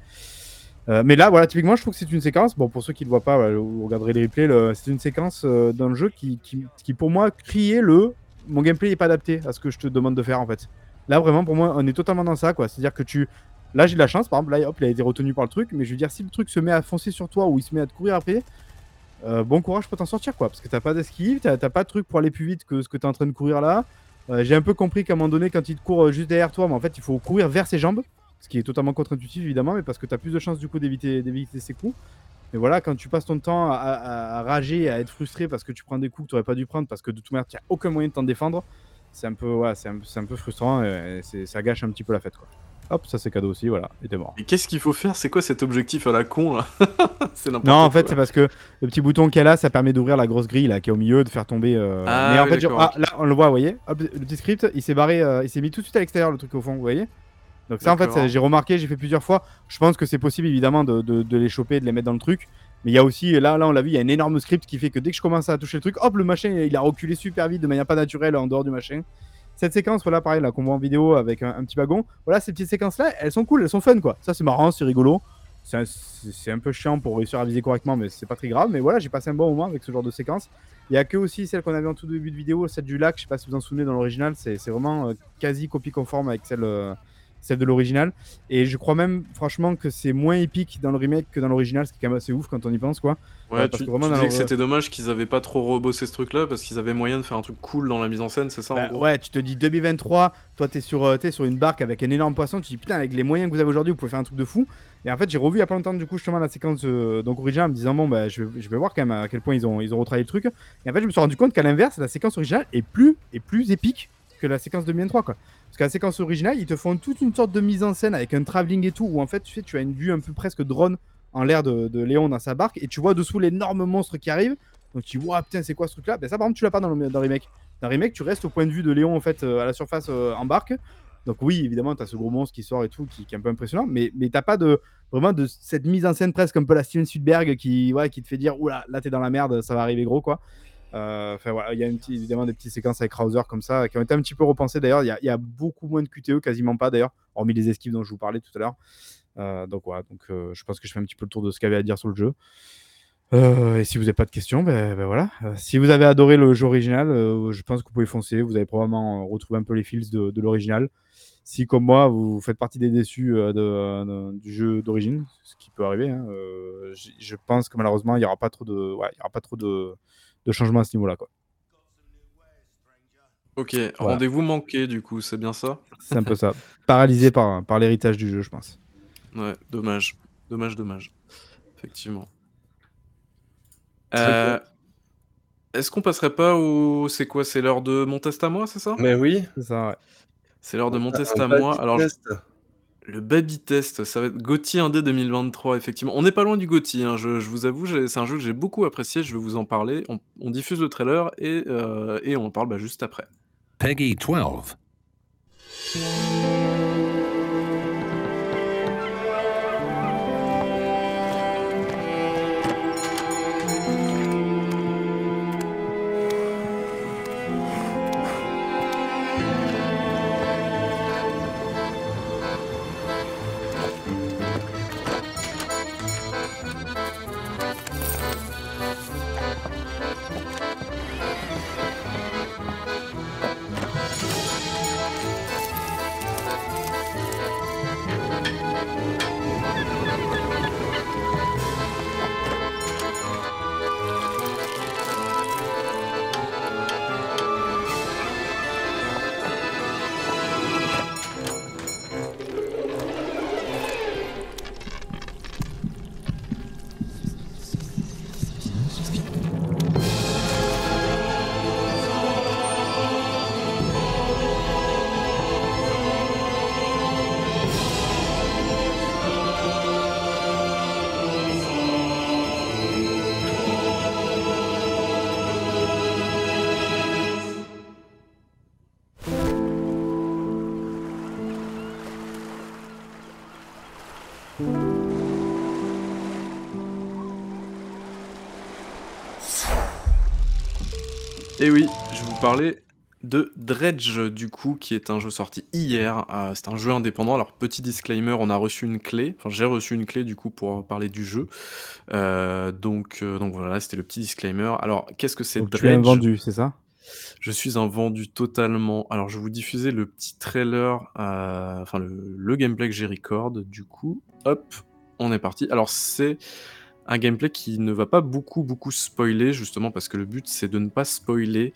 Euh, mais là, voilà, typiquement, je trouve que c'est une séquence. Bon, pour ceux qui ne le voient pas, voilà, vous regarderez les replays. C'est une séquence euh, dans le jeu qui, qui, pour moi, criait le mon gameplay n'est pas adapté à ce que je te demande de faire en fait. Là, vraiment, pour moi, on est totalement dans ça, quoi. C'est-à-dire que tu. Là, j'ai de la chance, par exemple, là, hop, il a été retenu par le truc, mais je veux dire, si le truc se met à foncer sur toi ou il se met à te courir après, euh, bon courage pour t'en sortir, quoi. Parce que t'as pas d'esquive, t'as t'as pas de truc pour aller plus vite que ce que t'es en train de courir là. Euh, j'ai un peu compris qu'à un moment donné, quand il te court euh, juste derrière toi, mais en fait, il faut courir vers ses jambes, ce qui est totalement contre-intuitif évidemment, mais parce que t'as plus de chances du coup d'éviter ses coups. Mais voilà, quand tu passes ton temps à, à- à rager, à être frustré parce que tu prends des coups que tu n'aurais pas dû prendre, parce que de toute manière, tu n'as aucun moyen de t'en défendre, c'est un, peu, ouais, un, un peu frustrant et, ça gâche un petit peu la fête. Quoi. Hop, ça c'est cadeau aussi, voilà, et t'es mort. Et qu'est-ce qu'il faut faire? C'est quoi cet objectif à la con là? C'est n'importe Non, en fait, c'est parce que le petit bouton qu'elle a, ça permet d'ouvrir la grosse grille là, qui est au milieu, de faire tomber. euh, Ah Mais en oui, fait, genre- ah, là, on le voit, vous voyez, hop, le petit script, il s'est barré, euh, il s'est mis tout de suite à l'extérieur, le truc au fond, vous voyez? Donc, ça, en fait, j'ai remarqué, j'ai fait plusieurs fois. Je pense que c'est possible évidemment de, de- de les choper, de les mettre dans le truc. Mais il y a aussi, là, là on l'a vu, il y a un énorme script qui fait que dès que je commence à toucher le truc, hop, le machin, il a reculé super vite de manière pas naturelle en dehors du machin. Cette séquence, voilà, pareil, là, qu'on voit en vidéo avec un, un petit wagon, voilà, ces petites séquences-là, elles sont cool, elles sont fun, quoi. Ça, c'est marrant, c'est rigolo. C'est un, un peu chiant pour réussir à viser correctement, mais c'est pas très grave. Mais voilà, j'ai passé un bon moment avec ce genre de séquence. Il y a que aussi celle qu'on avait en tout début de vidéo, celle du lac, je sais pas si vous en souvenez dans l'original, c'est c'est vraiment euh, quasi copie conforme avec celle, euh, celle de l'original. Et je crois même, franchement, que c'est moins épique dans le remake que dans l'original, ce qui est quand même assez ouf quand on y pense, quoi. Ouais, Ouais, parce tu, que vraiment, tu que c'était dommage qu'ils avaient pas trop rebossé ce truc-là parce qu'ils avaient moyen de faire un truc cool dans la mise en scène, c'est ça en Bah, gros? ouais, tu te dis 2023, toi t'es sur, euh, t'es sur une barque avec un énorme poisson, tu te dis putain, avec les moyens que vous avez aujourd'hui, vous pouvez faire un truc de fou. Et en fait, j'ai revu il y a pas longtemps du coup justement la séquence euh, donc originale en me disant bon, bah, je, vais, je vais voir quand même à quel point ils ont, ils ont retravaillé le truc. Et en fait, je me suis rendu compte qu'à l'inverse, la séquence originale est plus, est plus épique que la séquence 2023 quoi. Parce que la séquence originale, ils te font toute une sorte de mise en scène avec un travelling et tout, où en fait, tu sais, tu as une vue un peu presque drone en l'air de, de Léon dans sa barque, et tu vois dessous l'énorme monstre qui arrive. Donc tu waouh, putain, c'est quoi ce truc-là? Ben ça, par contre, tu l'as pas dans le, dans remake. Dans le remake, tu restes au point de vue de Léon, en fait, euh, à la surface euh, en barque. Donc oui, évidemment, tu as ce gros monstre qui sort et tout, qui, qui est un peu impressionnant, mais, mais t'as pas de vraiment de cette mise en scène presque un peu la Steven Spielberg qui, ouais, qui te fait dire, oula, là, t'es dans la merde, ça va arriver gros, quoi. Euh, il y a évidemment des petites séquences avec Krauser comme ça qui ont été un petit peu repensées d'ailleurs. Il y, a- beaucoup moins de QTE, quasiment pas d'ailleurs, hormis les esquives dont je vous parlais tout à l'heure. Euh, donc voilà, donc euh, je pense que je fais un petit peu le tour de ce qu'il y avait à dire sur le jeu. Et si vous n'avez pas de questions, ben, ben voilà. Si vous avez adoré le jeu original, je pense que vous pouvez foncer. Vous allez probablement retrouver un peu les fils de, l'original. Si, comme moi, vous faites partie des déçus du jeu d'origine, ce qui peut arriver, hein, je pense que malheureusement, il n'y aura pas trop aura pas trop de, de changements à ce niveau-là. quoi. Ok, rendez-vous manqué du coup, c'est bien ça? C'est un peu ça. Paralysé par, par l'héritage du jeu, je pense. Ouais, dommage. Dommage, dommage. Effectivement. Euh, Est-ce qu'on passerait pas au. C'est quoi? C'est l'heure de mon test à moi, c'est ça? Mais oui. C'est ça, ouais. C'est l'heure de mon test Un à moi. Alors, je- test. Le Baby Test, ça va être Gauthier 1D 2023, effectivement. On n'est pas loin du Gauthier, hein, je, vous avoue, c'est un jeu que j'ai beaucoup apprécié, je vais vous en parler. On, diffuse le trailer et, euh, on en parle bah, juste après. Peggy 12. Et oui, je vais vous parler de Dredge, du coup, qui est un jeu sorti hier. Euh, c'est un jeu indépendant. Alors, petit disclaimer, on a reçu une clé. Enfin, j'ai reçu une clé, du coup, pour parler du jeu. Euh, donc, euh, donc voilà, c'était le petit disclaimer. Alors, qu'est-ce que c'est Donc, tu es un Dredge? vendu, c'est ça? Je suis un vendu totalement. Alors, je vais vous diffuser le petit trailer, enfin, le, le gameplay que j'ai record, du coup. Hop, on est parti. Alors, c'est un gameplay qui ne va pas beaucoup, beaucoup spoiler, justement, parce que le but, c'est de ne pas spoiler.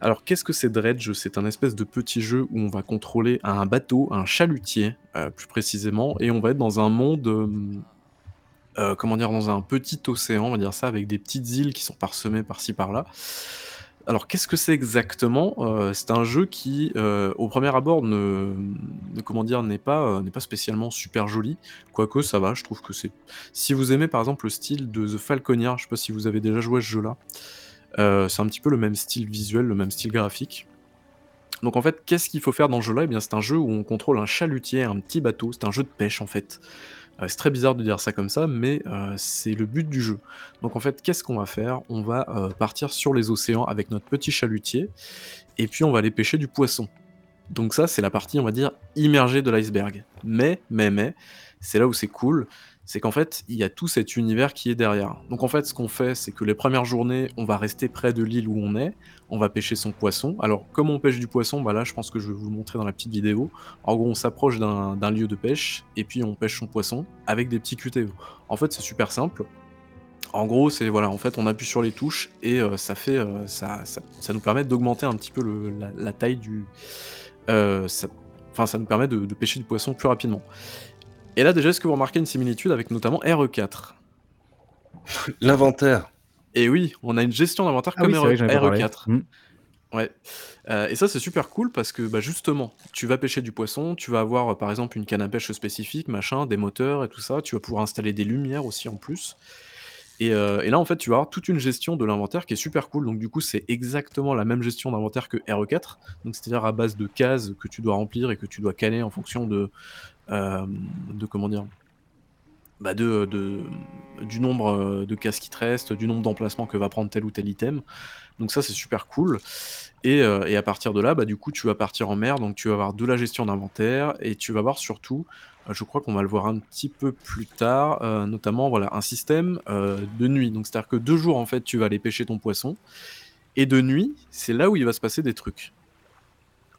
Alors, qu'est-ce que c'est Dredge? C'est un espèce de petit jeu où on va contrôler un bateau, un chalutier, euh, plus précisément, et on va être dans un monde. euh, euh, comment dire, dans un petit océan, on va dire ça, avec des petites îles qui sont parsemées par-ci par-là. Alors, qu'est-ce que c'est exactement Euh, C'est un jeu qui, euh, au premier abord, ne, ne- euh, n'est pas spécialement super joli. Quoique, ça va, je trouve que c'est. Si vous aimez par exemple le style de The Falconeer, je sais pas si vous avez déjà joué à ce jeu-là, c'est un petit peu le même style visuel, le même style graphique. Donc en fait, qu'est-ce qu'il faut faire dans ce jeu-là? Eh bien, c'est un jeu où on contrôle un chalutier, un petit bateau. C'est un jeu de pêche en fait. Heu, c'est très bizarre de dire ça comme ça, mais heu, c'est le but du jeu. Donc en fait, qu'est-ce qu'on va faire? On va, heu, partir sur les océans avec notre petit chalutier et puis on va aller pêcher du poisson. Donc ça, c'est la partie, on va dire, immergée de l'iceberg. Mais, mais, mais, c'est là où c'est cool, c'est qu'en fait, il y a tout cet univers qui est derrière. Donc en fait, ce qu'on fait, c'est que les premières journées, on va rester près de l'île où on est, on va pêcher son poisson. Alors, comment on pêche du poisson? Bah là, je pense que je vais vous le montrer dans la petite vidéo. En gros, on s'approche d'un lieu de pêche et puis on pêche son poisson avec des petits QTE. En fait, c'est super simple. En gros, c'est voilà, en fait, on appuie sur les touches et heu, ça fait, heu, ça ça nous permet d'augmenter un petit peu la taille du ça enfin, ça nous permet de de pêcher du poisson plus rapidement. Et là, déjà, est-ce que vous remarquez une similitude avec notamment RE4? L'inventaire. Et oui, on a une gestion d'inventaire Ah comme oui, vrai parlé. RE4. Mmh. Ouais, heu et ça, c'est super cool parce que, bah, justement, tu vas pêcher du poisson, tu vas avoir, heu, par exemple, une canne à pêche spécifique, machin, des moteurs et tout ça. Tu vas pouvoir installer des lumières aussi en plus et heu et là, en fait, tu vas avoir toute une gestion de l'inventaire qui est super cool. Donc du coup, c'est exactement la même gestion d'inventaire que RE4. Donc c'est-à-dire à base de cases que tu dois remplir et que tu dois caler en fonction de, de comment dire? Bah, de du nombre, heu, de cases qui te restent, du nombre d'emplacements que va prendre tel ou tel item. Donc ça, c'est super cool et heu et à partir de là, bah, du coup, tu vas partir en mer, donc tu vas avoir de la gestion d'inventaire et tu vas avoir surtout, je crois qu'on va le voir un petit peu plus tard, notamment, voilà, un système, de nuit. Donc c'est-à-dire que de jour, en fait, tu vas aller pêcher ton poisson et de nuit, c'est là où il va se passer des trucs.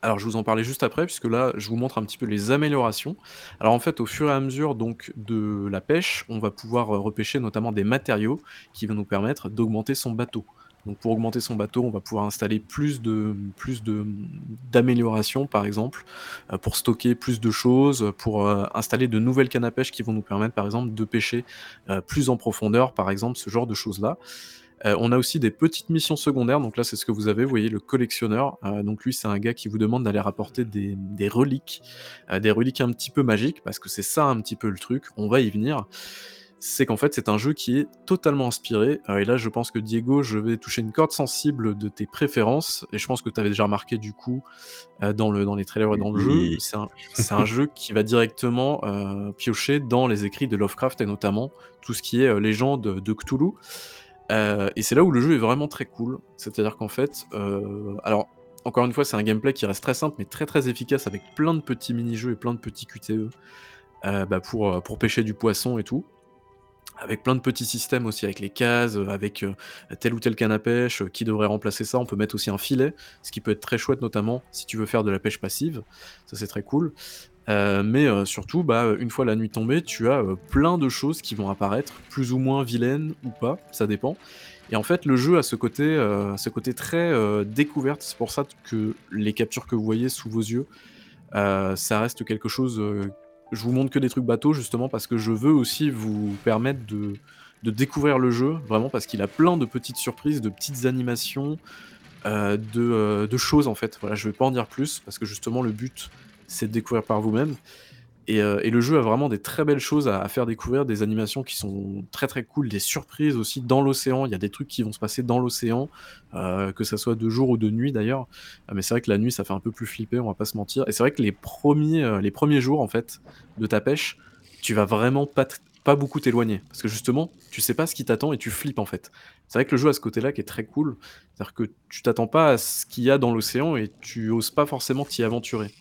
Alors je vous en parlais juste après puisque là, je vous montre un petit peu les améliorations. Alors en fait, au fur et à mesure donc de la pêche, on va pouvoir, heu, repêcher notamment des matériaux qui vont nous permettre d'augmenter son bateau. Donc pour augmenter son bateau, on va pouvoir installer plus de, plus de, d'améliorations par exemple, heu, pour stocker plus de choses, pour, heu, installer de nouvelles cannes à pêche qui vont nous permettre par exemple de pêcher, plus en profondeur par exemple, ce genre de choses-là. Heu, on a aussi des petites missions secondaires, donc là, c'est ce que vous avez, vous voyez le collectionneur, heu, donc lui, c'est un gars qui vous demande d'aller rapporter des, des reliques, heu, des reliques un petit peu magiques parce que c'est ça un petit peu le truc, on va y venir. C'est qu'en fait, c'est un jeu qui est totalement inspiré, et là, je pense que Diego, je vais toucher une corde sensible de tes préférences et je pense que tu avais déjà remarqué du coup, dans le dans les trailers et dans le jeu, c'est un un jeu qui va directement, piocher dans les écrits de Lovecraft et notamment tout ce qui est, légende de Cthulhu. Heu et c'est là où le jeu est vraiment très cool. C'est-à-dire qu'en fait, heu, alors encore une fois, c'est un gameplay qui reste très simple, mais très, très efficace avec plein de petits mini-jeux et plein de petits QTE, heu, bah, pour, pour pêcher du poisson et tout. Avec plein de petits systèmes aussi, avec les cases, avec, telle ou telle canne à pêche, qui devrait remplacer ça. On peut mettre aussi un filet, ce qui peut être très chouette, notamment si tu veux faire de la pêche passive. Ça, c'est très cool. Heu, mais heu, surtout, bah, heu, une fois la nuit tombée, tu as, plein de choses qui vont apparaître, plus ou moins vilaines ou pas, ça dépend. Et en fait, le jeu a ce côté, ce côté très, découverte. C'est pour ça que les captures que vous voyez sous vos yeux, ça reste quelque chose, je vous montre que des trucs bateaux justement parce que je veux aussi vous permettre de découvrir le jeu, vraiment parce qu'il a plein de petites surprises, de petites animations, de choses en fait. Voilà, je vais pas en dire plus parce que justement le but, c'est de découvrir par vous-même et heu et le jeu a vraiment des très belles choses à faire découvrir, des animations qui sont très, très cool, des surprises aussi dans l'océan. Il y a des trucs qui vont se passer dans l'océan, heu, que ça soit de jour ou de nuit d'ailleurs. Ah mais c'est vrai que la nuit, ça fait un peu plus flipper, on va pas se mentir et c'est vrai que les premiers, premiers jours en fait, de ta pêche, tu vas vraiment pas beaucoup t'éloigner parce que justement, tu sais pas ce qui t'attend et tu flippes en fait. C'est vrai que le jeu a ce côté-là qui est très cool, c'est-à-dire que tu t'attends pas à ce qu'il y a dans l'océan et tu oses pas forcément t'y aventurer.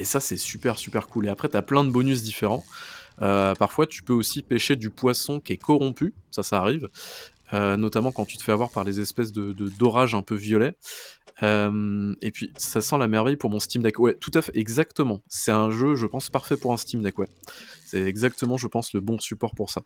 Et ça, c'est super, super cool. Et après, tu as plein de bonus différents. Heu, parfois, tu peux aussi pêcher du poisson qui est corrompu, ça, ça arrive, heu, notamment quand tu te fais avoir par les espèces de d'orages un peu violets. Hem et puis ça sent la merveille pour mon Steam Deck. Ouais, tout à fait, exactement. C'est un jeu, je pense, parfait pour un Steam Deck. C'est exactement, je pense, le bon support pour ça.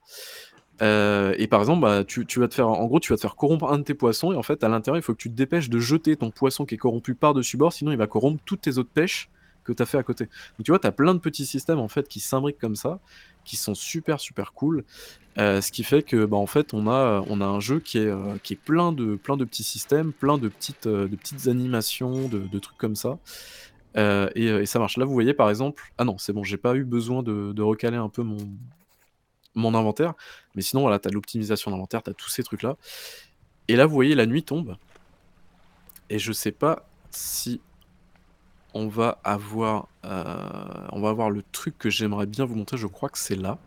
Et par exemple, bah, tu tu vas te faire en gros, tu vas te faire corrompre un de tes poissons et en fait, à l'intérieur, il faut que tu te dépêches de jeter ton poisson qui est corrompu par-dessus bord, sinon il va corrompre toutes tes autres pêches que tu as fait à côté. Donc tu vois, tu as plein de petits systèmes en fait qui s'imbriquent comme ça, qui sont super, super cool. Heu, ce qui fait que, bah, en fait, on a, on a un jeu qui est, heu, qui est plein de plein de petits systèmes, plein de petites, heu, de petites animations, de trucs comme ça. Et ça marche. Là, vous voyez, par exemple ah non, c'est bon, j'ai pas eu besoin de recaler un peu mon mon inventaire, mais sinon, voilà, tu as l'optimisation d'inventaire, tu as tous ces trucs-là. Et là, vous voyez, la nuit tombe et je sais pas si on va avoir, heu, on va avoir le truc que j'aimerais bien vous montrer, je crois que c'est là.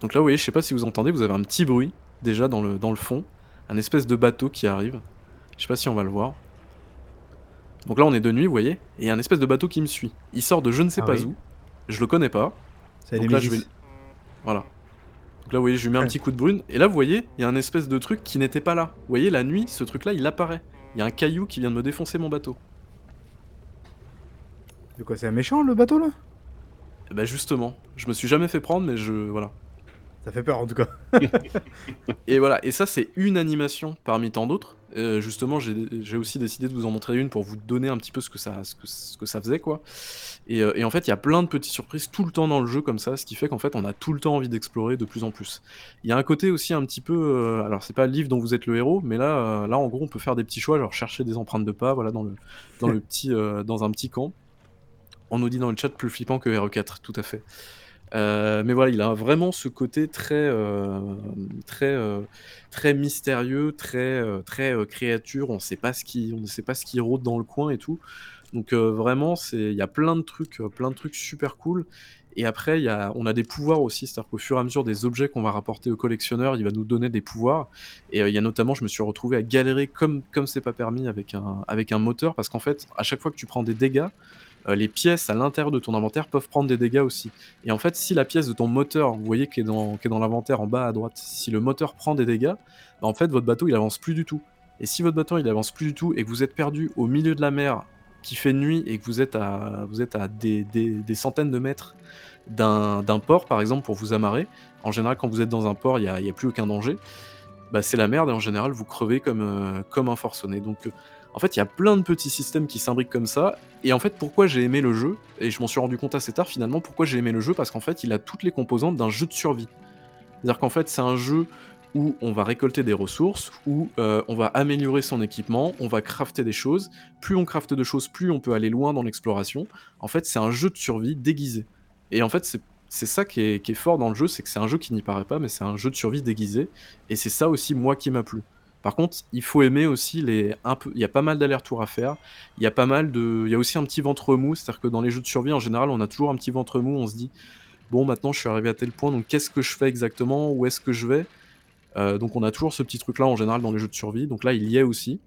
Donc là, vous voyez, je sais pas si vous entendez, vous avez un petit bruit, déjà dans le dans le fond, un espèce de bateau qui arrive. Je sais pas si on va le voir. Donc là, on est de nuit, vous voyez? Et il y a un espèce de bateau qui me suit. Il sort de je ne sais Ah pas oui. où, je le connais pas. C'est Donc là, je vais voilà. Donc là, vous voyez, je lui mets un petit coup de brune et là, vous voyez, il y a un espèce de truc qui n'était pas là. Vous voyez, la nuit, ce truc-là, il apparaît. Il y a un caillou qui vient de me défoncer mon bateau. De quoi, c'est un méchant le bateau là? Bah, justement, je me suis jamais fait prendre, mais je voilà. Ça fait peur en tout cas. Et voilà, et ça c'est une animation parmi tant d'autres. Euh, justement, j'ai aussi décidé de vous en montrer une pour vous donner un petit peu ce que ça, ce que, ce que ça faisait, quoi. Et, euh, et en fait, il y a plein de petites surprises tout le temps dans le jeu comme ça, ce qui fait qu'en fait, on a tout le temps envie d'explorer de plus en plus. Il y a un côté aussi un petit peu, euh, alors c'est pas le livre dont vous êtes le héros, mais là, euh, là en gros, on peut faire des petits choix, genre chercher des empreintes de pas, voilà, dans le, dans le petit, dans un petit camp. On nous dit dans le chat plus flippant que RE4, tout à fait. Euh, mais voilà, il a vraiment ce côté très, euh, très, euh, très mystérieux, très, très créature. On sait pas ce qui, on ne sait pas ce qui rôde dans le coin et tout. Donc vraiment, c'est, il y a plein de trucs, plein de trucs super cool. Et après, y a, on a des pouvoirs aussi, c'est-à-dire qu'au fur et à mesure des objets qu'on va rapporter au collectionneur, il va nous donner des pouvoirs. Et il y a notamment, je me suis retrouvé à galérer comme comme c'est pas permis avec un avec un moteur, parce qu'en fait, à chaque fois que tu prends des dégâts, euh, les pièces à l'intérieur de ton inventaire peuvent prendre des dégâts aussi. Et en fait, si la pièce de ton moteur, vous voyez qui est dans, l'inventaire en bas à droite, si le moteur prend des dégâts, bah, en fait, votre bateau il avance plus du tout. Et si votre bateau il avance plus du tout et que vous êtes perdu au milieu de la mer, qui fait nuit et que vous êtes à, des, centaines de mètres d'un port, par exemple, pour vous amarrer, en général, quand vous êtes dans un port, il n'y a, plus aucun danger. Bah, c'est la merde et en général, vous crevez comme, euh, un forcené. Donc, euh, en fait, il y a plein de petits systèmes qui s'imbriquent comme ça. Et en fait, pourquoi j'ai aimé le jeu, et je m'en suis rendu compte assez tard finalement, pourquoi j'ai aimé le jeu, parce qu'en fait, il a toutes les composantes d'un jeu de survie. C'est-à-dire qu'en fait, c'est un jeu où on va récolter des ressources, où euh, on va améliorer son équipement, on va crafter des choses. Plus on crafte de choses, plus on peut aller loin dans l'exploration. En fait, c'est un jeu de survie déguisé. Et en fait, c'est ça qui est fort dans le jeu, c'est que c'est un jeu qui n'y paraît pas, mais c'est un jeu de survie déguisé. Et c'est ça aussi, moi, qui m'a plu. Par contre, il faut aimer aussi les. Un il y a pas mal d'allers-retours à faire. Il y a pas mal de. Il y a aussi un petit ventre mou, c'est-à-dire que dans les jeux de survie, en général, on a toujours un petit ventre mou. On se dit, bon, maintenant, je suis arrivé à tel point, donc qu'est-ce que je fais exactement? Où est-ce que je vais? Euh, Donc, on a toujours ce petit truc-là en général dans les jeux de survie. Donc là, il y est aussi.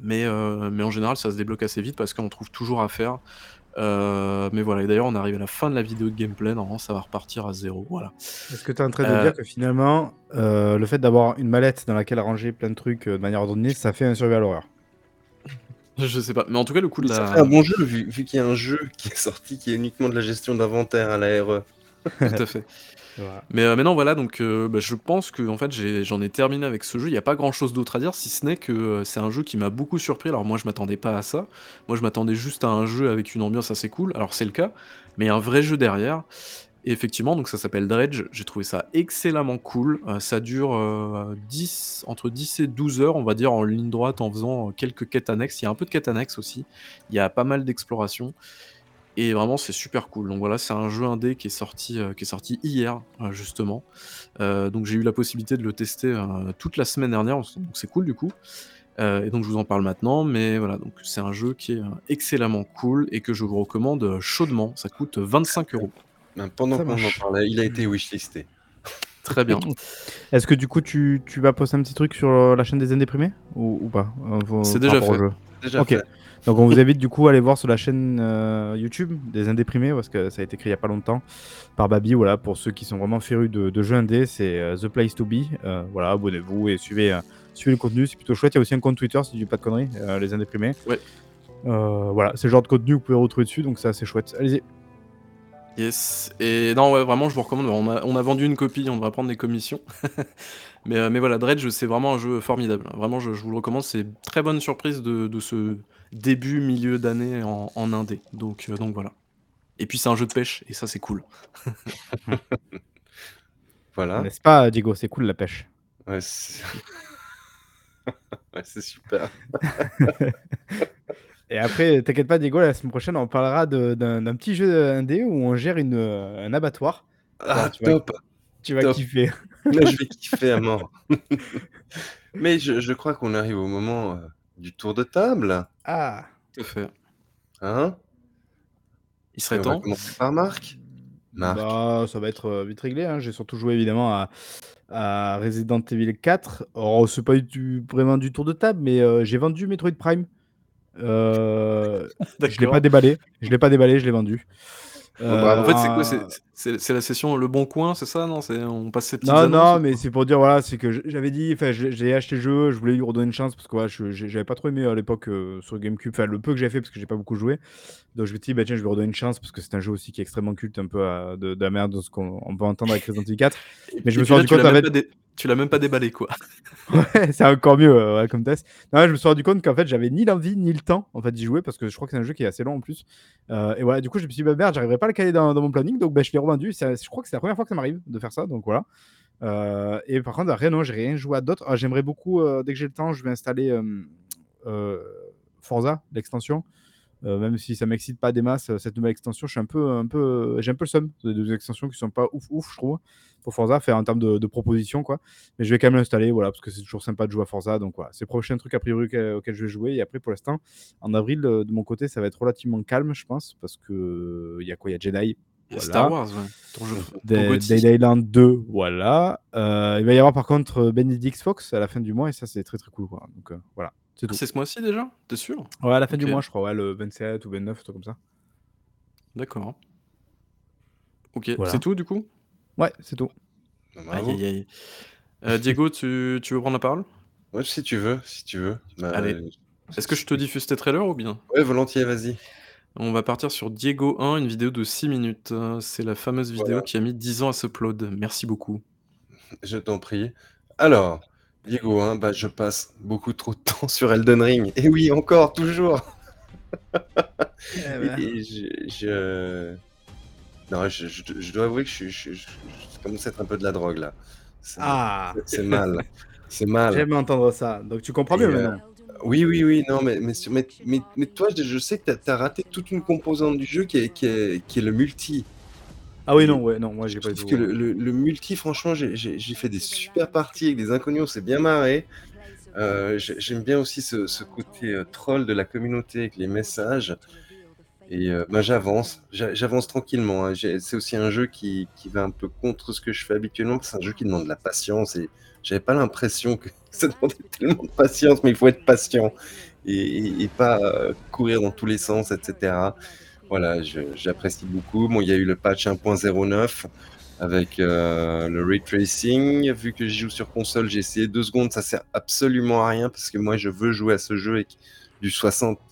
Mais, euh, mais en général, ça se débloque assez vite parce qu'on trouve toujours à faire. Euh, mais voilà, et d'ailleurs, on arrive à la fin de la vidéo de gameplay. Normalement, ça va repartir à zéro. Voilà. Est-ce que tu es en train de Euh, dire que finalement, euh, le fait d'avoir une mallette dans laquelle ranger plein de trucs euh, de manière ordonnée, ça fait un survival horror? Je sais pas. Mais en tout cas, le coup de Ça la. fait un bon jeu, vu, vu qu'il y a un jeu qui est sorti qui est uniquement de la gestion d'inventaire à la RE. Tout à fait. Mais euh, voilà, donc euh, bah, je pense que en fait, j'en ai, terminé avec ce jeu. Il n'y a pas grand chose d'autre à dire, si ce n'est que euh, c'est un jeu qui m'a beaucoup surpris. Alors, moi, je m'attendais pas à ça. Moi, je m'attendais juste à un jeu avec une ambiance assez cool. Alors, c'est le cas, mais un vrai jeu derrière. Et effectivement, donc ça s'appelle Dredge. J'ai trouvé ça excellemment cool. Ça dure 10, entre 10 et 12 heures, on va dire, en ligne droite, en faisant quelques quêtes annexes. Il y a un peu de quêtes annexes aussi. Il y a pas mal d'exploration. Et vraiment, c'est super cool. Donc voilà, c'est un jeu indé qui est sorti, euh, qui est sorti hier, euh, justement. Euh, donc j'ai eu la possibilité de le tester euh, toute la semaine dernière, donc c'est cool du coup. Euh, et donc je vous en parle maintenant, mais voilà, donc c'est un jeu qui est euh, excellemment cool et que je vous recommande chaudement. Ça coûte 25 euros. Ben, pendant qu'on en parlait, il a été wishlisté. Très bien. Est-ce que du coup, tu, tu vas poster un petit truc sur la chaîne des indéprimés ou, ou pas euh, C'est déjà fait. Déjà Ok. fait. Donc on vous invite du coup à aller voir sur la chaîne euh, YouTube des indéprimés parce que ça a été créé il y a pas longtemps par Babi. Voilà, pour ceux qui sont vraiment férus de, de jeux indés, c'est euh, The Place to Be. Euh, voilà, abonnez-vous et suivez, suivez le contenu, c'est plutôt chouette. Il y a aussi un compte Twitter si je dis pas de conneries, les indéprimés. Ouais. Voilà, c'est le genre de contenu que vous pouvez retrouver dessus, donc c'est assez chouette. Allez-y. Yes. Et non, ouais, vraiment, je vous recommande. On a, on a vendu une copie, on devrait prendre des commissions. mais, mais voilà, Dredge, c'est vraiment un jeu formidable. Vraiment, je, je vous le recommande. C'est très bonne surprise de, de ce début, milieu d'année en, en indé. Donc, euh, donc voilà. Et puis, c'est un jeu de pêche, et ça, c'est cool. Voilà. N'est-ce pas, Diego? C'est cool la pêche. Ouais, c'est Ouais, c'est super. Et après, t'inquiète pas, Diego, la semaine prochaine, on parlera de- d'un petit jeu indé où on gère une, euh, un abattoir. Ah, tu vois. top. Tu vas Top. kiffer. Là, je vais kiffer à mort. Mais je, je crois qu'on arrive au moment euh, du tour de table. Ah Tout à fait. Hein? Il Et serait on va temps. commencer par Marc. Marc. Bah, ça va être euh, vite réglé. hein. J'ai surtout joué évidemment à, à Resident Evil 4. Alors, c'est pas du, vraiment du tour de table, mais euh, j'ai vendu Metroid Prime. Euh, je l'ai pas déballé. Je l'ai pas déballé, je l'ai vendu. Bravo. En fait, c'est quoi Euh, c'est- la session Le Bon Coin, c'est ça Non, on passe ces petites Non, non, mais c'est pour dire, voilà, c'est que j'avais dit, enfin, j'ai acheté le jeu, je voulais lui redonner une chance parce que j'ai- j'avais pas trop aimé à l'époque euh, sur GameCube, enfin, le peu que j'ai fait parce que j'ai pas beaucoup joué. Donc je me suis dit, bah tiens, je vais lui redonner une chance parce que c'est un jeu aussi qui est extrêmement culte, un peu à- de, de la merde de ce qu'on on peut entendre avec Resident Evil 4. Mais je me suis rendu compte, en fait, dé- Tu l'as même pas déballé, quoi. Ouais, c'est encore mieux euh, comme test. Non, je me suis rendu compte qu'en fait, j'avais ni l'envie ni le temps en fait d'y jouer parce que je crois que c'est un jeu qui est assez long en plus. Euh, et voilà, du coup, je me suis dit, bah merde, j'arriverai pas à le caler dans, mon planning, donc bah, je l'ai revendu. Je crois que c'est la première fois que ça m'arrive de faire ça, donc voilà. Euh, et par contre, après, non, j'ai rien joué à d'autres. Ah, J'aimerais beaucoup, dès que j'ai le temps, je vais installer Forza, l'extension. Euh, même si ça m'excite pas des masses, euh, cette nouvelle extension, je suis un peu, un peu, j'ai un peu le seum. C'est deux extensions qui sont pas ouf, ouf, je trouve, pour Forza, faire en termes de, de propositions, quoi. Mais je vais quand même l'installer, voilà, parce que c'est toujours sympa de jouer à Forza. Donc voilà, c'est le prochain truc a priori auquel, je vais jouer. Et après, pour l'instant, en avril, euh, de mon côté, ça va être relativement calme, je pense, parce que il y a quoi? Il y a Jedi. Voilà. Star Wars, ouais. Ton jeu. Dead Island 2, voilà. Euh, il va y avoir par contre euh, Benedict Fox à la fin du mois, et ça, c'est très très cool, quoi. Donc euh, voilà, c'est Ah, tout. C'est ce mois-ci déjà? T'es sûr? Ouais, à la fin du Ok. mois, je crois, ouais, le 27 ou 29, un truc comme ça. D'accord. Ok, Voilà. c'est tout du coup? Ouais, c'est tout. Aïe Bravo. aïe aïe. Euh, Diego, tu, tu veux prendre la parole? Ouais, si tu veux, si tu veux. Bah, Allez. euh, Est-ce que je te diffuse tes trailers ou bien? Ouais, volontiers, vas-y. On va partir sur Diego 1, une vidéo de 6 minutes. Euh, C'est la fameuse vidéo Voilà. qui a mis 10 ans à s'upload. Merci beaucoup. Je t'en prie. Alors, Diego, hein, bah, je passe beaucoup trop de temps sur Elden Ring. Et oui, encore, toujours. Et, et je, je- Non, je, je- je dois avouer que je, commence à être un peu de la drogue là. C'est Ah, c'est mal. C'est mal. j'aime entendre ça. Donc tu comprends mieux euh, maintenant. Oui, oui, oui, non, mais, mais, mais, mais, toi, je, je sais que tu as, raté toute une composante du jeu qui est, qui est, qui est le multi. Ah oui, non, ouais, non, moi j'ai pas trouve que le, le- le multi, franchement, j'ai- fait des super parties avec des inconnus, on s'est bien marré. Euh, j'ai- J'aime bien aussi ce, ce côté euh, troll de la communauté avec les messages. Et euh, bah, j'avance, J'a- j'avance tranquillement. hein. C'est aussi un jeu qui, qui va un peu contre ce que je fais habituellement. parce que C'est un jeu qui demande de la patience et j'avais pas l'impression que ça demandait tellement de patience, mais il faut être patient et, et- et pas euh, courir dans tous les sens, etc. Voilà, j'apprécie beaucoup. Bon, il y a eu le patch 1.09 avec euh, le ray tracing. Vu que je joue sur console, j'ai essayé deux secondes, ça sert absolument à rien parce que moi je veux jouer à ce jeu avec du 60 et pas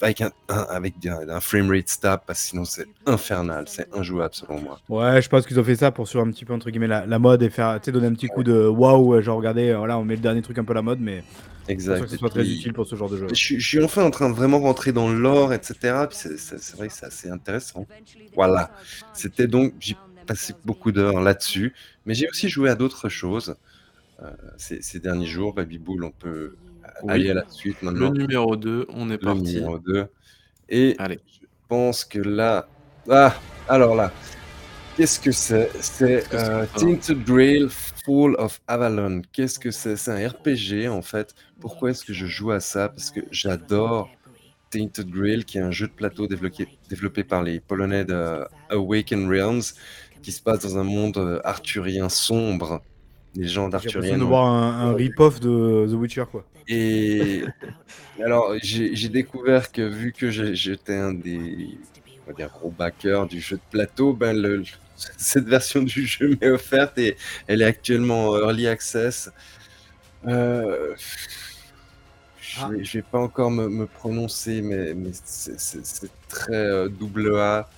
avec un, un- avec un, un framerate stable parce que sinon c'est infernal, c'est injouable selon moi. Ouais, je pense qu'ils ont fait ça pour sur un petit peu entre guillemets la, la mode et faire, donner un petit coup de waouh, genre regardez, euh, voilà, on met le dernier truc un peu à la mode, mais Exact. que ce soit très puis, utile pour ce genre de jeu. Je, suis- je suis enfin en train de vraiment rentrer dans le lore, etc. Puis c'est vrai que c'est assez intéressant. Voilà. C'était donc, j'ai passé beaucoup d'heures là-dessus, mais j'ai aussi joué à d'autres choses euh, ces, ces derniers jours. Baby Bull, on peut Oui. aller à la suite Le maintenant. numéro 2, on est Le parti. numéro 2. Et Allez. je pense que là. Ah, alors là. Qu'est-ce que c'est? C'est euh, Tinted Grail Fall of Avalon. Qu'est-ce que c'est? C'est un RPG en fait. Pourquoi est-ce que je joue à ça? Parce que j'adore Tainted Grail, qui est un jeu de plateau développé, développé par les Polonais de Awaken Realms, qui se passe dans un monde euh, arthurien sombre. Les gens J'ai d'Arthurien. de voir un, un rip-off de The Witcher, quoi. Et alors, j'ai découvert que vu que j'étais un des on va dire, gros backers du jeu de plateau, ben le, cette version du jeu m'est offerte et elle est actuellement en early access. Euh, je, Ah. vais, pas encore me, me prononcer, mais, mais c'est- c'est c'est très euh, double A.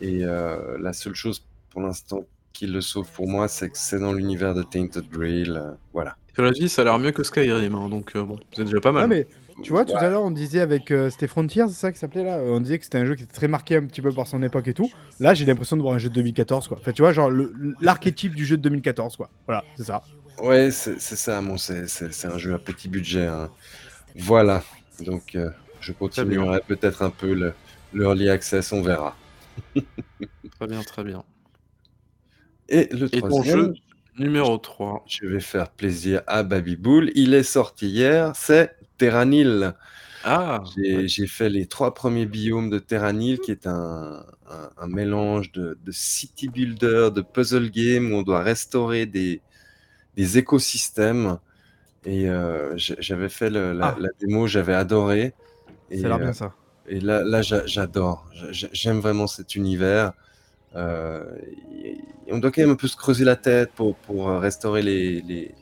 Et euh, la seule chose pour l'instant qui le sauve pour moi, c'est que c'est dans l'univers de Tainted Grail. euh, voilà. Cela dit, ça a l'air mieux que Skyrim, hein, donc euh, bon, c'est déjà pas mal. Ah, mais tu vois, tout Ouais. à l'heure, on disait avec. euh, c'était Frontier, c'est ça qui s'appelait là On disait que c'était un jeu qui était très marqué un petit peu par son époque et tout. Là, j'ai l'impression de voir un jeu de 2014, quoi. Enfin, tu vois, genre le- l'archétype du jeu de 2014, quoi. Voilà, c'est ça. Ouais, c'est c'est ça, bon, c'est c'est- c'est un jeu à petit budget. hein. Voilà, donc euh, je continuerai peut-être un peu le, le early access, on verra. Très bien, très bien. Et le Et ton troisième, jeu Numéro 3. Je vais faire plaisir à Babyboul. Il est sorti hier, c'est Terranil. Ah J'ai ouais. fait les trois premiers biomes de Terranil, qui est un, un- un mélange de, de city builder, de puzzle game, où on doit restaurer des, des écosystèmes. Et euh, j'avais fait le- la, Ah. la démo, j'avais adoré. A l'air euh, bien ça. et là, là j'a- j'adore. J'a- J'aime vraiment cet univers. Euh, on doit quand même un peu se creuser la tête pour, pour euh, restaurer les, les,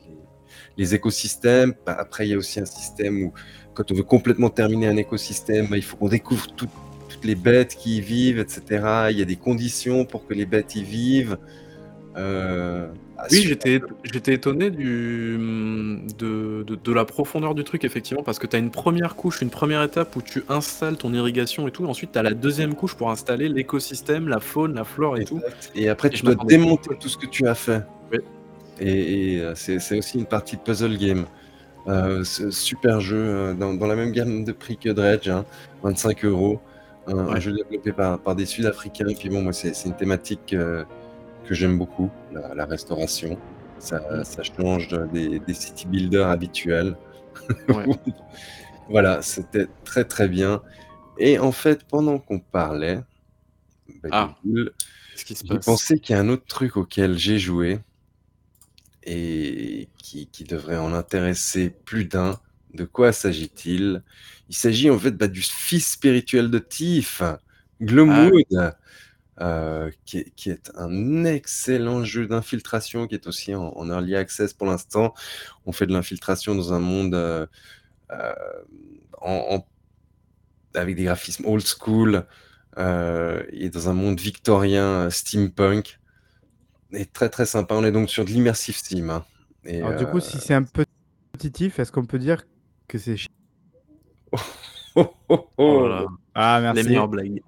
les- écosystèmes. Bah, Après, il y a aussi un système où, quand on veut complètement terminer un écosystème, bah, il faut qu'on découvre tout- toutes les bêtes qui y vivent, etc. Il y a des conditions pour que les bêtes y vivent. Euh, ah, Oui, j'étais j'étais étonné du, mmh, de, de- de la profondeur du truc, effectivement, parce que tu as une première couche, une première étape où tu installes ton irrigation et tout, et ensuite tu as la deuxième couche pour installer l'écosystème, la faune, la flore et tout. Et après, Et tu je dois démonter tout ce que tu as fait. Oui. Et, et, euh, c'est aussi une partie de puzzle game. Euh, super jeu euh, dans, dans la même gamme de prix que Dredge, hein, 25 euros. Un, jeu développé par, par des Sud-Africains. Puis bon, moi, c'est c'est une thématique euh, que j'aime beaucoup, la, la restauration. Ça, ça change de- des, des city builders habituels. Ouais. voilà, c'était très très bien. Et en fait, pendant qu'on parlait, bah, Ah. J'ai pensé qu'il y a un autre truc auquel j'ai joué et qui, qui devrait en intéresser plus d'un. De quoi s'agit-il? Il s'agit en fait bah, du fils spirituel de Tiff, Gloomwood, euh, qui, est, qui est un excellent jeu d'infiltration qui est aussi en, en early access pour l'instant. On fait de l'infiltration dans un monde euh, euh, en, en- avec des graphismes old school euh, et dans un monde victorien euh, steampunk. Et très très sympa. On est donc sur de l'immersive sim. hein. Et, Alors, du coup, si c'est un peu positif, est-ce qu'on peut dire que c'est oh, oh, Oh oh. là là, Ah, les merci. meilleures blagues.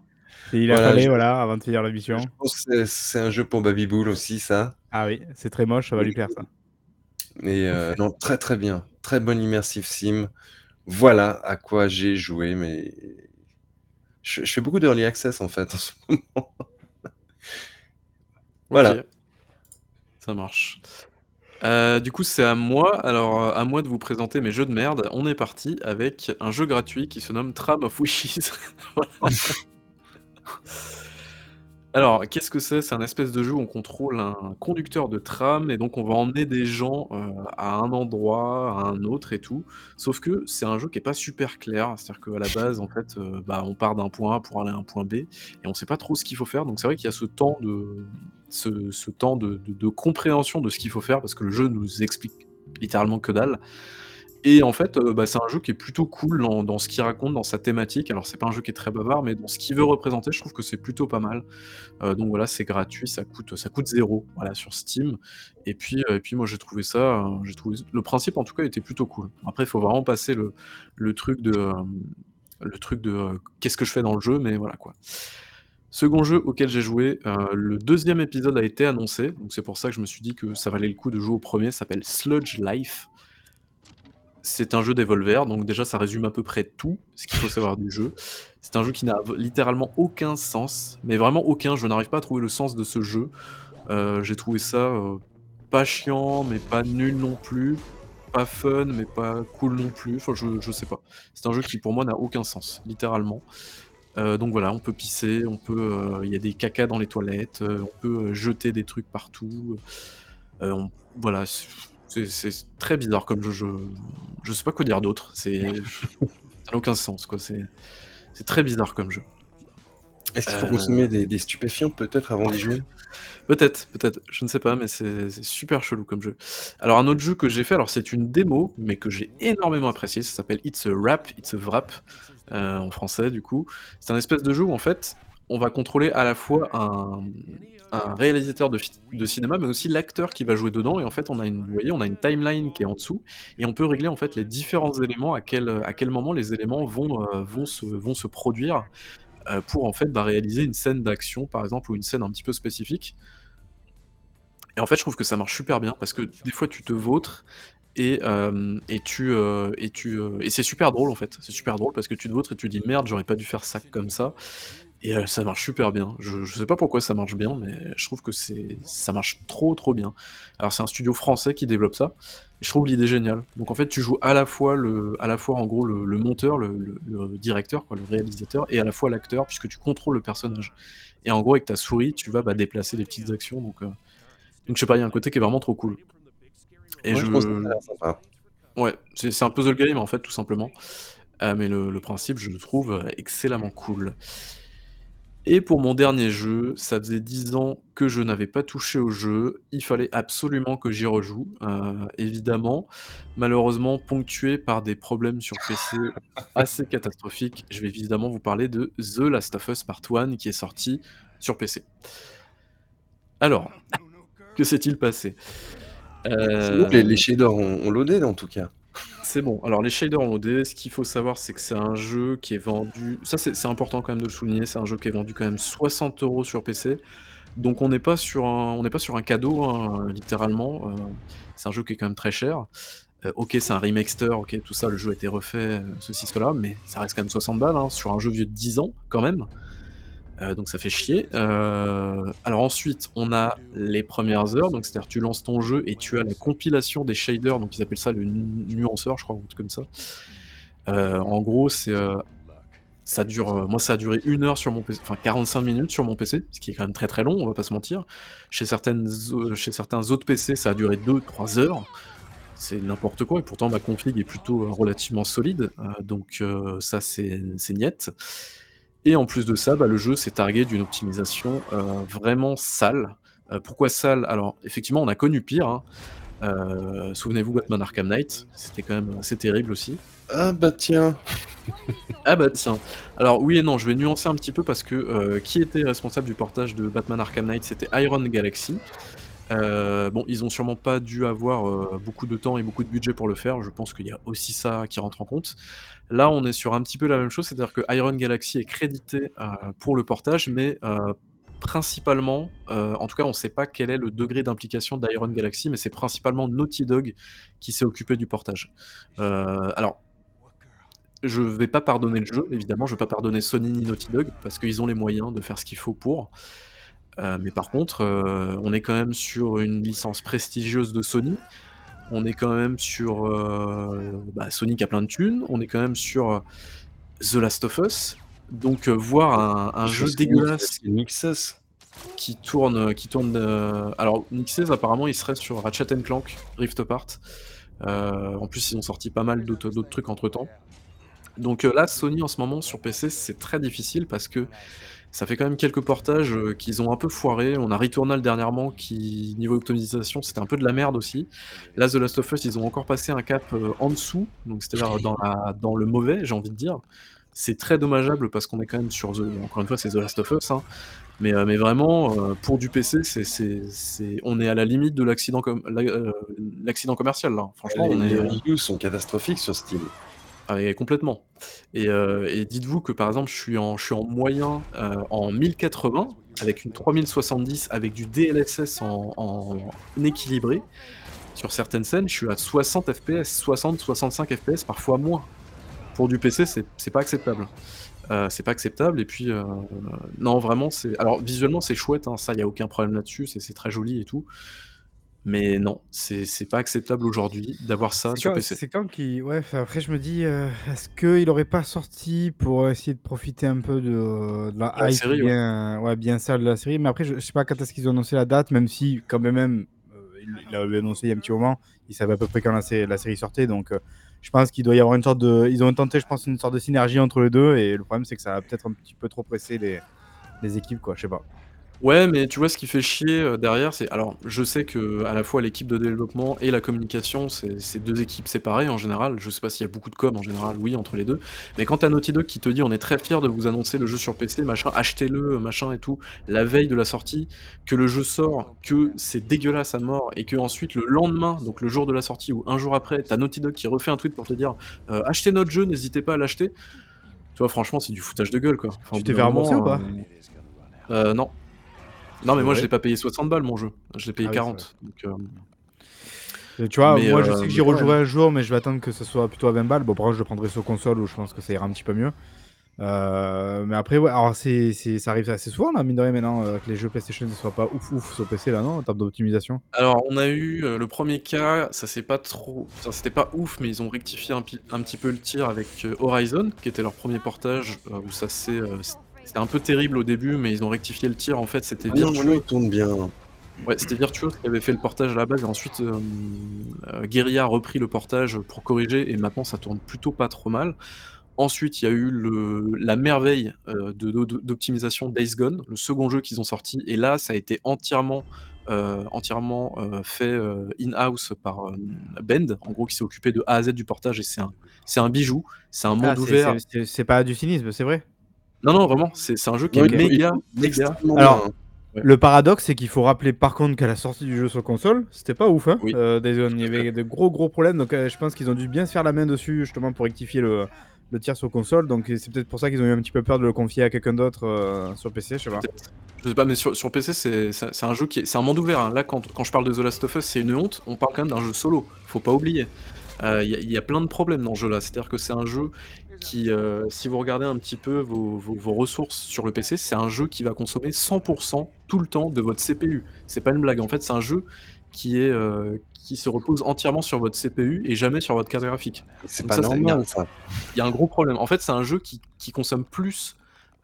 Et il a Voilà, je- voilà, avant de finir. Je pense que c'est- un jeu pour Babyboul aussi, ça. Ah oui, c'est très moche, ça va lui plaire ça. Et euh, non, très très bien. Très bonne immersive sim. Voilà à quoi j'ai joué, mais je, je fais beaucoup d'early access en fait en ce moment. Voilà. Ça marche. Euh, du coup, c'est à moi. Alors, euh, à moi de vous présenter mes jeux de merde. On est parti avec un jeu gratuit qui se nomme Tram of Wishes. Alors, qu'est-ce que c'est? C'est un espèce de jeu où on contrôle un conducteur de tram et donc on va emmener des gens euh, à un endroit, à un autre et tout. Sauf que c'est un jeu qui est pas super clair. C'est-à-dire qu'à la base, en fait, euh, bah, on part d'un point A pour aller à un point B et on sait pas trop ce qu'il faut faire. Donc c'est vrai qu'il y a ce temps de- de compréhension de ce qu'il faut faire parce que le jeu nous explique littéralement que dalle. Et en fait, euh, bah, c'est un jeu qui est plutôt cool dans, ce qu'il raconte, dans sa thématique. Alors, c'est pas un jeu qui est très bavard, mais dans ce qu'il veut représenter, je trouve que c'est plutôt pas mal. Euh, donc voilà, c'est gratuit, ça coûte, ça zéro voilà, sur Steam. Et puis, euh, et puis moi, j'ai trouvé ça, le principe en tout cas était plutôt cool. Après, il faut vraiment passer le, truc de, le truc de qu'est-ce que je fais dans le jeu, mais voilà quoi. Second jeu auquel j'ai joué, le deuxième épisode a été annoncé, donc c'est pour ça que je me suis dit que ça valait le coup de jouer au premier. S'appelle Sludge Life. C'est un jeu d'Evolver, donc déjà ça résume à peu près tout ce qu'il faut savoir du jeu. C'est un jeu qui n'a littéralement aucun sens, mais vraiment aucun. Je n'arrive pas à trouver le sens de ce jeu. Euh, j'ai trouvé ça euh, pas chiant, mais pas nul non plus. Pas fun, mais pas cool non plus. Enfin, je, je sais pas. C'est un jeu qui pour moi n'a aucun sens, littéralement. Euh, donc voilà, on peut pisser, on peut, il y a des cacas dans les toilettes, on peut jeter des trucs partout. voilà, c'est très bizarre comme jeu. Je, je sais pas quoi dire d'autre. C'est, ça n'a aucun sens quoi. C'est, c'est très bizarre comme jeu. Est-ce qu'il faut Euh, consommer des, des stupéfiants peut-être avant d'y jouer? Peut-être, peut-être, je ne sais pas, mais c'est c'est super chelou comme jeu. Alors un autre jeu que j'ai fait, alors c'est une démo, mais que j'ai énormément apprécié, ça s'appelle It's a Rap, It's a Wrap, euh, en français du coup. C'est un espèce de jeu où en fait, on va contrôler à la fois un, réalisateur de, cinéma, mais aussi l'acteur qui va jouer dedans, et en fait on a une, vous on a une timeline qui est en dessous, et on peut régler en fait les différents éléments, à quel, moment les éléments vont, euh, se, produire euh, pour en fait bah, réaliser une scène d'action, par exemple, ou une scène un petit peu spécifique. Et en fait, je trouve que ça marche super bien parce que des fois, tu te vautres et, tu euh, et tu et c'est super drôle en fait. C'est super drôle parce que tu te vautres et tu dis merde, j'aurais pas dû faire ça comme ça. Et heu, ça marche super bien. Je je sais pas pourquoi ça marche bien, mais je trouve que c'est ça marche trop, trop bien. Alors c'est un studio français qui développe ça, et je trouve l'idée géniale. Donc en fait, tu joues à la fois le à la fois en gros le le monteur, le le le directeur quoi, le réalisateur et à la fois l'acteur puisque tu contrôles le personnage. Et en gros avec ta souris, tu vas, bah, déplacer les petites actions donc heu, donc je sais pas, il y a un côté qui est vraiment trop cool. Et Ouais, je pense que ça a l'air sympa. ouais, c'est c'est un puzzle game en fait tout simplement. Heu, mais le le principe je le trouve, heu, excellemment cool. Et pour mon dernier jeu, ça faisait 10 ans que je n'avais pas touché au jeu, il fallait absolument que j'y rejoue, heu, évidemment, malheureusement ponctué par des problèmes sur PC assez catastrophiques. Je vais évidemment vous parler de The Last of Us Part 1 qui est sorti sur PC. Alors, que s'est-il passé? Les Heu les shaders ont ont loadé en tout cas. C'est bon. Alors les shaders ont loadé. Ce qu'il faut savoir, c'est que c'est un jeu qui est vendu ça c'est important quand même de le souligner, c'est un jeu qui est vendu quand même 60 € sur PC. Donc on n'est pas sur un pas sur un cadeau, hein, littéralement, heu, c'est un jeu qui est quand même très cher. Heu, OK, c'est un remaster, OK, tout ça, le jeu a été refait, heu, ceci, cela, mais ça reste quand même 60 balles, hein, sur un jeu vieux de 10 ans quand même. Heu, donc ça fait chier. Heu, alors ensuite, on a les premières heures, donc c'est-à-dire tu lances ton jeu et tu as la compilation des shaders, donc ils appellent ça le nu nuanceur, je crois, ou truc comme ça. Heu, en gros, c'est, ça dure, moi ça a duré 1 heure sur mon PC, enfin 45 minutes sur mon PC, ce qui est quand même très, long, on va pas se mentir. Chez chez certains autres PC, ça a duré 2-3 heures. C'est n'importe quoi et pourtant ma config est plutôt, relativement solide, donc ça c'est c'est niet. Et en plus de ça, bah, le jeu s'est targué d'une optimisation, heu, vraiment sale. Heu, pourquoi sale? Alors effectivement, on a connu pire, hein. Heu, souvenez-vous Batman Arkham Knight, c'était quand même assez terrible aussi. Ah bah tiens! Ah bah tiens. Alors oui et non, je vais nuancer un petit peu parce que, qui était responsable du portage de Batman Arkham Knight? C'était Iron Galaxy. Bon, ils ont sûrement pas dû avoir, beaucoup de temps et beaucoup de budget pour le faire, je pense qu'il y a aussi ça qui rentre en compte. Là, on est sur un petit peu la même chose, c'est-à-dire que Iron Galaxy est crédité, heu, pour le portage, mais heu, principalement, heu, en tout cas, on sait pas quel est le degré d'implication d'Iron Galaxy, mais c'est principalement Naughty Dog qui s'est occupé du portage. Alors je vais pas pardonner le jeu, évidemment, je vais pas pardonner Sony ni Naughty Dog parce qu'ils ont les moyens de faire ce qu'il faut pour. Mais par contre, on est quand même sur une licence prestigieuse de Sony. On est quand même sur, heu, bah, Sony qui a plein de thunes. On est quand même sur, heu, The Last of Us. Donc heu, voir un un Je jeu dégueulasse Nixes. qui tourne, heu, qui tourne, alors Nixes apparemment il serait sur Ratchet& Clank Rift Apart. En plus ils ont sorti pas mal d'autres d'autres trucs entre temps. Donc là, Sony en ce moment sur PC, c'est très difficile parce que ça fait quand même quelques portages, heu, qu'ils ont un peu foirés. On a Returnal dernièrement qui, niveau optimisation, c'était un peu de la merde aussi. Là, The Last of Us, ils ont encore passé un cap, heu, en dessous, donc c'est-à-dire dans la dans le mauvais, j'ai envie de dire. C'est très dommageable parce qu'on est quand même sur The encore une fois, c'est The Last of Us, hein, mais heu, mais vraiment, pour du PC, c'est c'est c'est on est à la limite de l'accident com commercial là. Franchement, Les on les est reviews sont catastrophiques sur Steam. Ah complètement et heu et dites-vous que par exemple, je suis en je suis en moyen, heu, en 1080 avec une 3070 avec du DLSS en équilibré. Sur certaines scènes, je suis à 60 FPS, 60-65 FPS, parfois moins. Pour du PC, c'est pas acceptable. Heu, c'est pas acceptable et puis, non vraiment c'est alors visuellement c'est chouette, hein, ça il y a aucun problème là-dessus, c'est très joli et tout. Mais non, c'est c'est pas acceptable aujourd'hui d'avoir ça C'est sur quand PC. c'est quand qu'il ouais, enfin, après je me dis, heu, est-ce qu'il aurait pas sorti pour essayer de profiter un peu de de la La hype série, ouais. bien ouais, bien sale de la série? Mais après je je sais pas quand est-ce qu'ils ont annoncé la date, même si quand même heu, ils ils l'avaient annoncé il y a un petit moment. Ils savaient à peu près quand la sé la série sortait donc heu, je pense qu'il doit y avoir une sorte de ils ont tenté, je pense, une sorte de synergie entre les 2 et le problème c'est que ça a peut-être un petit peu trop pressé les les équipes quoi, je sais pas. Ouais, mais tu vois, ce qui fait chier, heu, derrière, c'est alors je sais qu'à la fois l'équipe de développement et la communication, c'est c'est 2 équipes séparées en général. Je sais pas s'il y a beaucoup de com en général, oui, entre les 2. Mais quand tu as Naughty Dog qui te dit: «On est très fiers de vous annoncer le jeu sur PC, machin, achetez-le, machin et tout», la veille de la sortie, que le jeu sort, que c'est dégueulasse à mort et qu'ensuite le lendemain, donc le jour de la sortie ou 1 jour après, tu as Naughty Dog qui refait un tweet pour te dire: «Heu, achetez notre jeu, n'hésitez pas à l'acheter». Tu vois, franchement, c'est du foutage de gueule, quoi. Enfin, au Tu bout t'es d'un fait rembourser ou moment, pas? heu heu, non. Non, mais moi je l'ai pas payé 60 balles mon jeu, je l'ai payé Ah oui, c'est vrai. 40 donc heu Heu, tu vois, Mais moi je sais que mais j'y rejouerai un jour, mais je vais attendre que ce soit plutôt à 20 balles. Bon, par contre, je le prendrai sur console où je pense que ça ira un petit peu mieux. Euh, mais après, ouais, alors c'est, ça arrive assez souvent, là, mine de rien, maintenant, euh, que les jeux PlayStation ne soient pas ouf ouf sur PC, là, non, en termes d'optimisation. Alors, on a eu euh, le premier cas, ça c'est pas trop. Enfin, c'était pas ouf, mais ils ont rectifié un, un petit peu le tir avec euh, Horizon, qui était leur premier portage, euh, où ça c'est. c'était un peu terrible au début, mais ils ont rectifié le tir. En fait, c'était Ah non, Virtuos. il tourne bien. Ouais, c'était Virtuos qui avait fait le portage à la base, et ensuite euh, euh, Guerrilla a repris le portage pour corriger, et maintenant ça tourne plutôt pas trop mal. Ensuite, il y a eu le, la merveille euh, d'optimisation Days Gone, le second jeu qu'ils ont sorti, et là ça a été entièrement, euh, entièrement euh, fait euh, in-house par euh, Bend, en gros qui s'est occupé de A à Z du portage, et c'est un, bijou, c'est un monde Ah, ouvert. c'est pas du cynisme, c'est vrai. Non, non, vraiment, c'est c'est un jeu qui est il méga, il Alors. Ouais. Le paradoxe, c'est qu'il faut rappeler par contre qu'à la sortie du jeu sur console, c'était pas ouf. Hein Oui. euh, il y avait de gros gros problèmes, donc euh, je pense qu'ils ont dû bien se faire la main dessus justement pour rectifier le, le tir sur console. Donc c'est peut-être pour ça qu'ils ont eu un petit peu peur de le confier à quelqu'un d'autre euh, sur PC, je sais pas. Je sais pas, mais sur, sur PC, c'est un jeu qui est. C'est un monde ouvert. hein. Là, quand, quand je parle de The Last of Us, c'est une honte. On parle quand même d'un jeu solo. Faut pas oublier. Euh, Il y, a- il y a plein de problèmes dans ce jeu-là. C'est-à-dire que c'est un jeu qui, euh, si vous regardez un petit peu vos, vos- vos ressources sur le PC, c'est un jeu qui va consommer 100% tout le temps de votre CPU. C'est pas une blague. En fait, c'est un jeu qui est euh, qui se repose entièrement sur votre CPU et jamais sur votre carte graphique. C'est pas ça, c'est- normal, ça. Il y a un gros problème. En fait, c'est un jeu qui, qui consomme plus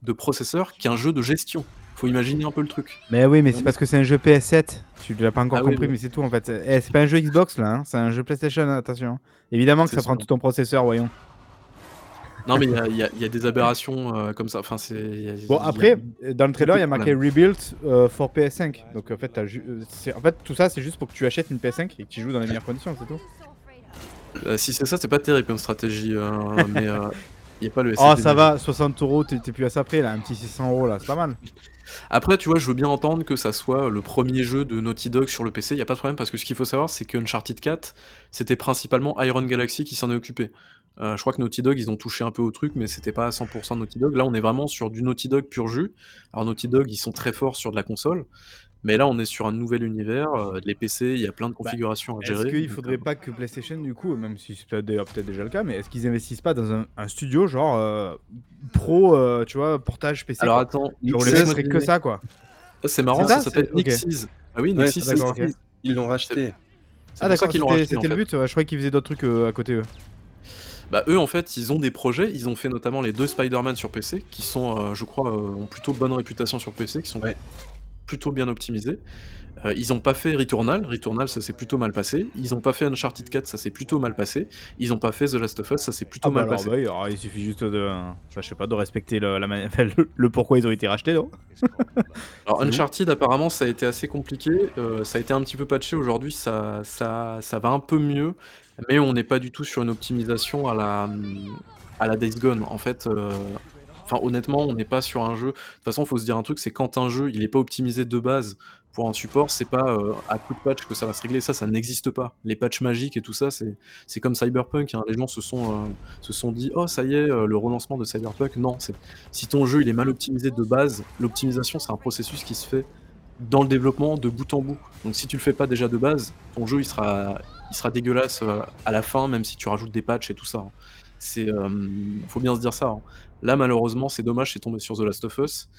de processeurs qu'un jeu de gestion. Faut imaginer un peu le truc. Mais oui, mais c'est parce que c'est un jeu PS7. Tu l'as pas encore Ah compris, oui. mais c'est tout en fait. Eh, c'est pas un jeu Xbox là, hein, c'est un jeu PlayStation, attention. Évidemment que ça prend tout ton processeur, voyons. Non, mais il y a, y y des aberrations euh, comme ça. Enfin, c'est. Bon, a- après, dans le trailer, il y a marqué Rebuilt euh, for PS5. Donc en fait, t'as ju- euh, en fait, tout ça, c'est juste pour que tu achètes une PS5 et que tu joues dans les meilleures conditions, c'est tout. Euh, si c'est ça, c'est pas terrible comme stratégie. mais il a pas le Oh, ça va, 60 euros, t'es t'es plus à ça près là, un petit 600 euros là, c'est pas mal. Après, tu vois, je veux bien entendre que ça soit le premier jeu de Naughty Dog sur le PC. Il n'y a pas de problème parce que ce qu'il faut savoir, c'est que Uncharted 4, c'était principalement Iron Galaxy qui s'en est occupé. Euh, je crois que Naughty Dog, ils ont touché un peu au truc, mais c'était pas à 100% Naughty Dog. Là, on est vraiment sur du Naughty Dog pur jus. Alors, Naughty Dog, ils sont très forts sur de la console. Mais là, on est sur un nouvel univers. euh, les PC, il y a plein de configurations à Est-ce gérer. qu'il donc, faudrait euh, pas que PlayStation, du coup, même si c'est peut-être d'ailleurs peut-être déjà le cas, mais est-ce qu'ils investissent pas dans un, un studio genre euh, pro, euh, tu vois, portage PC Alors attends, Genre, les mecs feraient que ça quoi. Ah, C'est marrant, ça, ça, s'appelle c'est- ok. Nixis. Ah oui, Ouais, Nixis, Ah, c'est d'accord, ok. Ils l'ont racheté. Ah d'accord, c'était le but. ouais, je croyais qu'ils faisaient d'autres trucs à côté eux. Bah, eux, en fait, ils ont des projets. Ils ont fait notamment les deux Spider-Man sur PC, qui sont, euh, je crois, euh, ont plutôt bonne réputation sur PC, qui sont Ouais. plutôt bien optimisés. Euh, ils ont pas fait Returnal. Returnal, ça s'est plutôt mal passé. Ils ont pas fait Uncharted 4, ça s'est plutôt mal passé. Ils ont pas fait The Last of Us, ça s'est plutôt Ah bah mal alors, passé. bah alors, il suffit juste de, enfin, je sais pas, de respecter le, la mani- enfin, le, le pourquoi ils ont été rachetés, non? Alors Uncharted apparemment ça a été assez compliqué, euh, ça a été un petit peu patché aujourd'hui, ça, ça, ça va un peu mieux, mais on n'est pas du tout sur une optimisation à la, à la Days Gone. En fait, euh, enfin honnêtement on n'est pas sur un jeu. De toute façon faut se dire un truc, c'est quand un jeu il n'est pas optimisé de base pour un support, c'est pas euh, à coup de patch que ça va se régler, ça ça n'existe pas. Les patchs magiques et tout ça c'est comme Cyberpunk, hein. les gens se sont, euh, se sont dit oh ça y est le relancement de Cyberpunk, non si ton jeu il est mal optimisé de base, l'optimisation c'est un processus qui se fait dans le développement de bout en bout. Donc si tu le fais pas déjà de base, ton jeu il sera, il sera dégueulasse euh, à la fin, même si tu rajoutes des patchs et tout ça. hein. C'est, euh, faut bien se dire ça. hein. Là malheureusement c'est dommage, c'est tombé sur The Last of Us.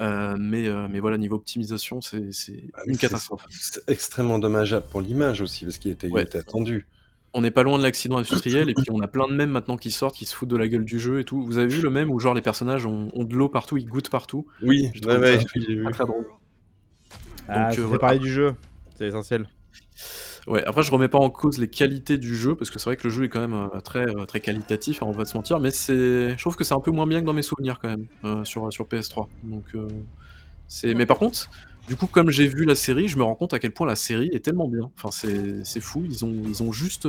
Euh, mais, euh, mais voilà, niveau optimisation, c'est c'est Ah, une catastrophe. C'est extrêmement dommageable pour l'image aussi, parce qu'il était, il Ouais. était attendu. On n'est pas loin de l'accident industriel, et puis on a plein de mèmes maintenant qui sortent, qui se foutent de la gueule du jeu et tout. Vous avez vu le mème où genre les personnages ont, ont de l'eau partout, ils goûtent partout? Oui, Je ouais, trouve ouais, ça j'ai vu. Très, drôle. Ah, Donc, euh, fait voilà. parler du jeu, c'est essentiel. Ouais, après je remets pas en cause les qualités du jeu parce que c'est vrai que le jeu est quand même euh, très euh, très qualitatif, hein, on va se mentir, mais c'est je trouve que c'est un peu moins bien que dans mes souvenirs quand même euh, sur sur PS3. Donc mais par contre, du coup comme j'ai vu la série, je me rends compte à quel point la série est tellement bien. Enfin c'est c'est fou, ils ont ils ont juste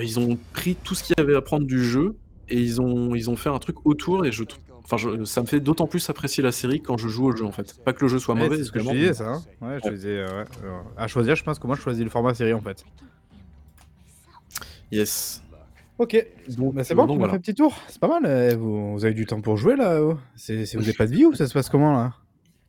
ils ont pris tout ce qu'il y avait à prendre du jeu et ils ont ils ont fait un truc autour et je trou- Enfin, je- ça me fait d'autant plus apprécier la série quand je joue au jeu en fait. Pas que le jeu soit Ouais, mauvais, c'est ce que je disais, ça. hein. Ouais, je disais, euh, ouais. à choisir, je pense que moi, je choisis le format série en fait. Yes. Ok, Donc, bah, c'est bon, donc on a voilà. fait un petit tour. C'est pas mal. euh, vous, vous avez du temps pour jouer là oh c'est, c'est- Vous n'avez pas de vie ou ça se passe comment là?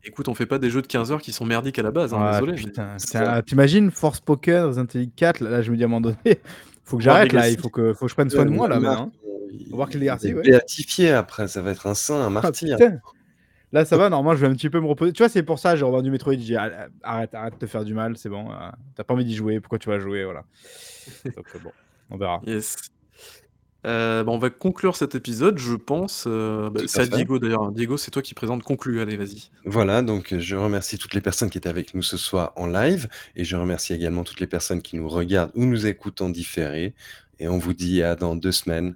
Écoute, on fait pas des jeux de 15 heures qui sont merdiques à la base, hein, Ah, désolé. mais- Putain, c'est c'est ça. un- t'imagines Force Poker, Resident Evil 4, là, là, je me dis à un moment donné, faut que j'arrête là, il faut que, faut que je prenne soin de moi là. Il On va voir qu'il est il Garcia, va ouais. béatifié après, ça va être un saint, un Ah, martyr. Là, ça va, normalement, je vais un petit peu me reposer. Tu vois, c'est pour ça, j'ai revendu Metroid. J'ai dit, Ah, arrête, arrête de te faire du mal, c'est bon. euh, T'as pas envie d'y jouer, pourquoi tu vas jouer Voilà. Donc, bon, on verra. Yes. Euh, bah, on va conclure cet épisode, je pense. euh, bah, c'est à. Diego d'ailleurs. Diego, c'est toi qui présente conclu. Allez, vas-y. Voilà, donc je remercie toutes les personnes qui étaient avec nous ce soir en live et je remercie également toutes les personnes qui nous regardent ou nous écoutent en différé. Et on vous dit à dans deux semaines.